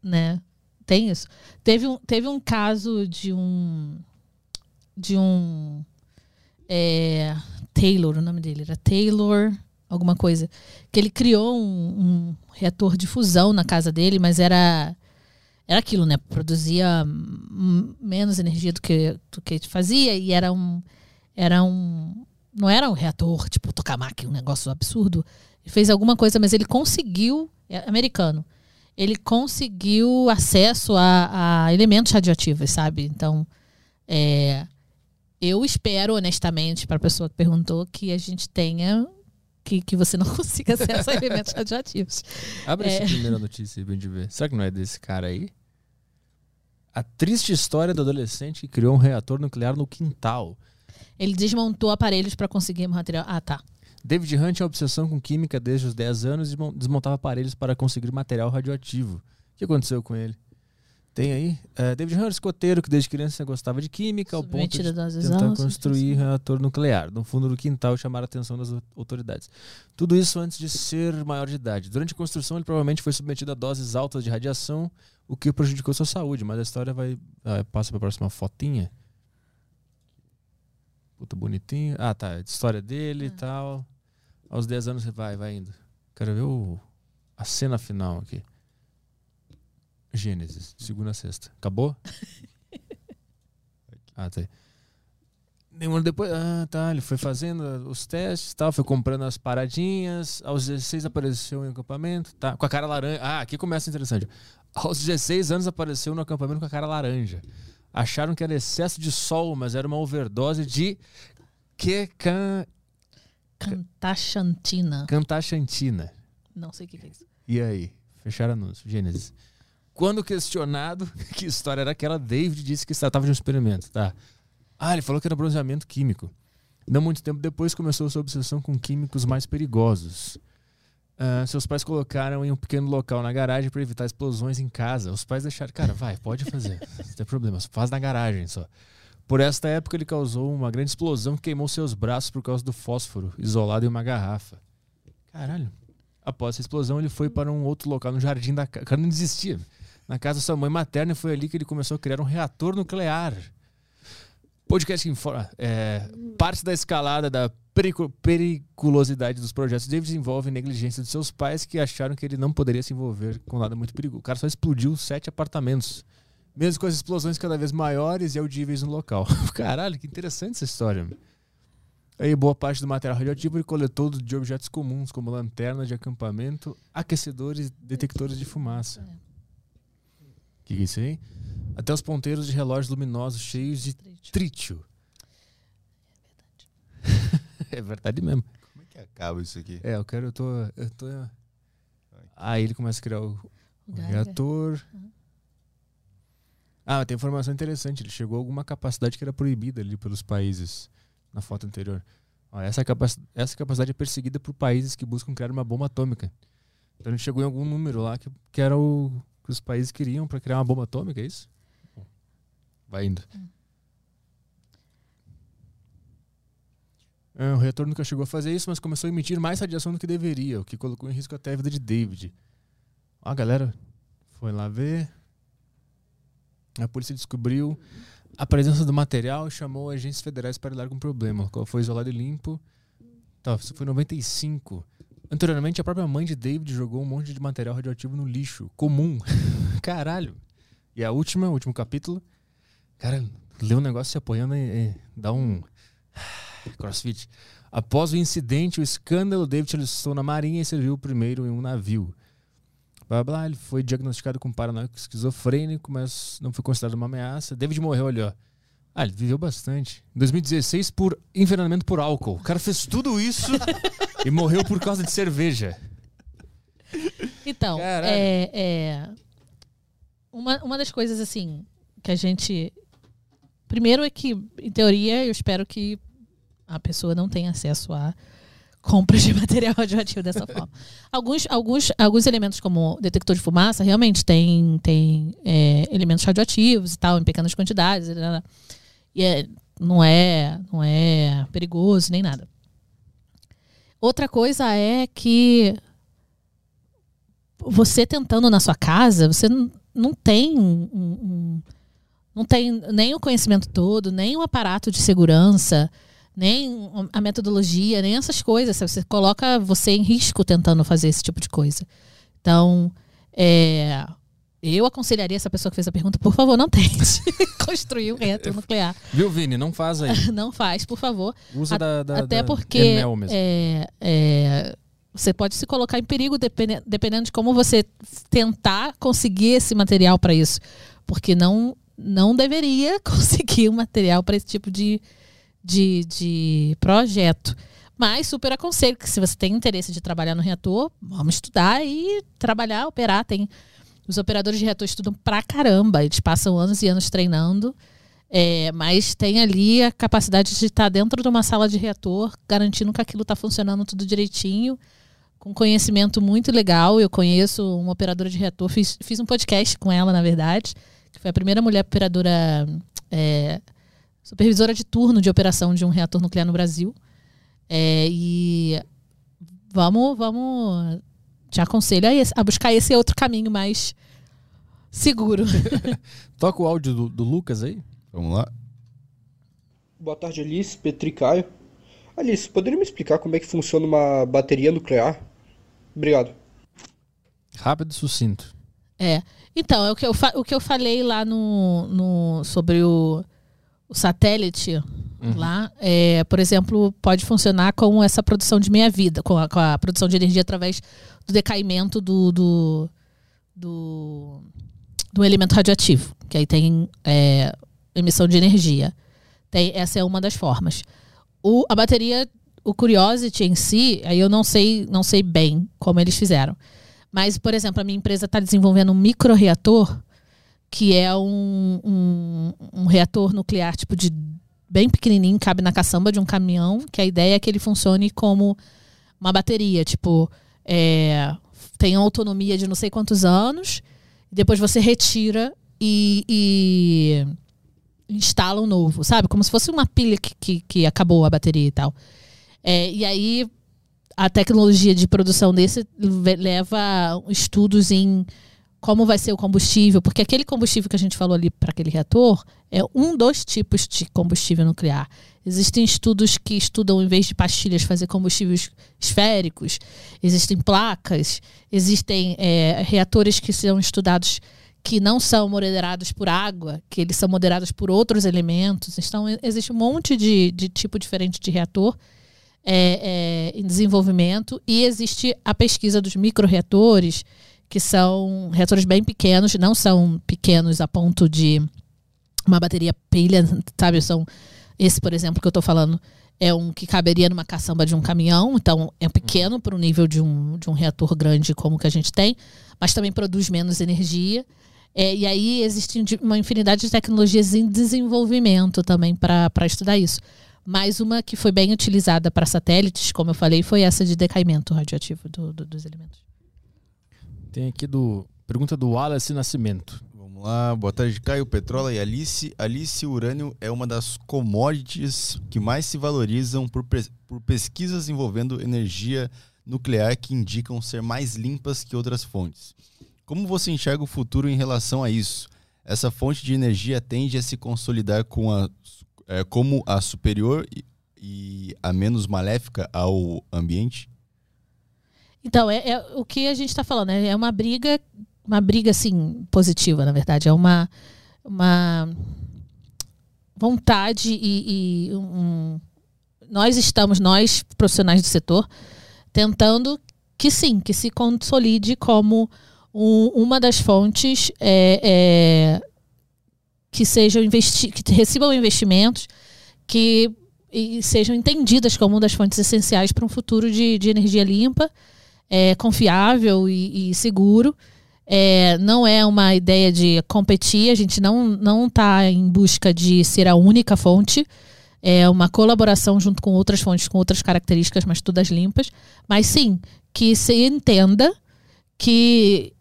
Né? Tem isso. Teve um, teve um caso de um. De um. é, Taylor, o nome dele era Taylor, alguma coisa. Que ele criou um, um reator de fusão na casa dele, mas era. Era aquilo, né? Produzia menos energia do que, do que fazia e era um. Era um. Não era um reator, tipo, tokamak, um negócio absurdo. Ele fez alguma coisa, mas ele conseguiu. É americano. Ele conseguiu acesso a, a elementos radioativos, sabe? Então, é, eu espero, honestamente, para a pessoa que perguntou, que a gente tenha. Que, que você não consiga acesso a elementos radioativos. Abre É. essa primeira notícia aí pra gente ver. Será que não é desse cara aí? A triste história do adolescente que criou um reator nuclear no quintal. Ele desmontou aparelhos para conseguir material. Ah, tá. David Hunt tinha obsessão com química desde os 10 anos e mon- desmontava aparelhos para conseguir material radioativo. O que aconteceu com ele? Tem aí? É, David era escoteiro que desde criança gostava de química, ao ponto de tentar construir reator nuclear no fundo do quintal chamar a atenção das au- autoridades. Tudo isso antes de ser maior de idade. Durante a construção, ele provavelmente foi submetido a doses altas de radiação, o que prejudicou sua saúde. Mas a história vai. ah, passa para a próxima fotinha. Puta bonitinho. Ah, tá. História dele e tal. Aos 10 anos vai, vai indo. Quero ver o, a cena final aqui. Gênesis, segunda a sexta. Acabou? ah, tá aí. Um ano depois, ah, tá, ele foi fazendo os testes tal, foi comprando as paradinhas. Aos 16 apareceu em acampamento, tá? Com a cara laranja. Ah, aqui começa interessante. Aos 16 anos apareceu no acampamento com a cara laranja. Acharam que era excesso de sol, mas era uma overdose de que can... Cantachantina. cantaxantina. Não sei o que que é isso. E aí? Fecharam anúncio. Gênesis. Quando questionado que história era aquela, David disse que se tratava de um experimento, tá? Ah, ele falou que era bronzeamento químico. Não muito tempo depois começou sua obsessão com químicos mais perigosos. Ah, seus pais colocaram em um pequeno local na garagem para evitar explosões em casa. Os pais deixaram, cara, vai, pode fazer, não tem problema, faz na garagem só. Por esta época, ele causou uma grande explosão que queimou seus braços por causa do fósforo isolado em uma garrafa. Caralho. Após essa explosão, ele foi para um outro local no jardim da casa. O cara não existia. Na casa da sua mãe materna, e foi ali que ele começou a criar um reator nuclear. Podcast que informa. É, parte da escalada da pericu- periculosidade dos projetos David envolve negligência de seus pais que acharam que ele não poderia se envolver com nada muito perigoso. O cara só explodiu sete apartamentos. Mesmo com as explosões cada vez maiores e audíveis no local. Caralho, que interessante essa história. Aí, boa parte do material radioativo ele coletou de objetos comuns, como lanternas de acampamento, aquecedores, detectores de fumaça. O que, que é isso aí? Até os ponteiros de relógios luminosos cheios de trítio. É verdade mesmo. Como é que acaba isso aqui? É, eu quero, eu tô. Eu tô... Aí ele começa a criar o, o reator. Ah, tem informação interessante. Ele chegou a alguma capacidade que era proibida ali pelos países na foto anterior. Ó, essa, capac... essa capacidade é perseguida por países que buscam criar uma bomba atômica. Então ele chegou em algum número lá que, que era o que os países queriam para criar uma bomba atômica, é isso? Vai indo. É, o reator nunca chegou a fazer isso, mas começou a emitir mais radiação do que deveria, o que colocou em risco até a vida de David. A galera foi lá ver. A polícia descobriu a presença do material e chamou agentes federais para lidar com o problema. O qual foi isolado e limpo. Tá, isso foi em 95. Anteriormente, a própria mãe de David jogou um monte de material radioativo no lixo. Comum. Caralho. E a última, o último capítulo. Cara, lê um negócio se apoiando e, e dá um. Crossfit. Após o incidente, o escândalo, David alistou na marinha e serviu primeiro em um navio. Blá, blá, ele foi diagnosticado com paranoico esquizofrênico, mas não foi considerado uma ameaça. David morreu ali, ó. Ah, ele viveu bastante. Em 2016, por envenenamento por álcool. O cara fez tudo isso e morreu por causa de cerveja. Então, é, é, uma, uma das coisas assim que a gente. Primeiro é que, em teoria, eu espero que a pessoa não tenha acesso a compras de material radioativo dessa forma. Alguns, alguns, alguns elementos, como detector de fumaça, realmente tem, tem é, elementos radioativos e tal, em pequenas quantidades. E, e é, não, é, não é perigoso nem nada. Outra coisa é que você tentando na sua casa, você não, tem um, um- não tem nem o conhecimento todo, nem o aparato de segurança, nem a metodologia, nem essas coisas. sabe? Você coloca você em risco tentando fazer esse tipo de coisa. Então, é, eu aconselharia essa pessoa que fez a pergunta, por favor, não tente construir um reator nuclear. Viu, Vini? Não faz aí. Não faz, por favor. Usa A- da, da Até da porque é, é, você pode se colocar em perigo depende- dependendo de como você tentar conseguir esse material para isso. Porque não, não deveria conseguir um material para esse tipo de, de, de projeto. Mas super aconselho que se você tem interesse de trabalhar no reator, vamos estudar e trabalhar, operar. Tem, os operadores de reator estudam pra caramba, eles passam anos e anos treinando. É, mas tem ali a capacidade de estar dentro de uma sala de reator, garantindo que aquilo está funcionando tudo direitinho, com conhecimento muito legal. Eu conheço uma operadora de reator, fiz, fiz um podcast com ela, na verdade, que foi a primeira mulher operadora, é, supervisora de turno de operação de um reator nuclear no Brasil. É, e vamos, vamos, te aconselho a, a buscar esse outro caminho mais seguro. Toca o áudio do, do Lucas aí. Vamos lá. Boa tarde, Alice, Petri Caio. Alice, poderia me explicar como é que funciona uma bateria nuclear? Obrigado. Rápido e sucinto. É. Então, é o que eu, fa- o que eu falei lá no, no- sobre o, o satélite lá, é, por exemplo, pode funcionar com essa produção de meia-vida, com a, com a produção de energia através do decaimento do, do, do, do elemento radioativo, que aí tem é, emissão de energia. Tem, essa é uma das formas. O, a bateria, o Curiosity em si, aí eu não sei, não sei bem como eles fizeram. Mas, por exemplo, a minha empresa está desenvolvendo um microreator, que é um, um, um reator nuclear tipo de bem pequenininho, cabe na caçamba de um caminhão, que a ideia é que ele funcione como uma bateria, tipo, é, tem autonomia de não sei quantos anos, depois você retira e, e instala um novo, sabe? Como se fosse uma pilha que, que, que acabou a bateria e tal. É, e aí a tecnologia de produção desse leva estudos em como vai ser o combustível, porque aquele combustível que a gente falou ali para aquele reator é um dos tipos de combustível nuclear. Existem estudos que estudam, em vez de pastilhas, fazer combustíveis esféricos, existem placas, existem é, reatores que são estudados que não são moderados por água, que eles são moderados por outros elementos. Então, existe um monte de, de tipo diferente de reator é, é, em desenvolvimento e existe a pesquisa dos microreatores, que são reatores bem pequenos, não são pequenos a ponto de uma bateria pilha, sabe? São esse, por exemplo, que eu estou falando, é um que caberia numa caçamba de um caminhão, então é pequeno para o nível de um, de um reator grande como que a gente tem, mas também produz menos energia. É, e aí existe uma infinidade de tecnologias em desenvolvimento também para estudar isso. Mas uma que foi bem utilizada para satélites, como eu falei, foi essa de decaimento radioativo do- do- dos elementos. Tem aqui do Pergunta do Wallace Nascimento. Vamos lá, boa tarde, Caio, Petrola e Alice. Alice, urânio é uma das commodities que mais se valorizam por, por pesquisas envolvendo energia nuclear que indicam ser mais limpas que outras fontes. Como você enxerga o futuro em relação a isso? Essa fonte de energia tende a se consolidar com a, é, como a superior e, e a menos maléfica ao ambiente? Então, é, é o que a gente está falando, né? é uma briga, uma briga assim, positiva, na verdade. É uma, uma vontade e, e um, nós estamos, nós, profissionais do setor, tentando que sim, que se consolide como um, uma das fontes é, é, que sejam que recebam investimentos que sejam entendidas como uma das fontes essenciais para um futuro de, de energia limpa é, confiável e, e seguro. É, não é uma ideia de competir, a gente não está em busca de ser a única fonte. É uma colaboração junto com outras fontes, com outras características, mas todas limpas. Mas sim, que se entenda que,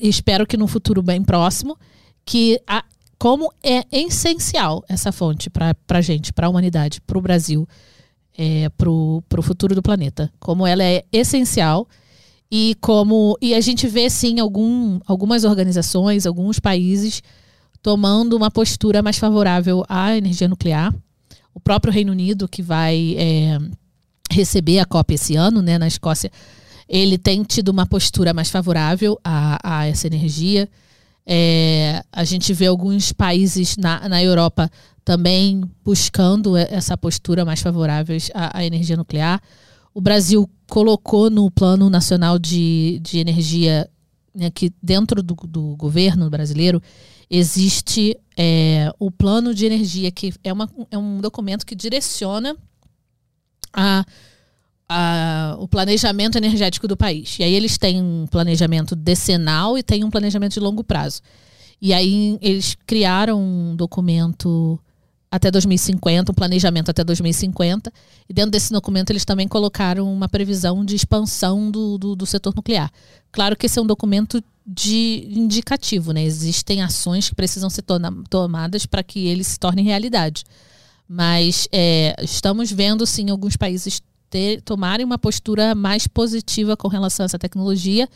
espero que no futuro bem próximo, que a, como é essencial essa fonte para a gente, para a humanidade, para o Brasil é, para o futuro do planeta. Como ela é essencial e como e a gente vê sim algum, algumas organizações, alguns países tomando uma postura mais favorável à energia nuclear. O próprio Reino Unido, que vai é, receber a COP esse ano, né, na Escócia, ele tem tido uma postura mais favorável a, a essa energia. É, a gente vê alguns países na, na Europa também buscando essa postura mais favorável à, à energia nuclear. O Brasil colocou no Plano Nacional de, de Energia, né, que dentro do, do governo brasileiro existe é, o Plano de Energia, que é, uma, é um documento que direciona a, a, o planejamento energético do país. E aí eles têm um planejamento decenal e têm um planejamento de longo prazo. E aí eles criaram um documento até 2050, um planejamento até 2050. E dentro desse documento eles também colocaram uma previsão de expansão do, do, do setor nuclear. Claro que esse é um documento de indicativo, né? Existem ações que precisam ser to tomadas para que ele se torne realidade. Mas é, estamos vendo, sim, alguns países ter, tomarem uma postura mais positiva com relação a essa tecnologia,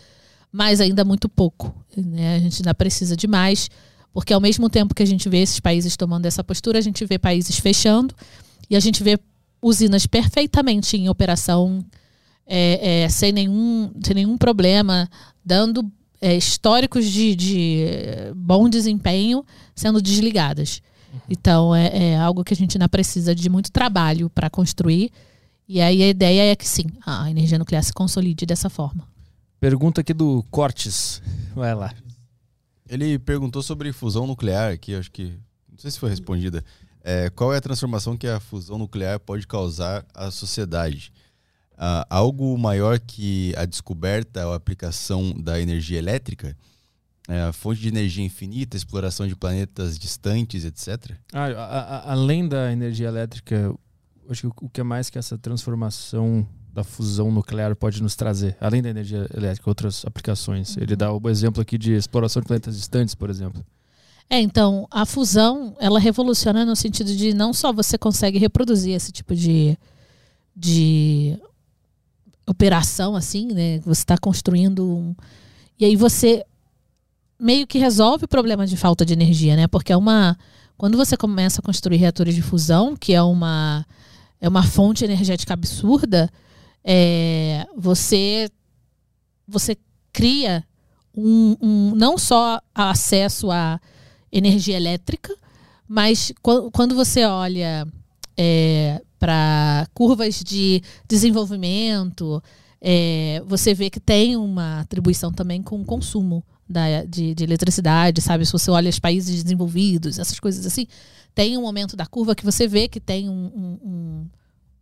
mas ainda muito pouco. Né? A gente ainda precisa de mais. Porque ao mesmo tempo que a gente vê esses países tomando essa postura, a gente vê países fechando e a gente vê usinas perfeitamente em operação é, é, sem, nenhum, sem nenhum problema, dando é, históricos de, de, bom desempenho sendo desligadas. Uhum. Então é, é, algo que a gente ainda precisa de muito trabalho para construir. E aí a ideia é que sim, a energia nuclear se consolide dessa forma. Pergunta aqui do Cortes. Vai lá. Ele perguntou sobre fusão nuclear, que acho que. Não sei se foi respondida. É, qual é a transformação que a fusão nuclear pode causar à sociedade? Ah, algo maior que a descoberta ou aplicação da energia elétrica? É, fonte de energia infinita, exploração de planetas distantes, etc. Ah, a, a, além da energia elétrica, acho que o que é mais que essa transformação da fusão nuclear pode nos trazer, além da energia elétrica, outras aplicações. Ele dá o exemplo aqui de exploração de planetas distantes, por exemplo. É, então, a fusão, ela revoluciona no sentido de não só você consegue reproduzir esse tipo de, de operação, assim, né? Você está construindo um... E aí você meio que resolve o problema de falta de energia, né? Porque é uma... Quando você começa a construir reatores de fusão, que é uma, é uma fonte energética absurda, é, você você cria um, um, não só acesso à energia elétrica, mas quando você olha é, para curvas de desenvolvimento, é, você vê que tem uma atribuição também com o consumo da, de, de, eletricidade, sabe? Se você olha os países desenvolvidos, essas coisas assim, tem um momento da curva que você vê que tem um, um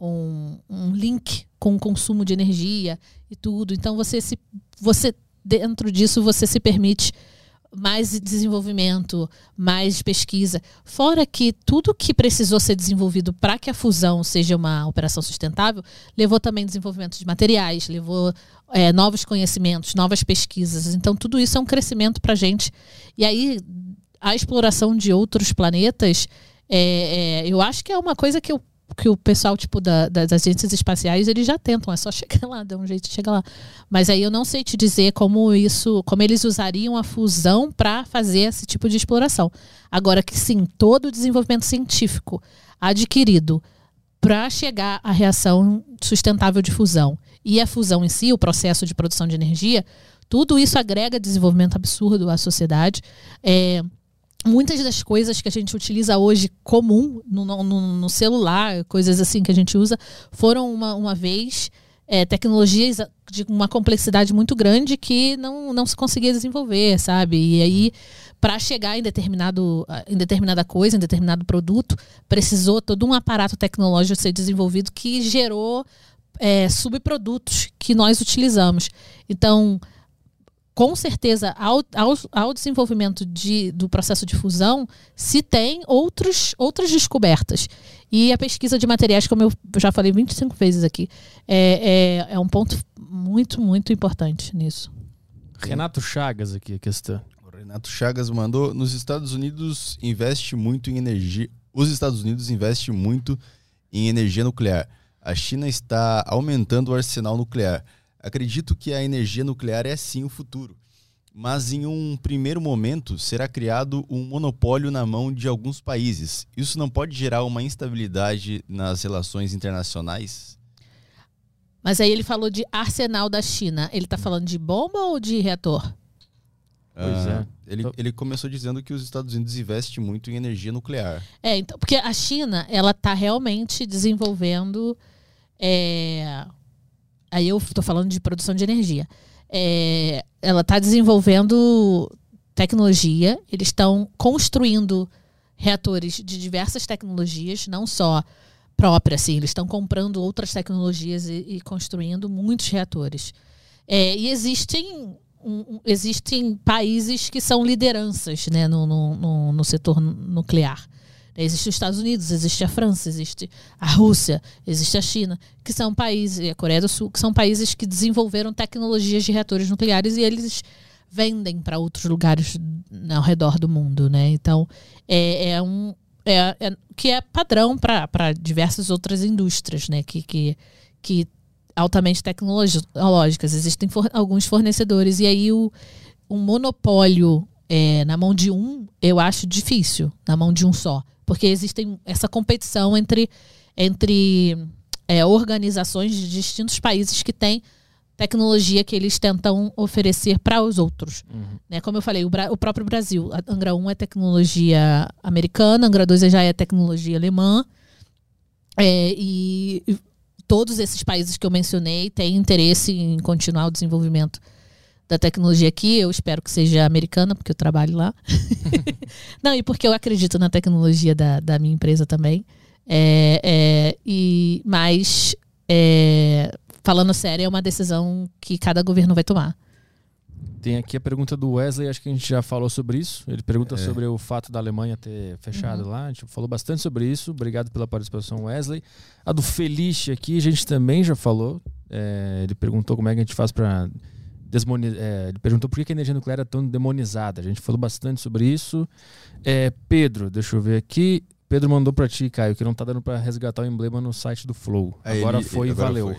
um, um link com o consumo de energia e tudo. Então você se você dentro disso você se permite mais desenvolvimento, mais pesquisa. Fora que tudo que precisou ser desenvolvido para que a fusão seja uma operação sustentável, levou também desenvolvimento de materiais, levou é, novos conhecimentos, novas pesquisas. Então, tudo isso é um crescimento para a gente. E aí, a exploração de outros planetas, é, é, eu acho que é uma coisa que eu que o pessoal, tipo, da, das agências espaciais, eles já tentam, é só chegar lá, dá um jeito de chegar lá. Mas aí eu não sei te dizer como isso, como eles usariam a fusão para fazer esse tipo de exploração. Agora que sim, todo o desenvolvimento científico adquirido para chegar à reação sustentável de fusão e a fusão em si, o processo de produção de energia, tudo isso agrega desenvolvimento absurdo à sociedade. É, muitas das coisas que a gente utiliza hoje comum no, no, no celular, coisas assim que a gente usa, foram uma, uma vez é, tecnologias de uma complexidade muito grande que não, não se conseguia desenvolver, sabe? E aí, para chegar em, determinado, em determinada coisa, em determinado produto, precisou todo um aparato tecnológico ser desenvolvido que gerou é, subprodutos que nós utilizamos. Então, com certeza, ao, ao, ao desenvolvimento de, do processo de fusão, se tem outros, outras descobertas. E a pesquisa de materiais, como eu já falei 25 vezes aqui, é, é, é um ponto muito, muito importante nisso. Renato Chagas aqui, a questão. O Renato Chagas mandou: nos Estados Unidos investe muito em energia. Os Estados Unidos investem muito em energia nuclear. A China está aumentando o arsenal nuclear. Acredito que a energia nuclear é sim o futuro, mas em um primeiro momento será criado um monopólio na mão de alguns países. Isso não pode gerar uma instabilidade nas relações internacionais? Mas aí ele falou de arsenal da China. Ele está falando de bomba ou de reator? Pois é. Ele, ele começou dizendo que os Estados Unidos investem muito em energia nuclear. É, então, porque a China, ela está realmente desenvolvendo é, aí eu estou falando de produção de energia. É, ela está desenvolvendo tecnologia, eles estão construindo reatores de diversas tecnologias, não só próprias, assim, eles estão comprando outras tecnologias e, e construindo muitos reatores. É, e existem, um, existem países que são lideranças né, no, no, no setor nuclear. Existe os Estados Unidos, existe a França, existe a Rússia, existe a China, que são países, e a Coreia do Sul, que são países que desenvolveram tecnologias de reatores nucleares e eles vendem para outros lugares ao redor do mundo, né? Então, é, é um é, é, que é padrão para diversas outras indústrias, né? Que, que, que altamente tecnológicas. Existem for, alguns fornecedores e aí o, um monopólio é, na mão de um, eu acho difícil, na mão de um só porque existem essa competição entre, entre é, organizações de distintos países que têm tecnologia que eles tentam oferecer para os outros. Uhum. Né? Como eu falei, o, o, próprio Brasil, a Angra 1 é tecnologia americana, Angra 2 já é tecnologia alemã, é, e, e todos esses países que eu mencionei têm interesse em continuar o desenvolvimento da tecnologia aqui. Eu espero que seja americana, porque eu trabalho lá. Não, e porque eu acredito na tecnologia da, da minha empresa também. É, é, e Mas, é, falando sério, é uma decisão que cada governo vai tomar. Tem aqui a pergunta do Wesley, acho que a gente já falou sobre isso. Ele pergunta é. sobre o fato da Alemanha ter fechado uhum. lá. A gente falou bastante sobre isso. Obrigado pela participação, Wesley. A do Felice aqui, a gente também já falou. É, ele perguntou como é que a gente faz para desmoni é, ele perguntou por que a energia nuclear é tão demonizada. A gente falou bastante sobre isso. É, Pedro, deixa eu ver aqui. Pedro mandou para ti, Caio, que não tá dando para resgatar o emblema no site do Flow. É, agora ele, foi e valeu.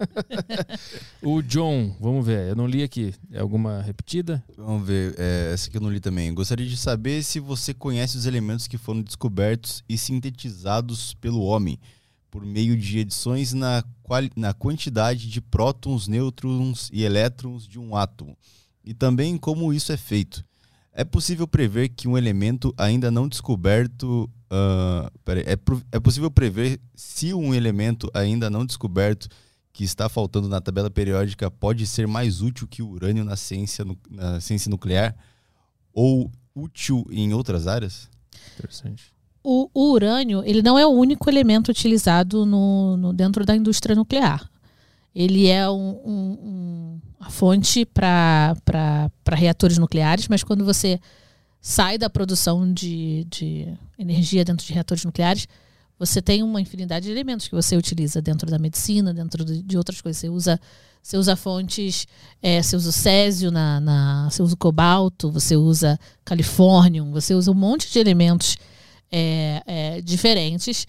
o John, vamos ver. Eu não li aqui. É alguma repetida? Vamos ver. É, essa aqui eu não li também. Gostaria de saber se você conhece os elementos que foram descobertos e sintetizados pelo homem por meio de edições na, na quantidade de prótons, nêutrons e elétrons de um átomo, e também como isso é feito. É possível prever que um elemento ainda não descoberto. Uh, peraí, é, é possível prever se um elemento ainda não descoberto que está faltando na tabela periódica pode ser mais útil que o urânio na ciência, na ciência nuclear ou útil em outras áreas? Interessante o, o, urânio ele não é o único elemento utilizado no, no dentro da indústria nuclear. Ele é um, um, um, a fonte para reatores nucleares, mas quando você sai da produção de, de energia dentro de reatores nucleares, você tem uma infinidade de elementos que você utiliza dentro da medicina, dentro de, outras coisas. Você usa, você usa fontes, é, você usa o césio, na, na, você usa o cobalto, você usa califórnio, você usa um monte de elementos é, é, diferentes,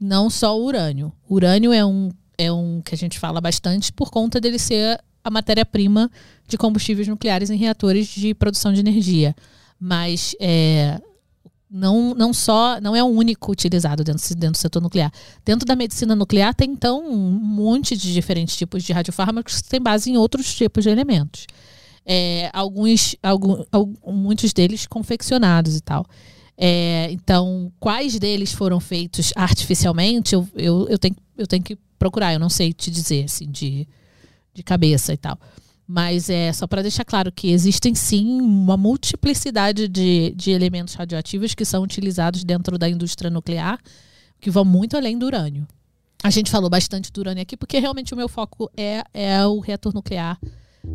não só o urânio. O urânio é um, é um que a gente fala bastante por conta dele ser a matéria-prima de combustíveis nucleares em reatores de produção de energia. Mas é, não, não só não é o único utilizado dentro, dentro do setor nuclear. Dentro da medicina nuclear tem então um monte de diferentes tipos de radiofármacos que têm base em outros tipos de elementos. É, alguns, muitos deles confeccionados e tal. É, então, quais deles foram feitos artificialmente, eu, eu, eu, tenho, eu tenho que procurar, eu não sei te dizer, assim, de, de cabeça e tal. Mas é só para deixar claro que existem sim uma multiplicidade de, de elementos radioativos que são utilizados dentro da indústria nuclear, que vão muito além do urânio. A gente falou bastante do urânio aqui, porque realmente o meu foco é, é o reator nuclear,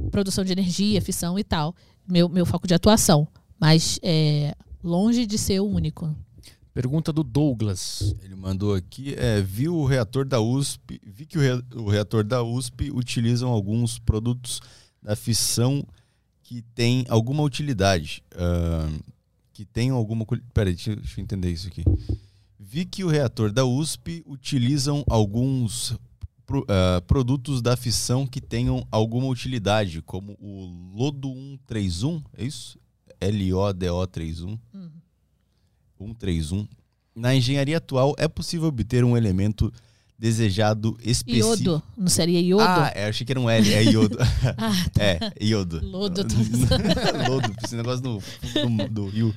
produção de energia, fissão e tal. Meu, meu foco de atuação. Mas é longe de ser o único. Pergunta do Douglas. Ele mandou aqui, é, viu o reator da USP, vi que o, re, o reator da USP utilizam alguns produtos da fissão que tem alguma utilidade. Uh, que tem alguma. Peraí, deixa, deixa eu entender isso aqui. Vi que o reator da USP utilizam alguns pro, uh, produtos da fissão que tenham alguma utilidade, como o Lodo 131, é isso? LODO31. Uhum. 131. Na engenharia atual, é possível obter um elemento desejado específico. Iodo, não seria iodo? Ah, é, eu achei que era um L, é iodo. ah, tá. É, iodo. Lodo. Lodo, esse negócio do, do, do rio.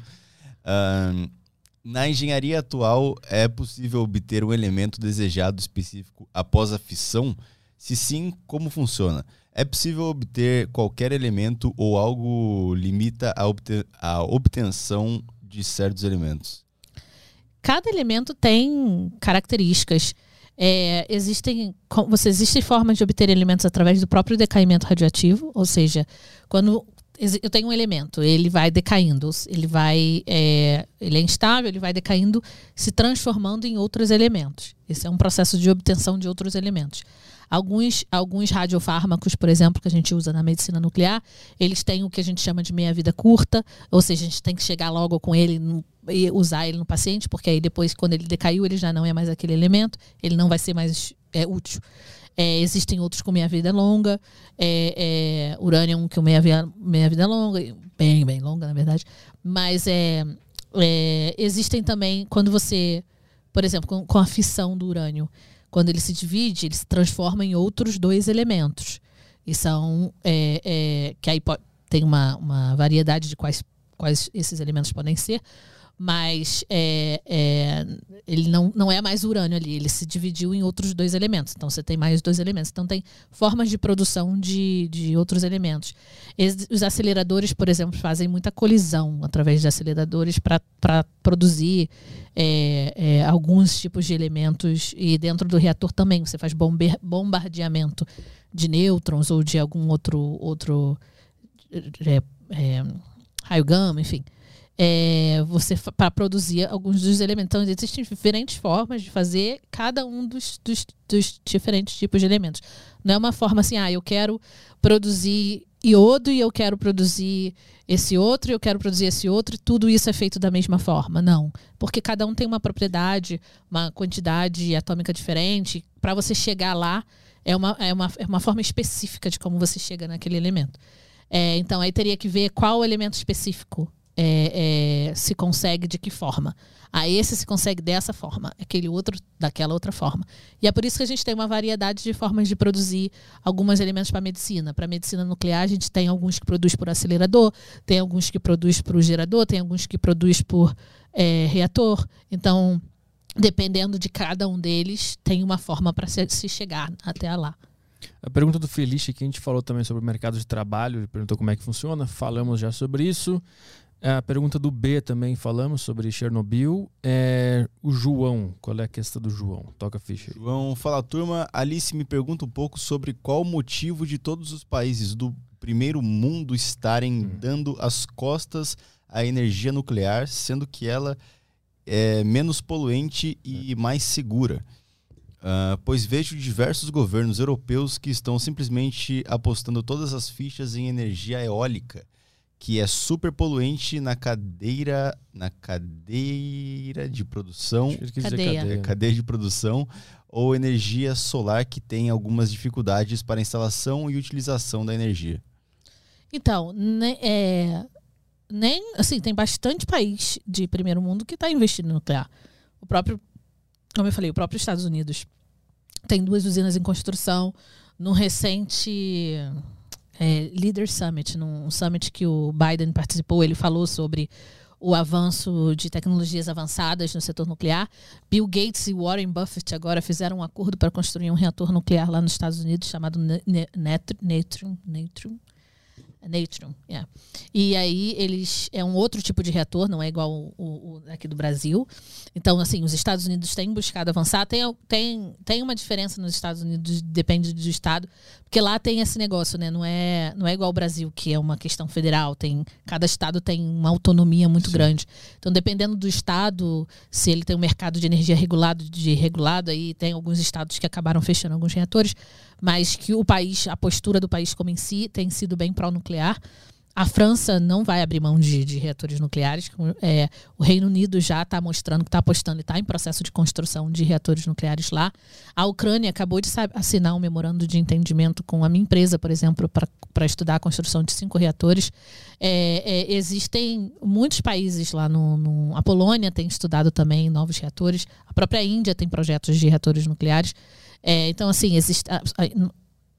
Na engenharia atual, é possível obter um elemento desejado específico após a fissão? Se sim, como funciona? É possível obter qualquer elemento ou algo limita a, obter, a obtenção de certos elementos? Cada elemento tem características. É, existem, você, existem formas de obter elementos através do próprio decaimento radioativo, ou seja, quando eu tenho um elemento, ele vai decaindo, ele vai, é, ele é instável, ele vai decaindo, se transformando em outros elementos. Esse é um processo de obtenção de outros elementos. Alguns, alguns radiofármacos, por exemplo, que a gente usa na medicina nuclear, eles têm o que a gente chama de meia-vida curta, ou seja, a gente tem que chegar logo com ele e usar ele no paciente, porque aí depois, quando ele decaiu, ele já não é mais aquele elemento, ele não vai ser mais é, útil. É, existem outros com meia-vida longa, é, é, urânio é com meia-vida meia longa, bem, bem longa, na verdade. Mas é, é, existem também, quando você, por exemplo, com, com a fissão do urânio, quando ele se divide, ele se transforma em outros dois elementos. E são. É, é, que aí tem uma, uma variedade de quais, quais esses elementos podem ser, mas é, é, ele não, não é mais urânio ali, ele se dividiu em outros dois elementos. Então você tem mais dois elementos. Então tem formas de produção de, de outros elementos. Os aceleradores, por exemplo, fazem muita colisão através de aceleradores para produzir é, é, alguns tipos de elementos. E dentro do reator também você faz bombardeamento de nêutrons ou de algum outro, outro é, é, raio gama, enfim é, você para produzir alguns dos elementos. Então, existem diferentes formas de fazer cada um dos, dos, dos, diferentes tipos de elementos. Não é uma forma assim, ah, eu quero produzir iodo e eu quero produzir esse outro e eu quero produzir esse outro e tudo isso é feito da mesma forma. Não. Porque cada um tem uma propriedade, uma quantidade atômica diferente. Para você chegar lá, é uma, é, uma, é uma forma específica de como você chega naquele elemento. É, então, aí teria que ver qual elemento específico é, é, se consegue de que forma. A esse se consegue dessa forma, aquele outro daquela outra forma. E é por isso que a gente tem uma variedade de formas de produzir alguns elementos para medicina. Para medicina nuclear, a gente tem alguns que produz por acelerador, tem alguns que produz por gerador, tem alguns que produz por é, reator. Então, dependendo de cada um deles, tem uma forma para se, se chegar até lá. A pergunta do Felice, que a gente falou também sobre o mercado de trabalho, ele perguntou como é que funciona, falamos já sobre isso. A pergunta do B também falamos sobre Chernobyl. É, o João, qual é a questão do João? Toca a ficha. aí. João, fala turma. Alice me pergunta um pouco sobre qual o motivo de todos os países do primeiro mundo estarem Hum. dando as costas à energia nuclear, sendo que ela é menos poluente e mais segura. Ah, pois vejo diversos governos europeus que estão simplesmente apostando todas as fichas em energia eólica, que é super poluente na cadeira, na cadeira de produção dizer Cadeia. é, cadeia. cadeia de produção ou energia solar que tem algumas dificuldades para instalação e utilização da energia. Então, ne- é, nem assim, tem bastante país de primeiro mundo que está investindo em nuclear. O próprio, como eu falei, o próprio Estados Unidos tem duas usinas em construção. No recente é, Leader Summit, num summit que o Biden participou, ele falou sobre o avanço de tecnologias avançadas no setor nuclear. Bill Gates e Warren Buffett agora fizeram um acordo para construir um reator nuclear lá nos Estados Unidos chamado. Natrium. Natrium, yeah. E aí eles é um outro tipo de reator, não é igual o, o- o aqui do Brasil. Então, assim, os Estados Unidos têm buscado avançar. Tem, tem, tem uma diferença nos Estados Unidos, depende do estado, porque lá tem esse negócio, né? Não é, não é igual ao Brasil, que é uma questão federal. Tem, cada estado tem uma autonomia muito Sim. grande. Então, dependendo do estado, se ele tem um mercado de energia regulado, de regulado, aí tem alguns estados que acabaram fechando alguns reatores, mas que o país, a postura do país como em si, tem sido bem pró-nuclear. A França não vai abrir mão de, de reatores nucleares. É, o Reino Unido já está mostrando que está apostando e está em processo de construção de reatores nucleares lá. A Ucrânia acabou de assinar um memorando de entendimento com a minha empresa, por exemplo, para estudar a construção de cinco reatores. É, é, existem muitos países lá no, no- A Polônia tem estudado também novos reatores. A própria Índia tem projetos de reatores nucleares. É, então, assim, existe.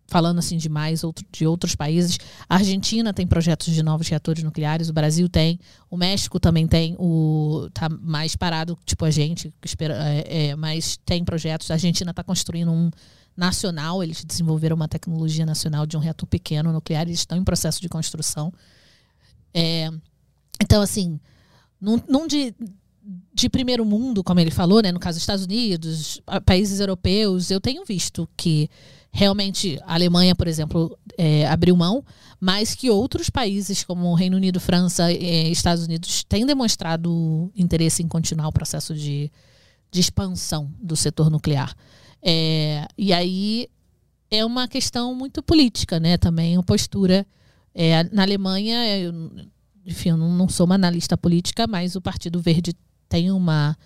falando assim de mais outro, de outros países, a Argentina tem projetos de novos reatores nucleares, o Brasil tem, o México também tem, o tá mais parado, tipo a gente, espera, é, é, mas tem projetos. A Argentina está construindo um nacional, eles desenvolveram uma tecnologia nacional de um reator pequeno nuclear, eles estão em processo de construção. É, então, assim, num, num de, de primeiro mundo, como ele falou, né, no caso dos Estados Unidos, países europeus, eu tenho visto que realmente a Alemanha, por exemplo, é, abriu mão, mas que outros países, como o Reino Unido, França e Estados Unidos, têm demonstrado interesse em continuar o processo de, de expansão do setor nuclear. É, e aí é uma questão muito política, né? Também a postura. É, na Alemanha, eu, enfim, eu não sou uma analista política, mas o Partido Verde tem uma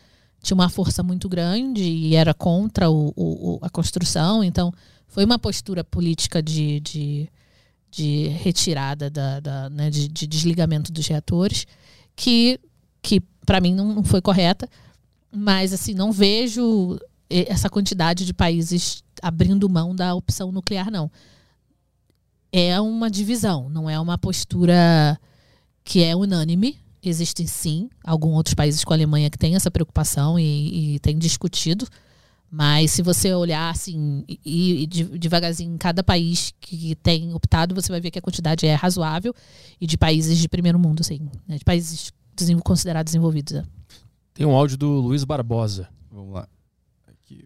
tinha uma força muito grande e era contra o, o- o- a construção. Então, foi uma postura política de, de, de retirada, da, da, né, de, de desligamento dos reatores, que, que para mim não, não foi correta. Mas, assim, não vejo essa quantidade de países abrindo mão da opção nuclear, não. É uma divisão, não é uma postura que é unânime. Existem sim alguns outros países com a Alemanha que têm essa preocupação e, e têm discutido. Mas se você olhar assim e, e de- devagarzinho em cada país que tem optado, você vai ver que a quantidade é razoável e de países de primeiro mundo, assim, né? de países desenvol- considerados desenvolvidos. né? Tem um áudio do Luiz Barbosa. Vamos lá. Aqui.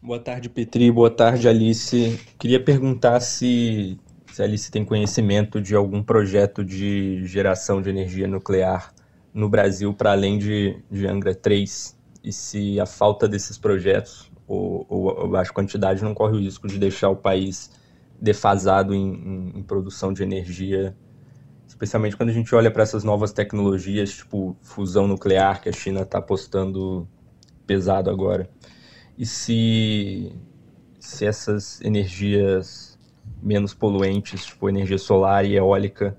Boa tarde, Petri. Boa tarde, Alice. Queria perguntar se, se a Alice tem conhecimento de algum projeto de geração de energia nuclear no Brasil para além de, de Angra 3 e se a falta desses projetos ou, ou a quantidade não corre o risco de deixar o país defasado em, em- em produção de energia, especialmente quando a gente olha para essas novas tecnologias, tipo fusão nuclear, que a China está apostando pesado agora. E se, se essas energias menos poluentes, tipo energia solar e eólica,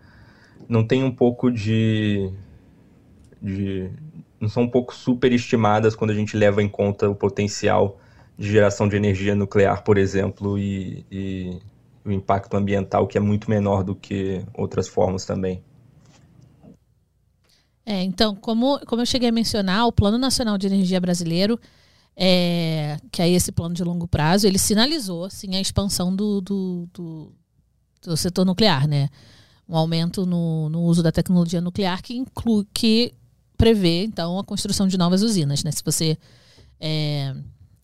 não tem um pouco de, de não são um pouco superestimadas quando a gente leva em conta o potencial de geração de energia nuclear, por exemplo, e, e o impacto ambiental que é muito menor do que outras formas também. É, então, como, como eu cheguei a mencionar, o Plano Nacional de Energia Brasileiro, é, que é esse plano de longo prazo, ele sinalizou assim, a expansão do, do, do, do setor nuclear. Né? um aumento no, no uso da tecnologia nuclear que inclui que prevê então a construção de novas usinas, né? Se você é,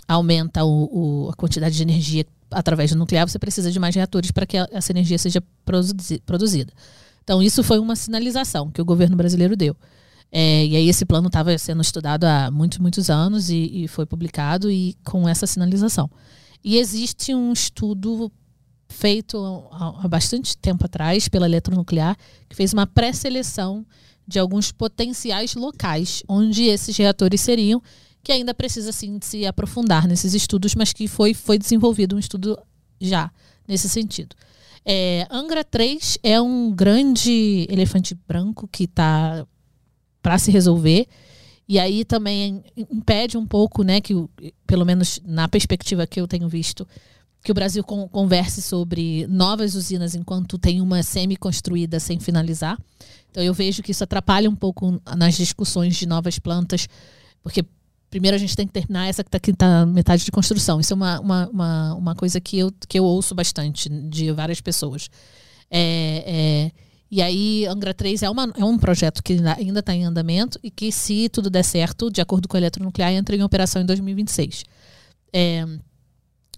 aumenta o, o, a quantidade de energia através do nuclear, você precisa de mais reatores para que essa energia seja produzida. Então, isso foi uma sinalização que o governo brasileiro deu. É, e aí esse plano estava sendo estudado há muitos, muitos anos e, e, foi publicado e com essa sinalização. E existe um estudo feito há, há bastante tempo atrás pela Eletronuclear que fez uma pré-seleção de alguns potenciais locais onde esses reatores seriam, que ainda precisa sim se aprofundar nesses estudos, mas que foi, foi desenvolvido um estudo já nesse sentido. É, Angra 3 é um grande elefante branco que está para se resolver. E aí também impede um pouco, né, que pelo menos na perspectiva que eu tenho visto, que o Brasil converse sobre novas usinas enquanto tem uma semi-construída sem finalizar. Então eu vejo que isso atrapalha um pouco nas discussões de novas plantas, porque primeiro a gente tem que terminar essa que está tá metade de construção. Isso é uma, uma, uma, uma, coisa que eu, que eu ouço bastante de várias pessoas. É, é, e aí, Angra 3 é, uma, é um projeto que ainda está em andamento e que, se tudo der certo, de acordo com a Eletronuclear, entra em operação em 2026. É,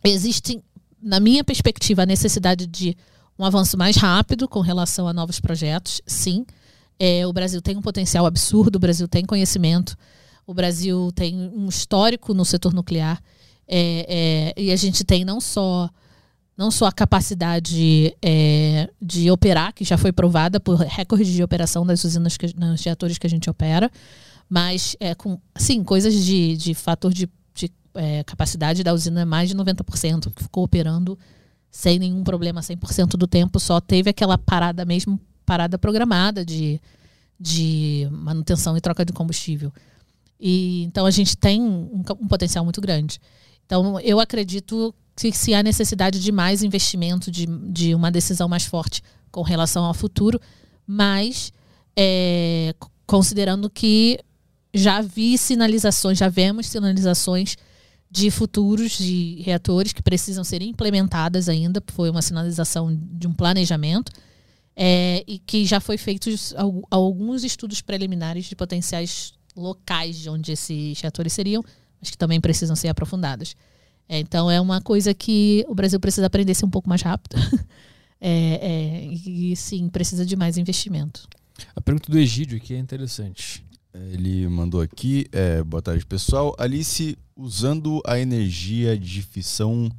existe, na minha perspectiva, a necessidade de um avanço mais rápido com relação a novos projetos, sim. É, o Brasil tem um potencial absurdo, o Brasil tem conhecimento, o Brasil tem um histórico no setor nuclear. É, é, e a gente tem não só não só a capacidade é, de operar, que já foi provada por recorde de operação das usinas, que, nos reatores que a gente opera, mas é, com, sim, coisas de, de fator de, de é, capacidade da usina é mais de 90%, que ficou operando sem nenhum problema 100% do tempo, só teve aquela parada mesmo, parada programada de, de manutenção e troca de combustível. E, então a gente tem um, um potencial muito grande. Então eu acredito se, se há necessidade de mais investimento, de, de uma decisão mais forte com relação ao futuro, mas é, considerando que já vi sinalizações, já vemos sinalizações de futuros de reatores que precisam ser implementadas ainda, foi uma sinalização de um planejamento, é, e que já foi feitos alguns estudos preliminares de potenciais locais de onde esses reatores seriam, mas que também precisam ser aprofundados. É, então é uma coisa que o Brasil precisa aprender a ser um pouco mais rápido. é, é, e sim, precisa de mais investimento. A pergunta do Egídio aqui é interessante. Ele mandou aqui, é, boa tarde pessoal. Alice, usando a energia de fissão,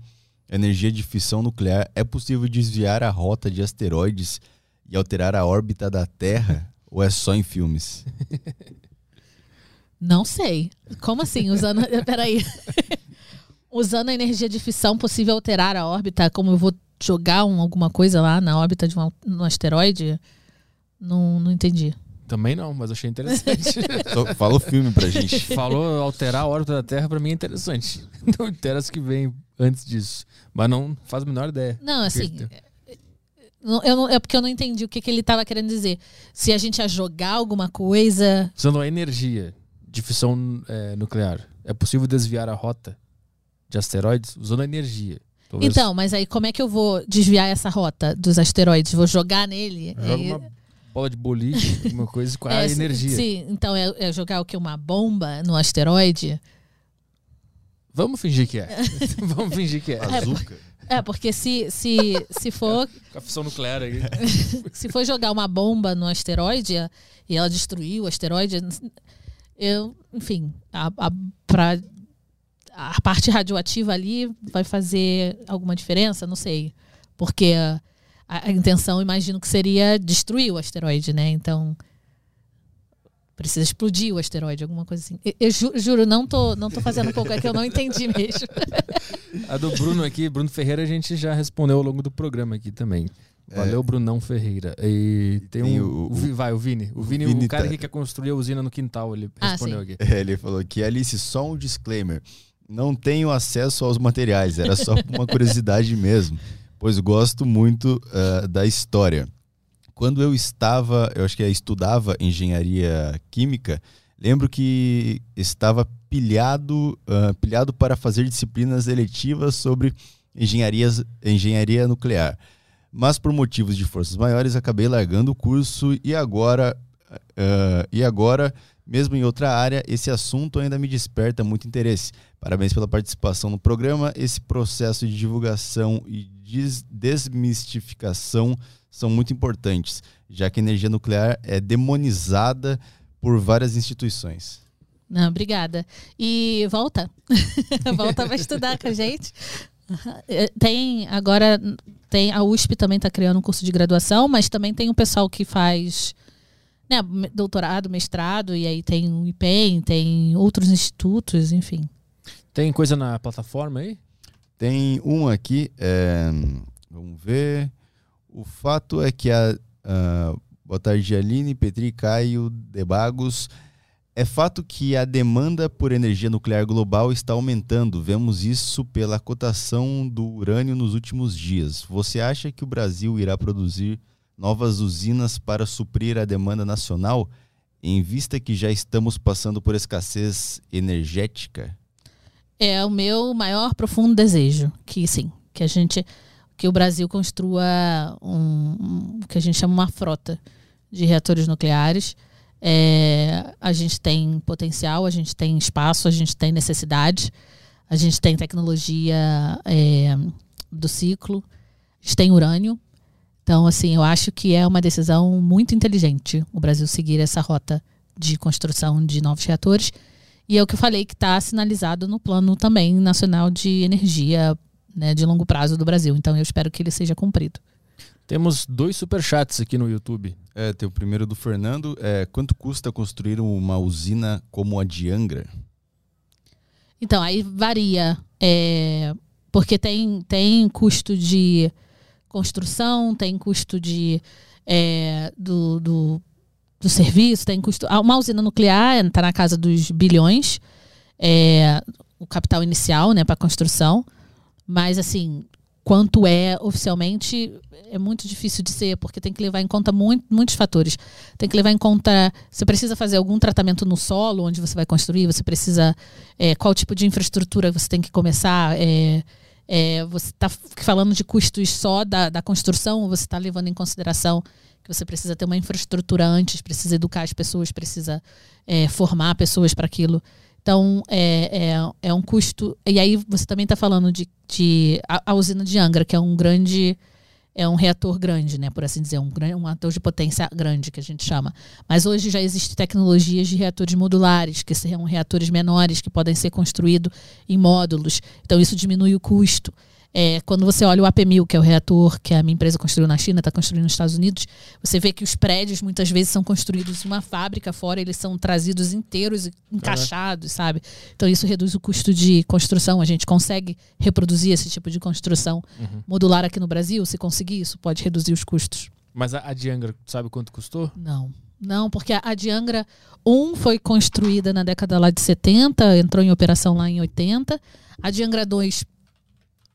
energia de fissão nuclear, é possível desviar a rota de asteroides e alterar a órbita da Terra? ou é só em filmes? Não sei. Como assim? Usando. Peraí usando a energia de fissão possível alterar a órbita, como eu vou jogar um, alguma coisa lá na órbita de um, um asteroide? Não, não entendi. Também não, mas achei interessante. Fala o filme pra gente. Falou alterar a órbita da Terra, pra mim é interessante. Não interessa que vem antes disso. Mas não faz a menor ideia. Não, assim. Eu não, é porque eu não entendi o que, que ele estava querendo dizer. Se a gente ia jogar alguma coisa. Usando a energia de fissão é, nuclear, é possível desviar a rota? De asteroides usando energia. Talvez... Então, mas aí como é que eu vou desviar essa rota dos asteroides? Vou jogar nele? Joga e... uma bola de boliche, alguma coisa com a é, energia. Sim, então é, é, jogar o que? Uma bomba no asteroide? Vamos fingir que é. Vamos fingir que é. É, porque se, se, se for. Com a fissão nuclear aí. se for jogar uma bomba no asteroide e ela destruir o asteroide, eu, enfim, a, a, pra a parte radioativa ali vai fazer alguma diferença? Não sei. Porque a, a, intenção, imagino que seria destruir o asteroide, né? Então. Precisa explodir o asteroide, alguma coisa assim. Eu, eu ju, juro, não tô, não tô fazendo um pouco, é que eu não entendi mesmo. a do Bruno aqui, Bruno Ferreira, a gente já respondeu ao longo do programa aqui também. Valeu, é. Brunão Ferreira. E tem, tem um. O, o, vai, o Vini. O Vini, o, Vini o cara tá... que quer construir a usina no quintal, ele ah, respondeu aqui. É, ele falou que Alice, só um disclaimer. Não tenho acesso aos materiais, era só uma curiosidade mesmo, pois gosto muito uh, da história. Quando eu estava, eu acho que estudava engenharia química, lembro que estava pilhado, uh, pilhado para fazer disciplinas eletivas sobre engenharia nuclear. mas por motivos de forças maiores acabei largando o curso e agora, uh, e agora, mesmo em outra área, esse assunto ainda me desperta muito interesse. Parabéns pela participação no programa. Esse processo de divulgação e desmistificação são muito importantes, já que a energia nuclear é demonizada por várias instituições. Não, obrigada. E volta. volta para estudar com a gente. É, tem agora tem a USP também está criando um curso de graduação, mas também tem o pessoal que faz né, doutorado, mestrado, e aí tem o IPEM, tem outros institutos, enfim. Tem coisa na plataforma aí? Tem um aqui, é, vamos ver. O fato é que a. Uh, boa tarde, Aline, Petri, Caio, Debagos. É fato que a demanda por energia nuclear global está aumentando. Vemos isso pela cotação do urânio nos últimos dias. Você acha que o Brasil irá produzir novas usinas para suprir a demanda nacional, em vista que já estamos passando por escassez energética? É o meu maior profundo desejo, que sim, que a gente, que o Brasil construa um, um que a gente chama uma frota de reatores nucleares é, a gente tem potencial, a gente tem espaço, a gente tem necessidade, a gente tem tecnologia é, do ciclo, a gente tem urânio. Então, assim, eu acho que é uma decisão muito inteligente o Brasil seguir essa rota de construção de novos reatores. E é o que eu falei que está sinalizado no plano também nacional de energia né, de longo prazo do Brasil. Então, eu espero que ele seja cumprido. Temos dois superchats aqui no YouTube. É, tem o primeiro do Fernando. É, quanto custa construir uma usina como a de Angra? Então, aí varia. É, porque tem, tem custo de construção, tem custo de, é, do, do, do, serviço, tem custo. Ah, uma usina nuclear está na casa dos bilhões, é, o capital inicial né, para construção. Mas, assim, quanto é oficialmente é muito difícil de ser, porque tem que levar em conta muito, muitos fatores. Tem que levar em conta, você precisa fazer algum tratamento no solo onde você vai construir, você precisa, é, qual tipo de infraestrutura você tem que começar, é, é, você está falando de custos só da, da construção, ou você está levando em consideração que você precisa ter uma infraestrutura antes, precisa educar as pessoas, precisa é, formar pessoas para aquilo. Então, é, é, é um custo. E aí você também está falando de, de a, a, usina de Angra, que é um grande. É um reator grande, né? Por assim dizer, um, um ator de potência grande, que a gente chama. Mas hoje já existem tecnologias de reatores modulares, que são reatores menores, que podem ser construídos em módulos. Então, isso diminui o custo. É, quando você olha o AP1000, que é o reator que a minha empresa construiu na China, está construindo nos Estados Unidos, você vê que os prédios muitas vezes são construídos em uma fábrica fora, eles são trazidos inteiros, encaixados, sabe? Então isso reduz o custo de construção. A gente consegue reproduzir esse tipo de construção uhum. modular aqui no Brasil. Se conseguir, isso pode reduzir os custos. Mas a, a de Angra, sabe quanto custou? Não. Não, porque a de Angra 1 foi construída na década lá de 70, entrou em operação lá em 80. A de Angra 2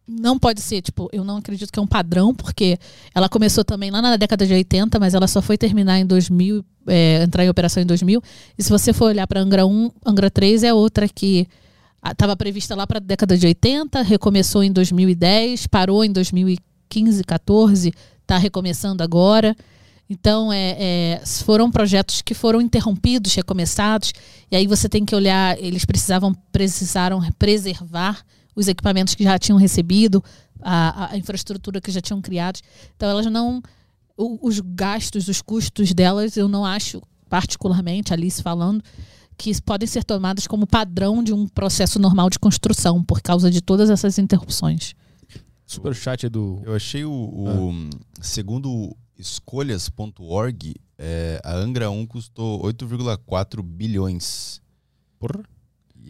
não pode ser, tipo, eu não acredito que é um padrão, porque ela começou também lá na década de 80, mas ela só foi terminar em 2000, é, entrar em operação em 2000. E se você for olhar para Angra 1, Angra 3 é outra que estava prevista lá para a década de 80, recomeçou em 2010, parou em 2015, 14, está recomeçando agora. Então, é, é, foram projetos que foram interrompidos, recomeçados, e aí você tem que olhar, eles precisavam, precisaram preservar os equipamentos que já tinham recebido, a, a infraestrutura que já tinham criado. Então, elas não. O, os gastos, os custos delas, eu não acho, particularmente, Alice falando, que podem ser tomados como padrão de um processo normal de construção, por causa de todas essas interrupções. Super chat do. Eu achei o. o ah. Segundo escolhas.org, é, a Angra 1 custou 8,4 bilhões. Porra.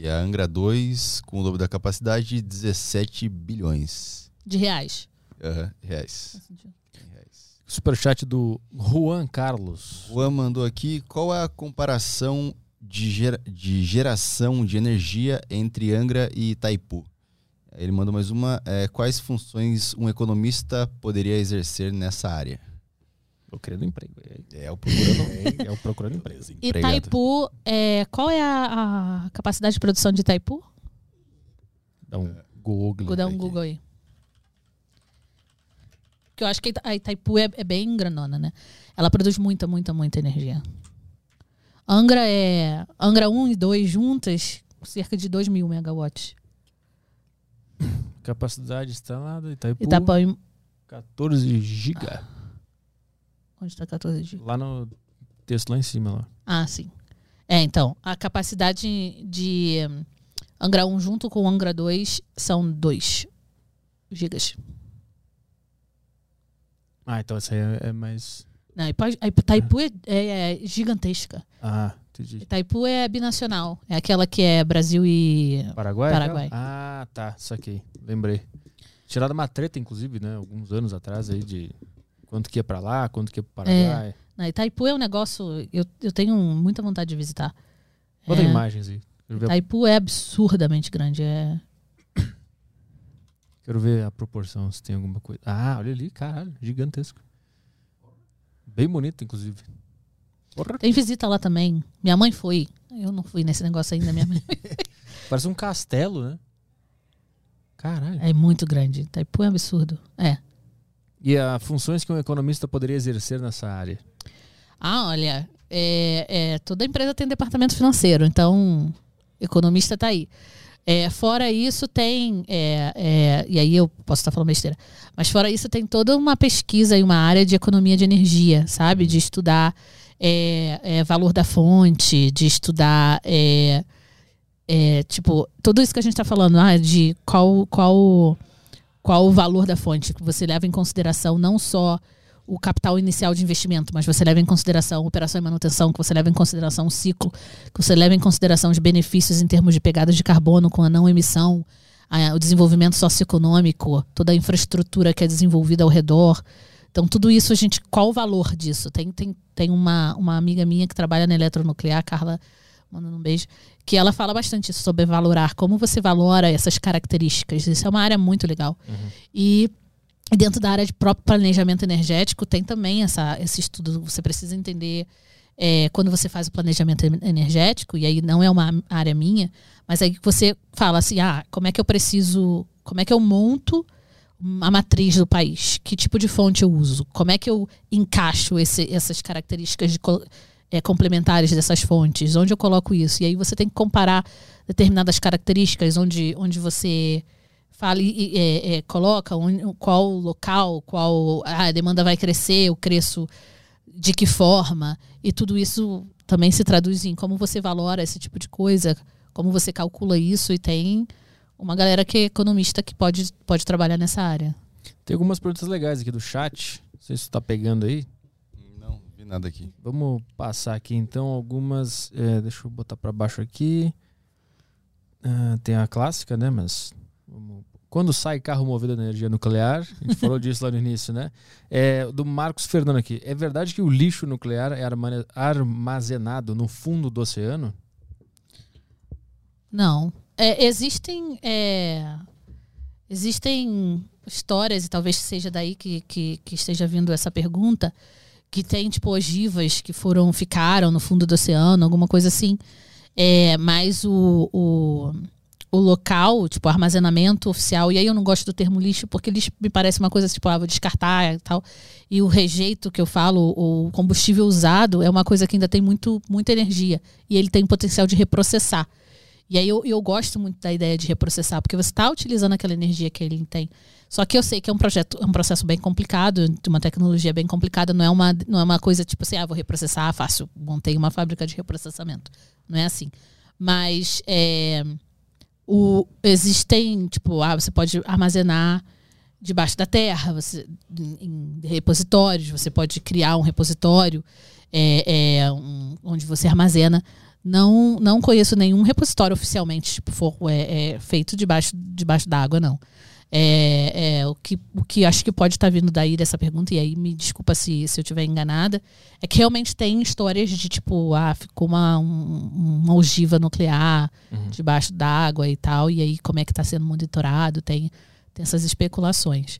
E a Angra 2, com o dobro da capacidade, 17 bilhões. De reais. Uhum, reais. reais. Superchat do Juan Carlos. Juan mandou aqui, qual é a comparação de, gera, de geração de energia entre Angra e Itaipu? Ele mandou mais uma. É, quais funções um economista poderia exercer nessa área? Eu querendo emprego. É, é o procurando, é, o procurando emprego. Itaipu, é, qual é a, a, capacidade de produção de Itaipu? Dá um Google. Dá um Google aí. porque eu acho que a Itaipu é, é bem granona, né? Ela produz muita, muita, muita energia. Angra é. Angra 1 e 2 juntas, cerca de 2 mil megawatts. Capacidade instalada, Itaipu. Itapuã. 14 giga. Onde está 14 GB? Lá no texto lá em cima. Lá. Ah, sim. É, então, a capacidade de Angra 1 junto com Angra 2 são 2 gigas. Ah, então essa aí é, é mais. Não, Itaipu é, é- é gigantesca. Ah, entendi. Itaipu é binacional. É aquela que é Brasil e. Paraguai? Paraguai. aquela? Ah, tá. Saquei. Lembrei. Tirada uma treta, inclusive, né? Alguns anos atrás aí de quanto que ia pra lá, quanto que ia pro Paraguai. Não, Itaipu é um negócio. Eu, eu tenho muita vontade de visitar. Bota É, imagens aí. Quero ver, a, Itaipu é absurdamente grande. É, quero ver a proporção, se tem alguma coisa. Ah, olha ali, caralho, gigantesco. Bem bonito, inclusive. Porra. tem visita lá também. Minha mãe foi. Eu não fui nesse negócio ainda, minha mãe. Parece um castelo, né? Caralho. É muito grande. Itaipu é absurdo. É. E as funções que um economista poderia exercer nessa área? Ah, olha, é, é, toda empresa tem departamento financeiro, então economista tá aí. É, fora isso, tem. é, é, e aí eu posso estar falando besteira. Mas fora isso, tem toda uma pesquisa e uma área de economia de energia, sabe? De estudar é, valor da fonte, de estudar. tipo, tudo isso que a gente está falando, ah, de qual, qual, qual o valor da fonte, que você leva em consideração não só o capital inicial de investimento, mas você leva em consideração operação e manutenção, que você leva em consideração o ciclo, que você leva em consideração os benefícios em termos de pegadas de carbono com a não emissão, a- o desenvolvimento socioeconômico, toda a infraestrutura que é desenvolvida ao redor. Então, tudo isso, a gente. Qual o valor disso? Tem, tem, tem uma, uma amiga minha que trabalha na eletronuclear, Carla, mandando um beijo, que ela fala bastante sobre valorar, como você valora essas características. Isso é uma área muito legal. E e dentro da área de próprio planejamento energético, tem também essa, esse estudo. Você precisa entender é, quando você faz o planejamento en- energético, e aí não é uma área minha, mas aí você fala assim: ah, como é que eu preciso, como é que eu monto a matriz do país? Que tipo de fonte eu uso? Como é que eu encaixo esse- essas características de é, complementares dessas fontes? Onde eu coloco isso? E aí você tem que comparar determinadas características onde, onde você fala e, é, é, coloca onde- qual local, qual ah, a demanda vai crescer, eu cresço de que forma, e tudo isso também se traduz em como você valora esse tipo de coisa, como você calcula isso, e tem uma galera que é economista que pode, pode trabalhar nessa área. Tem algumas perguntas legais aqui do chat. Não sei se tu tá pegando aí. Nada aqui. Vamos passar aqui então algumas. é, deixa eu botar pra baixo aqui. Ah, tem a clássica, né? Mas. vamos- Quando sai carro movido a energia nuclear, a gente falou disso lá no início, né? É, do Marcos Fernando aqui. É verdade que o lixo nuclear é arma- armazenado no fundo do oceano? Não. É, existem. é, existem histórias, e talvez seja daí que, que, que esteja vindo essa pergunta, que tem, tipo, ogivas que foram, ficaram no fundo do oceano, alguma coisa assim. É, mas o, o, o local, tipo, armazenamento oficial, e aí eu não gosto do termo lixo, porque lixo me parece uma coisa, tipo, ah, vou descartar e tal. E o rejeito que eu falo, o combustível usado, é uma coisa que ainda tem muito, muita energia. E ele tem potencial de reprocessar. E aí eu, eu gosto muito da ideia de reprocessar, porque você está utilizando aquela energia que ele tem. Só que eu sei que é um projeto, é um processo bem complicado, de uma tecnologia bem complicada, não é uma, não é uma coisa tipo assim, ah, vou reprocessar, fácil, montei uma fábrica de reprocessamento. Não é assim. Mas é, o, existem, tipo, ah, você pode armazenar debaixo da terra, você, em, em repositórios, você pode criar um repositório é, é, um- onde você armazena. Não, não conheço nenhum repositório oficialmente tipo, for, é, é, feito debaixo, debaixo d'água, não. É, é, o, que, o que acho que pode estar vindo daí dessa pergunta, e aí me desculpa se, se eu estiver enganada, é que realmente tem histórias de tipo, ah, ficou uma, um- uma ogiva nuclear debaixo d'água e tal, e aí como é que está sendo monitorado, tem, tem essas especulações.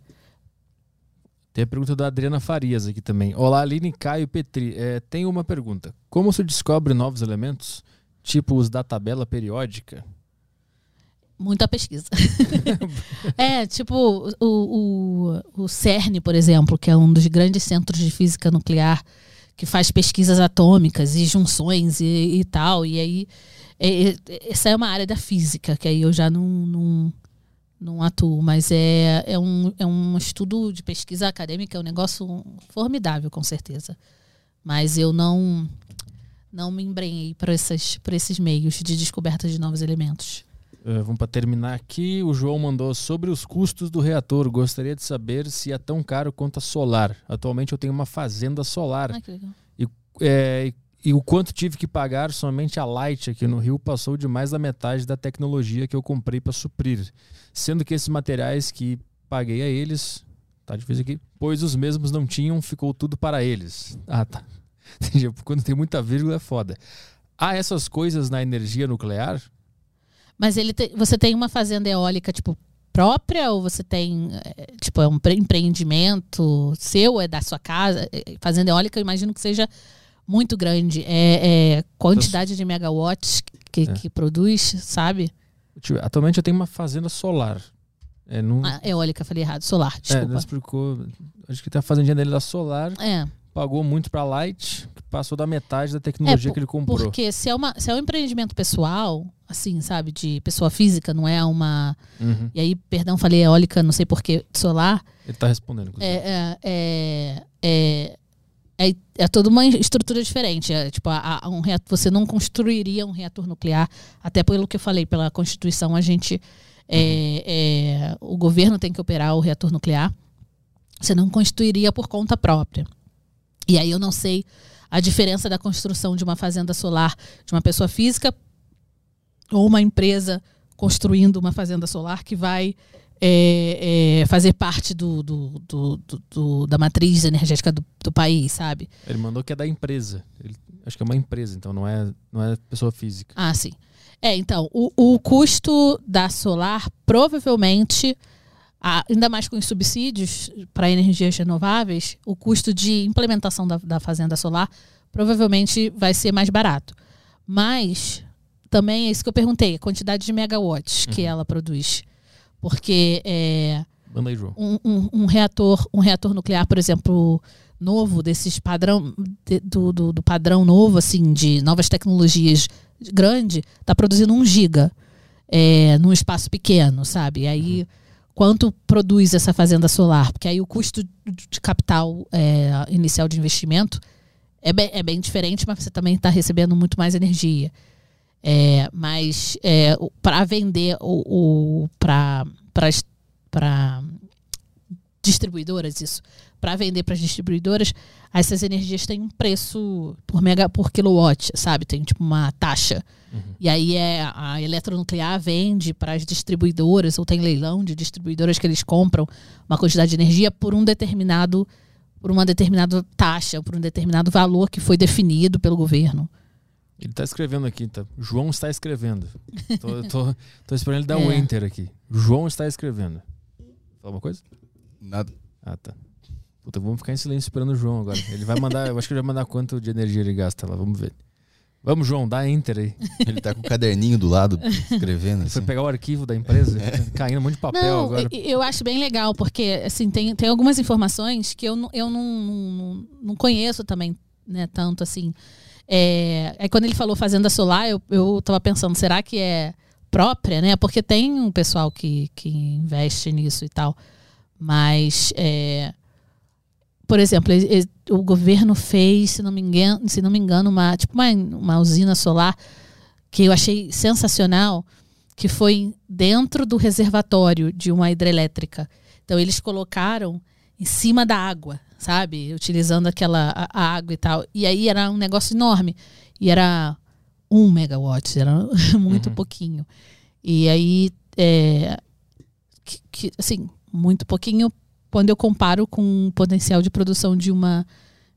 Tem a pergunta da Adriana Farias aqui também. Olá, Aline, Caio Petri. É, tem uma pergunta. Como se descobre novos elementos, tipo os da tabela periódica? Muita pesquisa. é, tipo, o, o, o CERN, por exemplo, que é um dos grandes centros de física nuclear, que faz pesquisas atômicas e junções e, e tal. E aí, é, é, essa é uma área da física, que aí eu já não, não, não atuo, mas é, é, um, é um estudo de pesquisa acadêmica, é um negócio formidável, com certeza. Mas eu não não me embrenhei para esses, esses meios de descoberta de novos elementos. Uh, vamos para terminar aqui. O João mandou sobre os custos do reator. Gostaria de saber se é tão caro quanto a solar. Atualmente eu tenho uma fazenda solar. Ah, que legal. E, é, e o quanto tive que pagar somente a Light aqui no Rio passou de mais da metade da tecnologia que eu comprei para suprir. Sendo que esses materiais que paguei a eles, tá difícil aqui, pois os mesmos não tinham, ficou tudo para eles. Ah, tá. Quando tem muita vírgula é foda. Há essas coisas na energia nuclear? Mas ele te, você tem uma fazenda eólica, tipo, própria ou você tem, é, tipo, é um empreendimento seu, é da sua casa? É, é, fazenda eólica, eu imagino que seja muito grande. É, é quantidade de megawatts que, é. que produz, sabe? Atualmente eu tenho uma fazenda solar. É, no... ah, eólica, falei errado. Solar, desculpa. É, explicou. Acho que tem a fazendinha dele da solar. É. Pagou muito para Light, que passou da metade da tecnologia é, que ele comprou. Porque se é, uma, se é um empreendimento pessoal, assim, sabe, de pessoa física, não é uma. Uhum. E aí, perdão, falei eólica, não sei porquê, solar. Ele está respondendo. É, é, é, é, é, é, toda uma estrutura diferente. É, tipo, a, a, um reator, você não construiria um reator nuclear, até pelo que eu falei, pela Constituição, a gente. É, é, o governo tem que operar o reator nuclear. Você não construiria por conta própria. E aí eu não sei a diferença da construção de uma fazenda solar de uma pessoa física ou uma empresa construindo uma fazenda solar que vai é, é, fazer parte do, do, do, da matriz energética do, do, país, sabe? Ele mandou que é da empresa. Ele, acho que é uma empresa, então não é, não é pessoa física. Ah, sim. É, então, o, o custo da solar provavelmente ainda mais com os subsídios para energias renováveis, o custo de implementação da, da fazenda solar provavelmente vai ser mais barato. Mas também é isso que eu perguntei, a quantidade de megawatts uhum. que ela produz. Porque é, um, um, um, reator, um reator nuclear, por exemplo, novo, desses padrão, de, do, do, do, padrão novo, assim, de novas tecnologias grande, está produzindo um giga é, num espaço pequeno, sabe? E aí. Uhum quanto produz essa fazenda solar, porque aí o custo de capital é, inicial de investimento é bem, é bem diferente, mas você também está recebendo muito mais energia. É, mas é, para vender o, o para distribuidoras isso para vender para as distribuidoras essas energias têm um preço por mega por kilowatt sabe tem tipo uma taxa Uhum. E aí é a eletronuclear vende para as distribuidoras, ou tem leilão de distribuidoras que eles compram uma quantidade de energia por um determinado por uma determinada taxa, por um determinado valor que foi definido pelo governo. Ele está escrevendo aqui, tá? João está escrevendo. Tô, tô, tô esperando ele dar o é. um enter aqui. João está escrevendo. Fala uma coisa? Nada. Ah, tá. Puta, vamos ficar em silêncio esperando o João agora. Ele vai mandar, eu acho que ele vai mandar quanto de energia ele gasta lá, vamos ver. Vamos, João, dá enter aí. Ele tá com o caderninho do lado, escrevendo. Assim. Foi pegar o arquivo da empresa, é. caindo um monte de papel não, agora. Eu acho bem legal, porque assim, tem, tem algumas informações que eu, não, eu não, não, não conheço também, né, tanto assim. É, aí quando ele falou Fazenda Solar, eu, eu tava pensando, será que é própria, né? Porque tem um pessoal que, que investe nisso e tal. Mas é, por exemplo, o governo fez, se não me engano, se não me engano uma, tipo uma, uma usina solar que eu achei sensacional, que foi dentro do reservatório de uma hidrelétrica. Então eles colocaram em cima da água, sabe? Utilizando aquela a, a água e tal. E aí era um negócio enorme. E era um megawatt, era muito uhum. pouquinho. E aí, é, que, que, assim, muito pouquinho quando eu comparo com o potencial de produção de uma,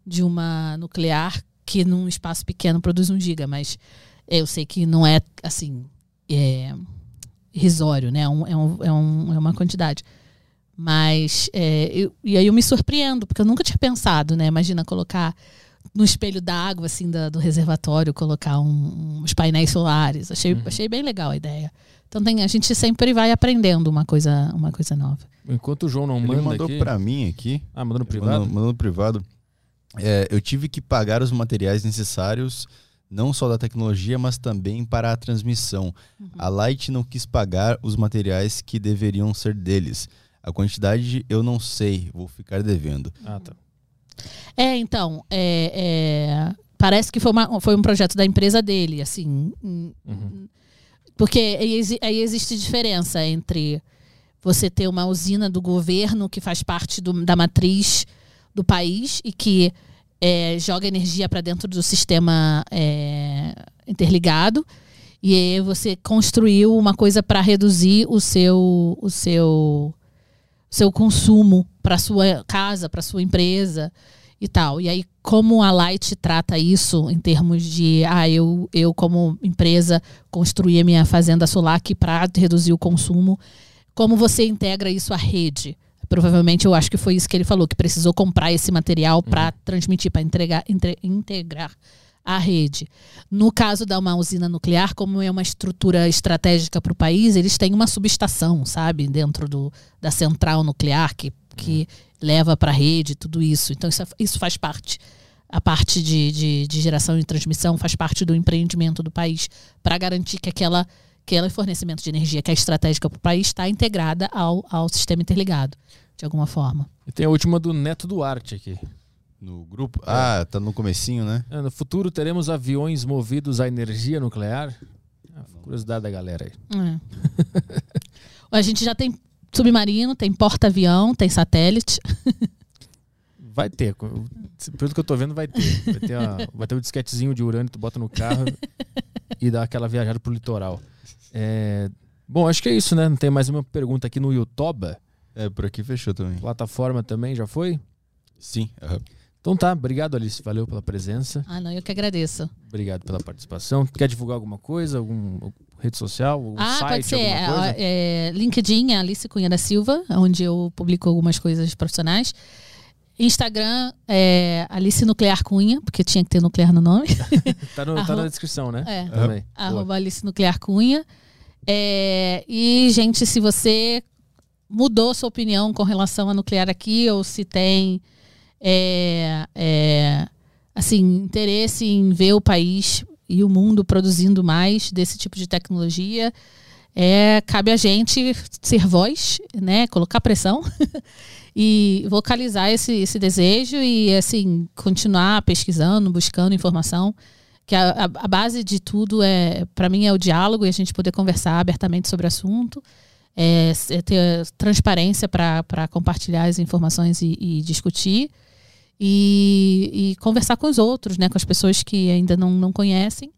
de uma nuclear que num espaço pequeno produz um giga, mas eu sei que não é assim é, irrisório, né? É, um, é, um, é, um, é uma quantidade. Mas é, eu, e aí eu me surpreendo, porque eu nunca tinha pensado, né? Imagina colocar no espelho d'água, assim, da- do reservatório, colocar um- uns painéis solares. Achei, Uhum. achei bem legal a ideia. Então tem, a gente sempre vai aprendendo uma coisa, uma coisa nova. Enquanto o João não Ele manda mandou aqui. pra mim aqui. Ah, mandou no Mandou, privado? mandou no privado. É, eu tive que pagar os materiais necessários, não só da tecnologia, mas também para a transmissão. Uhum. A Light não quis pagar os materiais que deveriam ser deles. A quantidade eu não sei, vou ficar devendo. Ah, tá. É, então, é, é, parece que foi, uma- foi um projeto da empresa dele, assim. hum, Uhum. Porque aí, exi- aí existe diferença entre você ter uma usina do governo que faz parte do- da matriz do país e que é, joga energia para dentro do sistema é, interligado e aí você construiu uma coisa para reduzir o seu o seu seu consumo para sua casa, para sua empresa e tal. E aí como a Light trata isso em termos de ah, eu eu como empresa construir a minha fazenda solar aqui para reduzir o consumo, como você integra isso à rede? Provavelmente eu acho que foi isso que ele falou, que precisou comprar esse material para transmitir, para entregar, entre- integrar à rede. No caso da uma usina nuclear, como é uma estrutura estratégica para o país, eles têm uma subestação, sabe, dentro do, da central nuclear que, que leva para a rede tudo isso. Então isso, é- isso faz parte. A parte de, de, de geração e transmissão faz parte do empreendimento do país para garantir que aquela, aquele fornecimento de energia que é estratégica para o país está integrada ao, ao sistema interligado, de alguma forma. E tem a última do Neto Duarte aqui. No grupo? Ah, tá no comecinho, né? Ah, No futuro teremos aviões movidos a energia nuclear? Ah, curiosidade da galera aí. É. a gente já tem submarino, tem porta-avião, tem satélite. Vai ter. Pelo que eu tô vendo, vai ter. Vai ter, uma- vai ter um disquetezinho de urânio, tu bota no carro e dá aquela viajada pro litoral. É, Bom, acho que é isso, né? Não tem mais uma pergunta aqui no YouTube. É, por aqui fechou também. Plataforma também já foi? Sim. aham. Então tá, obrigado Alice, valeu pela presença, Ah, não, eu que agradeço. obrigado pela participação. Quer divulgar alguma coisa, algum rede social, algum ah, site, pode ser. alguma coisa? É, é, LinkedIn, Alice Cunha da Silva, onde eu publico algumas coisas profissionais. Instagram, é Alice Nuclear Cunha, porque tinha que ter nuclear no nome. Tá, no- tá na descrição, né? É. Também. Boa. arroba Alice Nuclear Cunha. É, e, gente, se você mudou sua opinião com relação a nuclear aqui, ou se tem é, é, assim, interesse em ver o país e o mundo produzindo mais desse tipo de tecnologia, é, cabe a gente ser voz, né, colocar pressão e vocalizar esse, esse desejo e assim continuar pesquisando, buscando informação que a, a- base de tudo é para mim é o diálogo e a gente poder conversar abertamente sobre o assunto é, é ter transparência para compartilhar as informações e, e discutir e, e conversar com os outros, né, com as pessoas que ainda não, não conhecem.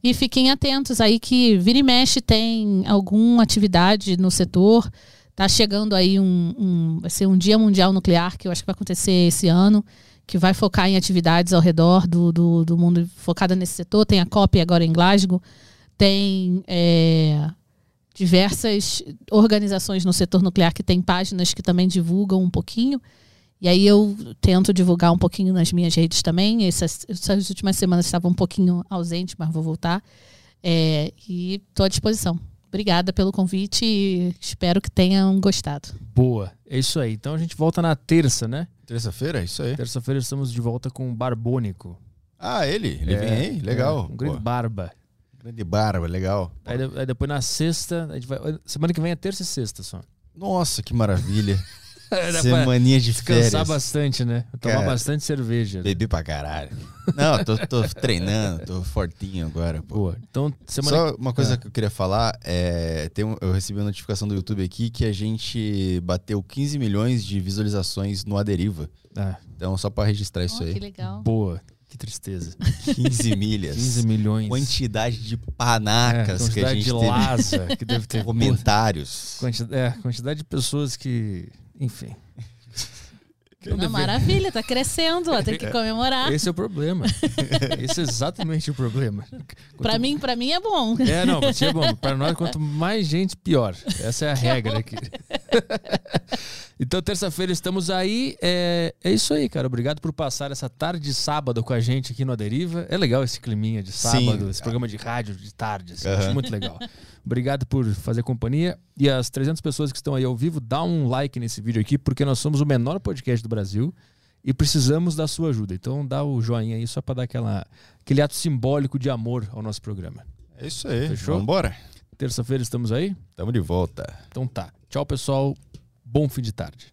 E fiquem atentos aí que vira e mexe tem alguma atividade no setor. Tá chegando aí um, um vai ser um dia mundial nuclear que eu acho que vai acontecer esse ano, que vai focar em atividades ao redor do, do, do mundo focada nesse setor. Tem a COP agora em Glasgow, tem é, diversas organizações no setor nuclear que tem páginas que também divulgam um pouquinho. E aí eu tento divulgar um pouquinho nas minhas redes também. Essas, essas últimas semanas estava um pouquinho ausente, mas vou voltar. É, e estou à disposição. Obrigada pelo convite e espero que tenham gostado. Boa. É isso aí. Então a gente volta na terça, né? Terça-feira? Isso aí. Terça-feira estamos de volta com o Barbônico. Ah, ele? Ele É, vem aí? Legal. é, um grande Pô, barba. grande barba, legal. Aí, aí depois na sexta, a gente vai, semana que vem é terça e sexta só. Nossa, que maravilha. Semaninha de Descansar férias. bastante, né? Tomar Cara, bastante cerveja. né? Bebi pra caralho. Não, tô, tô treinando, tô fortinho agora, pô. Boa. Então, semana Só uma coisa Ah. que eu queria falar, é, tem um- eu recebi uma notificação do YouTube aqui que a gente bateu 15 milhões de visualizações no Aderiva. Ah, Então, só pra registrar isso Oh, aí. que legal. boa. Que tristeza. 15 milhas. 15 milhões. Quantidade de É, panacas que a quantidade gente de teve. lasa que deve ter. Comentários. Quantidade, é, quantidade de pessoas que. Enfim. Não, maravilha, tá crescendo, ó, tem que comemorar. Esse é o problema. Esse é exatamente o problema. Pra mim, pra mim é bom. É, não, pra ti é bom. Pra nós, quanto mais gente, pior. Essa é a regra aqui. Então, terça-feira estamos aí. É, é isso aí, cara. Obrigado por passar essa tarde de sábado com a gente aqui no Aderiva. É legal esse climinha de sábado, Sim. esse programa de rádio de tarde. assim, Aham. Acho muito legal. Obrigado por fazer companhia. E as 300 pessoas que estão aí ao vivo, dá um like nesse vídeo aqui, porque nós somos o menor podcast do Brasil e precisamos da sua ajuda. Então, dá o joinha aí só para dar aquela, aquele ato simbólico de amor ao nosso programa. É isso aí. Fechou? Vamos embora. Terça-feira estamos aí? Tamo de volta. Então tá. Tchau, pessoal. Bom fim de tarde.